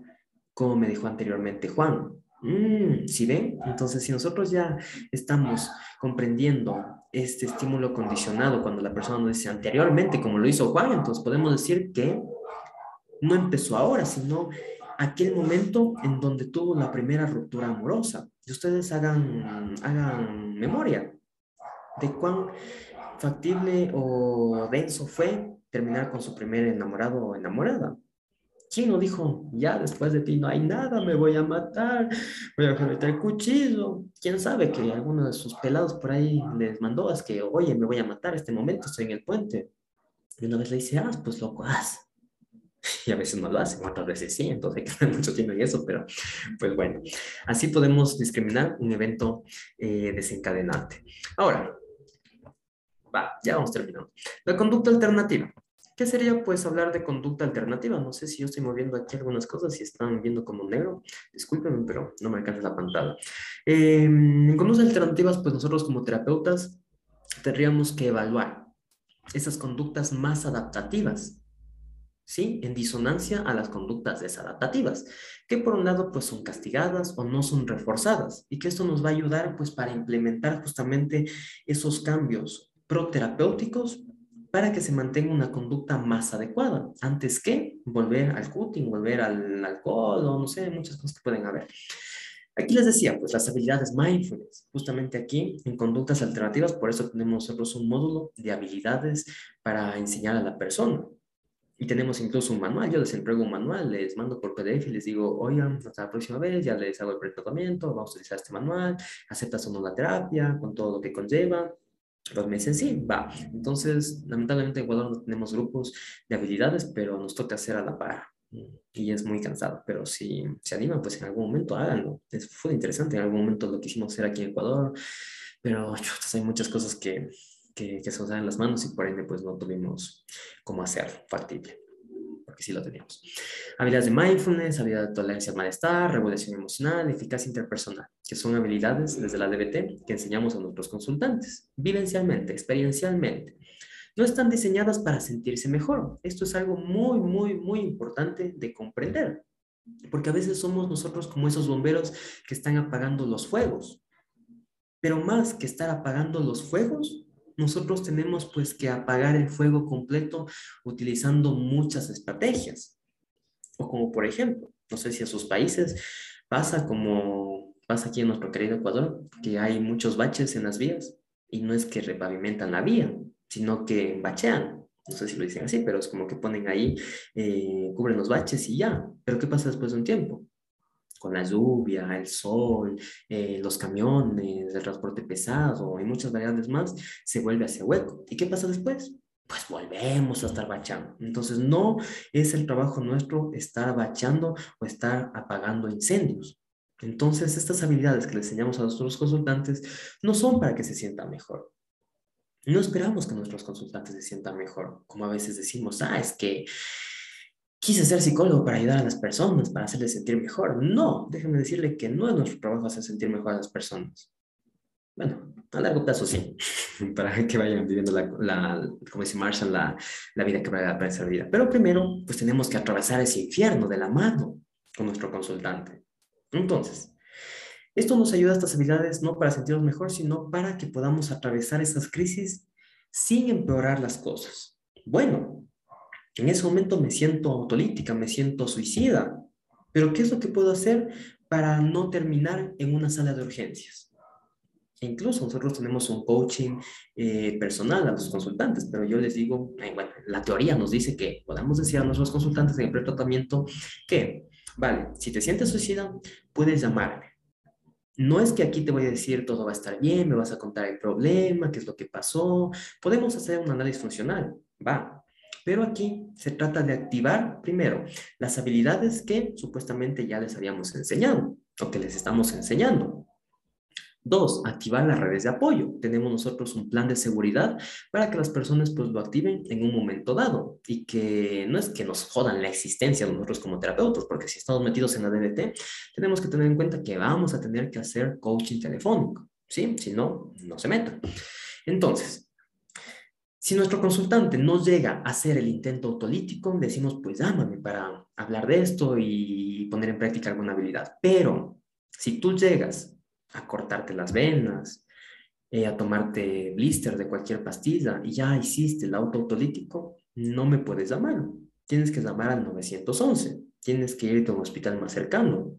Como me dijo anteriormente Juan. Mm, ¿Sí ven? Entonces, si nosotros ya estamos comprendiendo este estímulo condicionado cuando la persona nos dice anteriormente, como lo hizo Juan, entonces podemos decir que no empezó ahora, sino aquel momento en donde tuvo la primera ruptura amorosa. Y ustedes hagan, hagan memoria de cuán factible o denso fue terminar con su primer enamorado o enamorada. ¿Quién no dijo, ya después de ti no hay nada, me voy a matar, voy a meter el cuchillo? ¿Quién sabe que alguno de sus pelados por ahí les mandó, es que, oye, me voy a matar este momento, estoy en el puente? Y una vez le dice, ah, pues loco, haz. [laughs] y a veces no lo hacen, otras veces sí, entonces hay que estar mucho tiempo en eso, pero pues bueno, así podemos discriminar un evento eh, desencadenante. Ahora, va, ya vamos terminando. La conducta alternativa. ¿Qué sería pues hablar de conducta alternativa? No sé si yo estoy moviendo aquí algunas cosas y están viendo como negro. Discúlpenme, pero no me alcanza la pantalla. en conductas alternativas, pues nosotros como terapeutas tendríamos que evaluar esas conductas más adaptativas ¿sí? En disonancia a las conductas desadaptativas, que por un lado pues son castigadas o no son reforzadas y que esto nos va a ayudar pues para implementar justamente esos cambios proterapéuticos para que se mantenga una conducta más adecuada, antes que volver al cutting, volver al alcohol o no sé, muchas cosas que pueden haber. Aquí les decía, pues las habilidades mindfulness, justamente aquí en conductas alternativas, por eso tenemos nosotros un módulo de habilidades para enseñar a la persona. Y tenemos incluso un manual, yo les entrego un manual, les mando por PDF y les digo, oigan, hasta la próxima vez ya les hago el tratamiento, vamos a utilizar este manual, aceptas o no la terapia, con todo lo que conlleva. Pues me dicen, sí, va. Entonces, lamentablemente en Ecuador no tenemos grupos de habilidades, pero nos toca hacer a la par. Y es muy cansado, pero si se animan, pues en algún momento háganlo. Es, fue interesante en algún momento lo que hicimos hacer aquí en Ecuador, pero [laughs] hay muchas cosas que, que, se nos dan las manos y por ende pues no tuvimos cómo hacerlo factible, porque sí lo teníamos. Habilidades de mindfulness, habilidad de tolerancia al malestar, regulación emocional, eficacia interpersonal, que son habilidades desde la DBT que enseñamos a nuestros consultantes, vivencialmente, experiencialmente. No están diseñadas para sentirse mejor. Esto es algo muy, muy, muy importante de comprender. Porque a veces somos nosotros como esos bomberos que están apagando los fuegos. Pero más que estar apagando los fuegos, nosotros tenemos pues que apagar el fuego completo utilizando muchas estrategias. O como por ejemplo, no sé si a sus países pasa como pasa aquí en nuestro querido Ecuador, que hay muchos baches en las vías y no es que repavimentan la vía, sino que bachean. No sé si lo dicen así, pero es como que ponen ahí, eh, cubren los baches y ya. Pero ¿qué pasa después de un tiempo? Con la lluvia, el sol, eh, los camiones, el transporte pesado y muchas variables más, se vuelve hacia hueco. ¿Y qué pasa después? Pues volvemos a estar bachando. Entonces no es el trabajo nuestro estar bachando o estar apagando incendios. Entonces estas habilidades que le enseñamos a nuestros consultantes no son para que se sientan mejor. No esperamos que nuestros consultantes se sientan mejor, como a veces decimos, ah, es que quise ser psicólogo para ayudar a las personas, para hacerles sentir mejor. No, déjeme decirle que no es nuestro trabajo hacer sentir mejor a las personas. Bueno, a largo plazo sí, [laughs] para que vayan viviendo la, la como dice Marshall, la, la vida que va a ser vida. Pero primero, pues tenemos que atravesar ese infierno de la mano con nuestro consultante. Entonces, esto nos ayuda a estas habilidades no para sentirnos mejor, sino para que podamos atravesar esas crisis sin empeorar las cosas. Bueno, en ese momento me siento autolítica, me siento suicida. Pero ¿qué es lo que puedo hacer para no terminar en una sala de urgencias? E incluso nosotros tenemos un coaching eh, personal a los consultantes, pero yo les digo, bueno, la teoría nos dice que podemos decir a nuestros consultantes en el tratamiento que, vale, si te sientes suicida, puedes llamarme. No es que aquí te voy a decir todo va a estar bien, me vas a contar el problema, qué es lo que pasó. Podemos hacer un análisis funcional, va, pero aquí se trata de activar primero las habilidades que supuestamente ya les habíamos enseñado o que les estamos enseñando. Dos, activar las redes de apoyo. Tenemos nosotros un plan de seguridad para que las personas pues lo activen en un momento dado y que no es que nos jodan la existencia nosotros como terapeutas, porque si estamos metidos en la DBT, tenemos que tener en cuenta que vamos a tener que hacer coaching telefónico, ¿sí? Si no, no se metan. Entonces, si nuestro consultante no llega a hacer el intento autolítico, decimos, pues llámame para hablar de esto y poner en práctica alguna habilidad. Pero si tú llegas a cortarte las venas, eh, a tomarte blister de cualquier pastilla y ya hiciste el auto autolítico, no me puedes llamar. Tienes que llamar al 911. Tienes que irte a un hospital más cercano.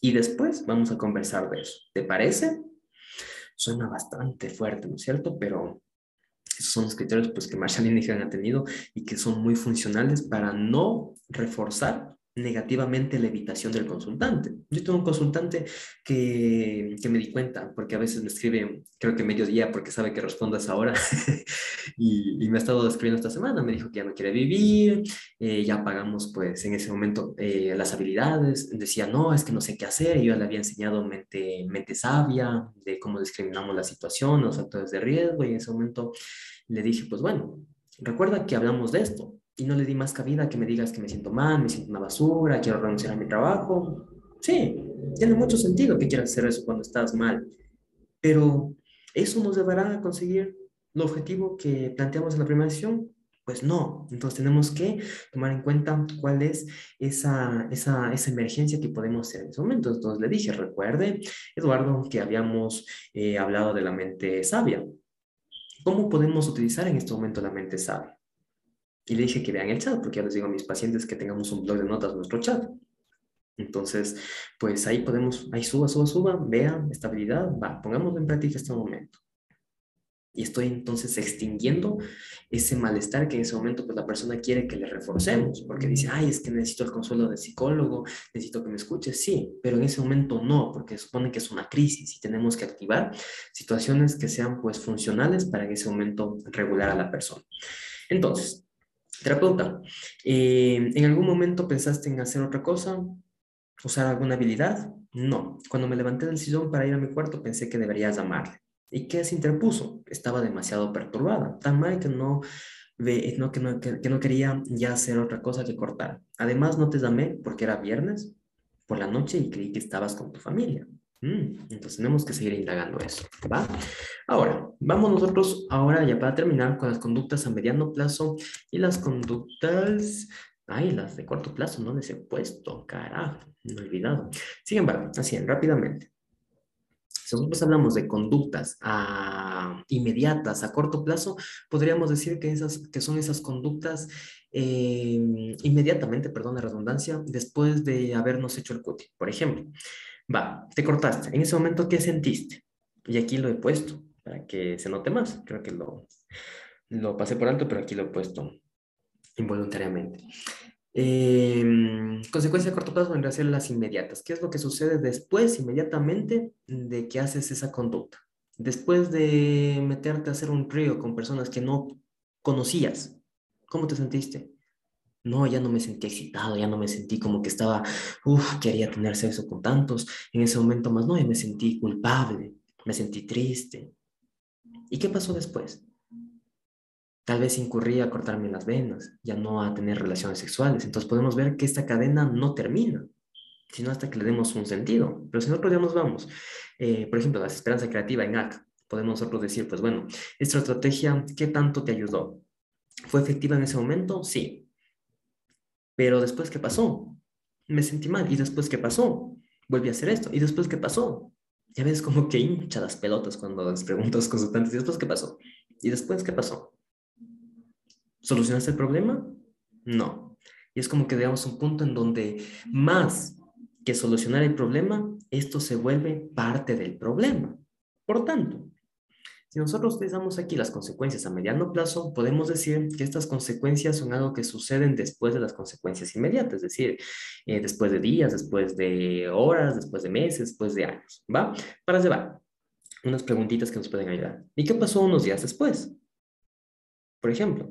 Y después vamos a conversar de eso. ¿Te parece? Suena bastante fuerte, ¿no es cierto? Pero esos son los criterios pues, que Marshall Nigan ha tenido y que son muy funcionales para no reforzar negativamente la evitación del consultante. Yo tengo un consultante que, que, me di cuenta, porque a veces me escribe, creo que mediodía, porque sabe que respondo a esa hora, [laughs] y, y, me ha estado escribiendo esta semana, me dijo que ya no quiere vivir, eh, ya pagamos pues en ese momento eh, las habilidades, decía, no, es que no sé qué hacer, yo le había enseñado mente, mente sabia, de cómo discriminamos la situación, los factores de riesgo, y en ese momento le dije, pues bueno, recuerda que hablamos de esto, y no le di más cabida que me digas que me siento mal, me siento una basura, quiero renunciar a mi trabajo. Sí, tiene mucho sentido que quieras hacer eso cuando estás mal, pero ¿eso nos llevará a conseguir el objetivo que planteamos en la primera sesión? Pues no, entonces tenemos que tomar en cuenta cuál es esa, esa, esa emergencia que podemos hacer en ese momento. Entonces le dije, recuerde, Eduardo, que habíamos eh, hablado de la mente sabia. ¿Cómo podemos utilizar en este momento la mente sabia? Y le dije que vean el chat, porque ya les digo a mis pacientes que tengamos un blog de notas en nuestro chat. Entonces, pues ahí podemos, ahí suba, suba, suba, vea, estabilidad, va, pongamos en práctica este momento. Y estoy entonces extinguiendo ese malestar que en ese momento pues la persona quiere que le reforcemos, porque dice, ay, es que necesito el consuelo del psicólogo, necesito que me escuche, sí, pero en ese momento no, porque supone que es una crisis y tenemos que activar situaciones que sean pues funcionales para en ese momento regular a la persona. Entonces, Terapeuta, eh, ¿en algún momento pensaste en hacer otra cosa? ¿Usar alguna habilidad? No. Cuando me levanté del sillón para ir a mi cuarto pensé que debería llamarle. ¿Y qué se interpuso? Estaba demasiado perturbada, tan mal que no, que, no, que, no quería ya hacer otra cosa que cortar. Además, no te llamé porque era viernes por la noche y creí que estabas con tu familia. Mm, entonces tenemos que seguir indagando eso, ¿va? Ahora, vamos nosotros ahora ya para terminar con las conductas a mediano plazo y las conductas, ay, las de corto plazo, no les he puesto, carajo, me he olvidado. Sin embargo, así, rápidamente. Si nosotros hablamos de conductas a, inmediatas a corto plazo, podríamos decir que, esas, que son esas conductas eh, inmediatamente, perdón la redundancia, después de habernos hecho el cuti. Por ejemplo, Va, te cortaste. En ese momento, ¿qué sentiste? Y aquí lo he puesto para que se note más. Creo que lo, lo pasé por alto, pero aquí lo he puesto involuntariamente. Eh, consecuencia a corto plazo vendría a ser las inmediatas. ¿Qué es lo que sucede después, inmediatamente, de que haces esa conducta? Después de meterte a hacer un río con personas que no conocías, ¿cómo te sentiste? No, ya no me sentí excitado, ya no me sentí como que estaba, uff, quería tener sexo con tantos. En ese momento más no, ya me sentí culpable, me sentí triste. ¿Y qué pasó después? Tal vez incurría a cortarme las venas, ya no a tener relaciones sexuales. Entonces podemos ver que esta cadena no termina, sino hasta que le demos un sentido. Pero si nosotros ya nos vamos, eh, por ejemplo, la esperanza creativa en AC, podemos nosotros decir, pues bueno, esta estrategia, ¿qué tanto te ayudó? ¿Fue efectiva en ese momento? Sí. Pero después, ¿qué pasó? Me sentí mal. ¿Y después qué pasó? Volví a hacer esto. ¿Y después qué pasó? Ya ves como que hincha las pelotas cuando les pregunto a los consultantes. ¿Y después qué pasó? ¿Y después qué pasó? ¿Solucionaste el problema? No. Y es como que digamos un punto en donde más que solucionar el problema, esto se vuelve parte del problema. Por tanto, si nosotros utilizamos aquí las consecuencias a mediano plazo, podemos decir que estas consecuencias son algo que suceden después de las consecuencias inmediatas, es decir, eh, después de días, después de horas, después de meses, después de años, ¿va? Para llevar unas preguntitas que nos pueden ayudar. ¿Y qué pasó unos días después? Por ejemplo,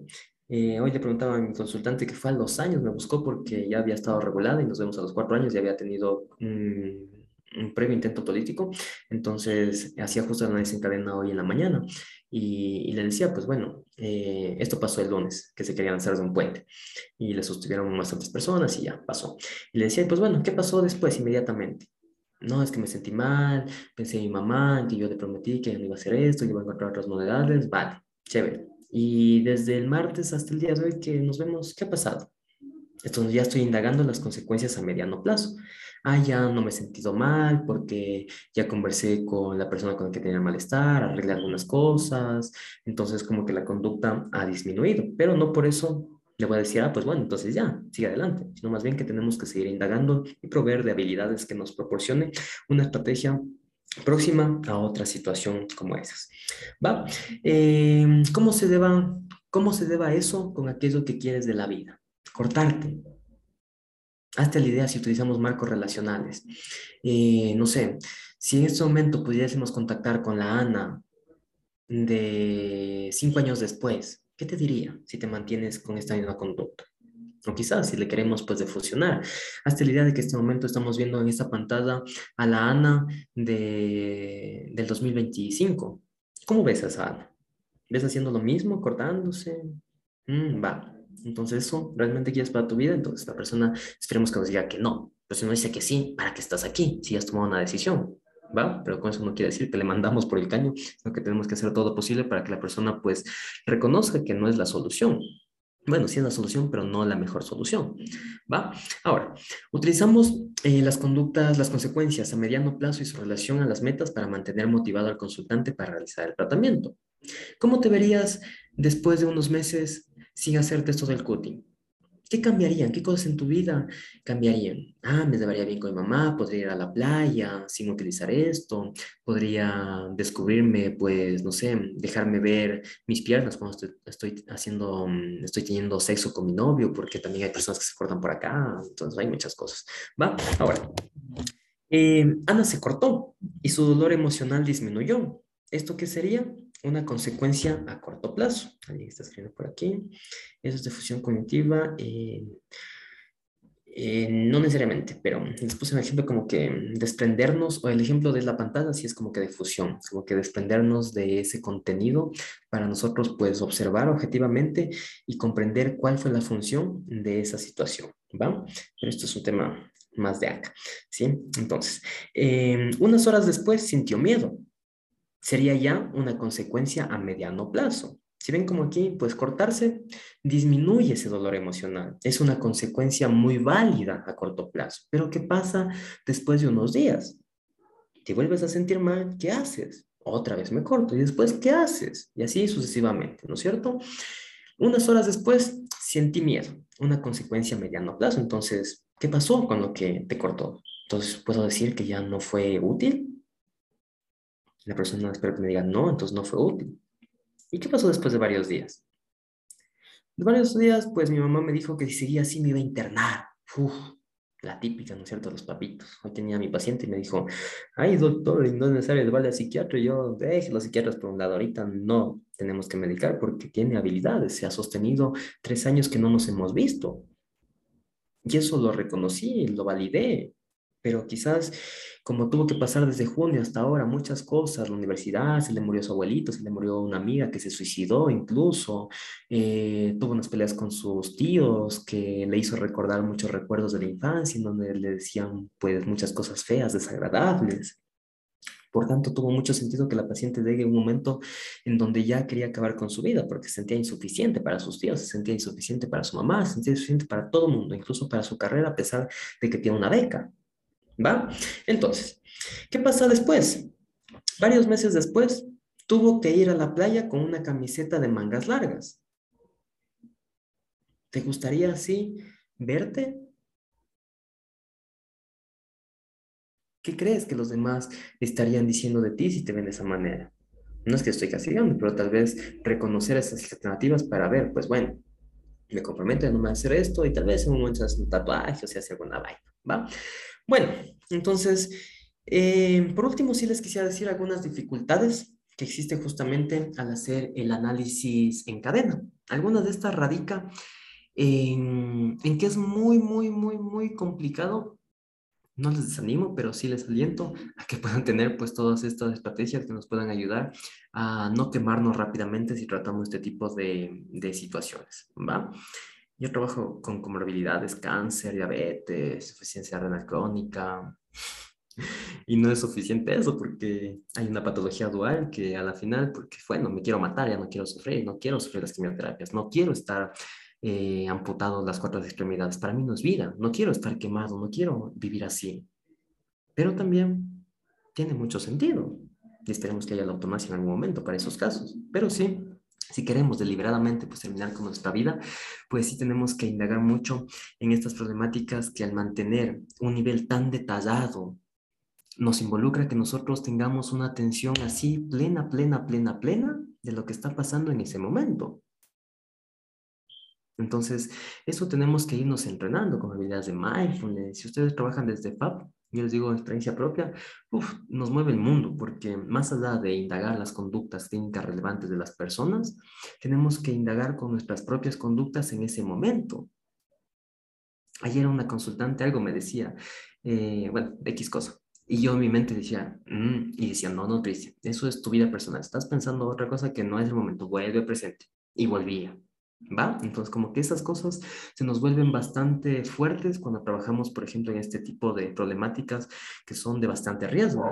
eh, hoy le preguntaba a mi consultante que fue a los años, me buscó porque ya había estado regulada y nos vemos a los cuatro años y había tenido un previo intento político, entonces hacía justo la desencadena hoy en la mañana y, le decía, pues bueno, eh, esto pasó el lunes, que se querían hacer de un puente y le sostuvieron bastantes personas y ya pasó. Y le decía, pues bueno, ¿qué pasó después inmediatamente? No, es que me sentí mal, pensé en mi mamá, en que yo le prometí que no iba a hacer esto, iba a encontrar otras novedades, vale, chévere. Y desde el martes hasta el día de hoy que nos vemos, ¿qué ha pasado? Entonces ya estoy indagando las consecuencias a mediano plazo ah, ya no me he sentido mal porque ya conversé con la persona con la que tenía malestar, arreglé algunas cosas, entonces como que la conducta ha disminuido, pero no por eso le voy a decir, ah, pues bueno, entonces ya, sigue adelante, sino más bien que tenemos que seguir indagando y proveer de habilidades que nos proporcione una estrategia próxima a otra situación como esas. ¿Va? Em, ¿cómo, se deba, ¿Cómo se deba eso con aquello que quieres de la vida? Cortarte, Hazte la idea si utilizamos marcos relacionales. Eh, no sé, si en este momento pudiésemos contactar con la Ana de cinco años después, ¿qué te diría si te mantienes con esta misma conducta? O quizás si le queremos pues de fusionar. Hazte la idea de que en este momento estamos viendo en esta pantalla a la Ana de, del 2025. ¿Cómo ves a esa Ana? ¿Ves haciendo lo mismo, cortándose? Mm, va. Entonces, ¿eso realmente quieres para tu vida? Entonces, la persona, esperemos que nos diga que no. Pero si no dice que sí, ¿para qué estás aquí? Si has tomado una decisión, ¿va? Pero con eso no quiere decir que le mandamos por el caño, sino que tenemos que hacer todo posible para que la persona, pues, reconozca que no es la solución. Bueno, sí es la solución, pero no la mejor solución, ¿va? Ahora, utilizamos eh, las conductas, las consecuencias a mediano plazo y su relación a las metas para mantener motivado al consultante para realizar el tratamiento. ¿Cómo te verías después de unos meses sin hacerte esto del cutting? ¿Qué cambiarían? ¿Qué cosas en tu vida cambiarían? Ah, me llevaría bien con mi mamá, podría ir a la playa sin utilizar esto, podría descubrirme, pues, no sé, dejarme ver mis piernas cuando estoy, haciendo, mm, estoy teniendo sexo con mi novio, porque también hay personas que se cortan por acá, entonces hay muchas cosas. ¿Va? Ahora, eh, Ana se cortó y su dolor emocional disminuyó. ¿Esto qué sería? Una consecuencia a corto plazo. Alguien está escribiendo por aquí. Eso es de fusión cognitiva. Eh, eh, no necesariamente, pero les puse un ejemplo como que desprendernos, o el ejemplo de la pantalla sí es como que de fusión, como que desprendernos de ese contenido para nosotros pues observar objetivamente y comprender cuál fue la función de esa situación, ¿va? Pero esto es un tema más de acá, ¿sí? Entonces, eh, unas horas después sintió miedo, sería ya una consecuencia a mediano plazo. Si ven como aquí, pues cortarse disminuye ese dolor emocional. Es una consecuencia muy válida a corto plazo. Pero ¿qué pasa después de unos días? Te vuelves a sentir mal, ¿qué haces? Otra vez me corto y después, ¿qué haces? Y así sucesivamente, ¿no es cierto? Unas horas después, sentí miedo, una consecuencia a mediano plazo. Entonces, ¿qué pasó con lo que te cortó? Entonces, ¿puedo decir que ya no fue útil? La persona espera que me diga, no, entonces no fue útil. ¿Y qué pasó después de varios días? De varios días, pues mi mamá me dijo que si seguía así me iba a internar. Uf, la típica, ¿no es cierto? Los papitos. Hoy tenía a mi paciente y me dijo, ay, doctor, no es necesario llevarle al psiquiatra. yo, deje los psiquiatras por un lado, ahorita no tenemos que medicar porque tiene habilidades. Se ha sostenido tres años que no nos hemos visto. Y eso lo reconocí, lo validé pero quizás como tuvo que pasar desde junio hasta ahora muchas cosas, la universidad, se le murió su abuelito, se le murió una amiga que se suicidó incluso, eh, tuvo unas peleas con sus tíos que le hizo recordar muchos recuerdos de la infancia, en donde le decían pues muchas cosas feas, desagradables. Por tanto, tuvo mucho sentido que la paciente llegue a un momento en donde ya quería acabar con su vida porque se sentía insuficiente para sus tíos, se sentía insuficiente para su mamá, se sentía insuficiente para todo el mundo, incluso para su carrera, a pesar de que tiene una beca. ¿Va? Entonces, ¿qué pasa después? Varios meses después, tuvo que ir a la playa con una camiseta de mangas largas. ¿Te gustaría así verte? ¿Qué crees que los demás estarían diciendo de ti si te ven de esa manera? No es que estoy castigando, pero tal vez reconocer esas alternativas para ver, pues bueno, me comprometo a no hacer esto y tal vez en un momento hacer un tatuaje o se hace alguna vaina, ¿va? Bueno, entonces, eh, por último, sí les quisiera decir algunas dificultades que existen justamente al hacer el análisis en cadena. Algunas de estas radica en, que es muy, muy, muy, muy complicado no les desanimo, pero sí les aliento a que puedan tener pues todas estas estrategias que nos puedan ayudar a no quemarnos rápidamente si tratamos este tipo de, de situaciones, ¿va? Yo trabajo con comorbilidades, cáncer, diabetes, insuficiencia renal crónica. Y no es suficiente eso porque hay una patología dual que a la final, porque bueno, me quiero matar, ya no quiero sufrir, no quiero sufrir las quimioterapias, no quiero estar eh, amputado las cuatro extremidades. Para mí no es vida, no quiero estar quemado, no quiero vivir así. Pero también tiene mucho sentido. Y esperemos que haya la autonomía en algún momento para esos casos. Pero sí, si queremos deliberadamente pues, terminar con nuestra vida, pues sí tenemos que indagar mucho en estas problemáticas que al mantener un nivel tan detallado nos involucra que nosotros tengamos una atención así plena, plena, plena, plena de lo que está pasando en ese momento. Entonces, eso tenemos que irnos entrenando con habilidades de mindfulness. Si ustedes trabajan desde FAB, yo les digo experiencia propia, nos mueve el mundo, porque más allá de indagar las conductas clínicas relevantes de las personas, tenemos que indagar con nuestras propias conductas en ese momento. Ayer una consultante algo me decía, eh, bueno, X cosa, y yo en mi mente decía, mm", y decía, no, no, Tricia, eso es tu vida personal, estás pensando otra cosa que no es el momento, vuelve presente. Y volvía, ¿va? Entonces, como que esas cosas se nos vuelven bastante fuertes cuando trabajamos, por ejemplo, en este tipo de problemáticas que son de bastante riesgo.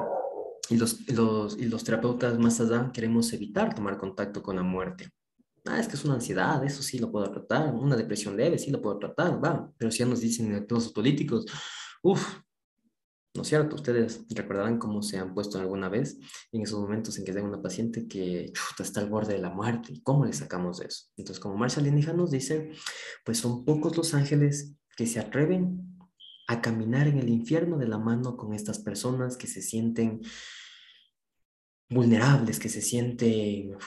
Y los, los, y los terapeutas más allá queremos evitar tomar contacto con la muerte. Ah, es que es una ansiedad, eso sí lo puedo tratar, una depresión leve, sí lo puedo tratar, va. Pero si ya nos dicen todos los políticos, uff, ¿no es cierto? Ustedes recordarán cómo se han puesto alguna vez en esos momentos en que tengo una paciente que está al borde de la muerte y cómo le sacamos de eso. Entonces, como Marshall Alienígena nos dice, pues son pocos los ángeles que se atreven a caminar en el infierno de la mano con estas personas que se sienten vulnerables, que se sienten,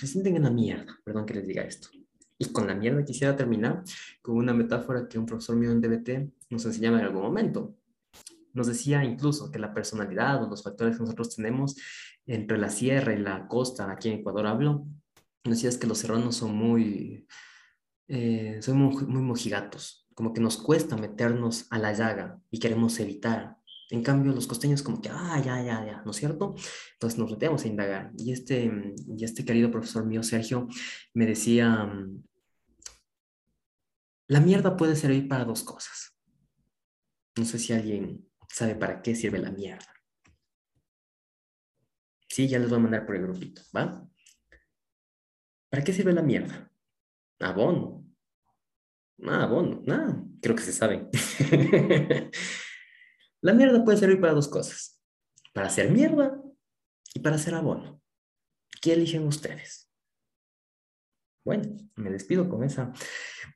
se sienten en la mierda, perdón que les diga esto. Y con la mierda quisiera terminar con una metáfora que un profesor mío en DBT nos enseñaba en algún momento. Nos decía incluso que la personalidad o los factores que nosotros tenemos entre la sierra y la costa, aquí en Ecuador hablo, nos decía que los serranos son muy, eh, son muy, muy mojigatos, como que nos cuesta meternos a la llaga y queremos evitar. En cambio, los costeños como que, ah, ya, ya, ya, ¿no es cierto? Entonces nos metemos a indagar. Y este, y este querido profesor mío, Sergio, me decía, la mierda puede servir para dos cosas. No sé si alguien sabe para qué sirve la mierda. Sí, ya les voy a mandar por el grupito, ¿va? ¿Para qué sirve la mierda? Abono. Ah, abono. Ah, creo que se sabe. [laughs] la mierda puede servir para dos cosas. Para hacer mierda y para hacer abono. ¿Qué eligen ustedes? Bueno, me despido con esa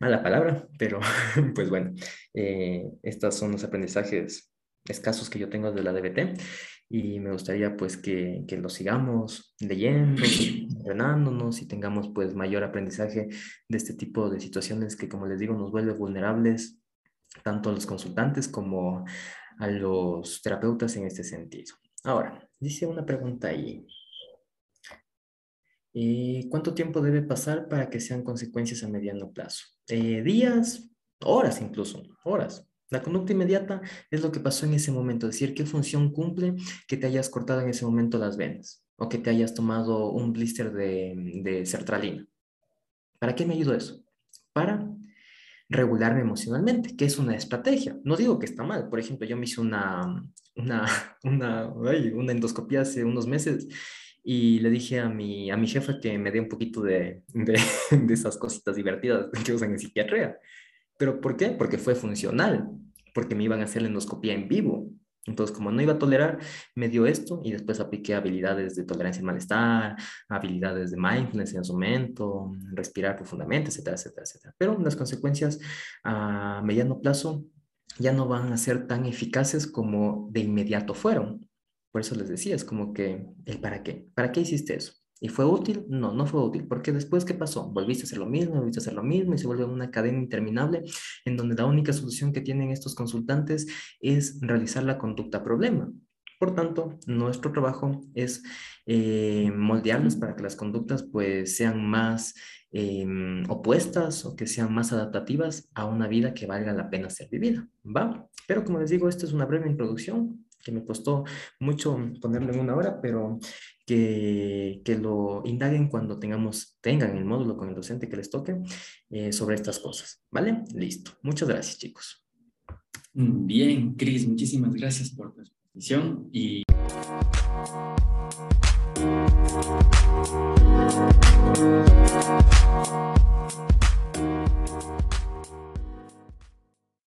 mala palabra, pero [laughs] pues bueno, eh, estos son los aprendizajes escasos que yo tengo de la DBT y me gustaría pues que, que lo sigamos leyendo, [clears throat] entrenándonos y tengamos pues mayor aprendizaje de este tipo de situaciones que como les digo nos vuelve vulnerables tanto a los consultantes como a los terapeutas en este sentido. Ahora, dice una pregunta ahí. Eh, ¿Cuánto tiempo debe pasar para que sean consecuencias a mediano plazo? Eh, días, horas incluso, horas. La conducta inmediata es lo que pasó en ese momento, es decir, qué función cumple que te hayas cortado en ese momento las venas o que te hayas tomado un blister de, sertralina. ¿Para qué me ayudó eso? Para regularme emocionalmente, que es una estrategia. No digo que está mal. Por ejemplo, yo me hice una, una, [laughs] una, una hace unos meses y le dije a mi, a mi jefa que me dé un poquito de, de, [laughs] de esas cositas divertidas que usan en psiquiatría. ¿Pero por qué? Porque fue funcional porque me iban a hacer la endoscopía en vivo. Entonces, como no iba a tolerar, me dio esto y después apliqué habilidades de tolerancia al malestar, habilidades de mindfulness en su momento, respirar profundamente, etcétera, etcétera, etcétera. Pero las consecuencias a mediano plazo ya no van a ser tan eficaces como de inmediato fueron. Por eso les decía, es como que, ¿el para qué? ¿Para qué hiciste eso? ¿Y fue útil? No, no fue útil, porque después, ¿qué pasó? Volviste a hacer lo mismo, volviste a hacer lo mismo y se vuelve una cadena interminable en donde la única solución que tienen estos consultantes es realizar la conducta problema. Por tanto, nuestro trabajo es eh, moldearlos para que las conductas pues sean más em, opuestas o que sean más adaptativas a una vida que valga la pena ser vivida, ¿va? Pero como les digo, esta es una breve introducción que me costó mucho ponerlo en una hora, pero que, que lo indaguen cuando tengamos, tengan el módulo con el docente que les toque eh, sobre estas cosas, ¿vale? Listo. Muchas gracias, chicos.
Mm, bien, Cris, muchísimas gracias por tu exposición y...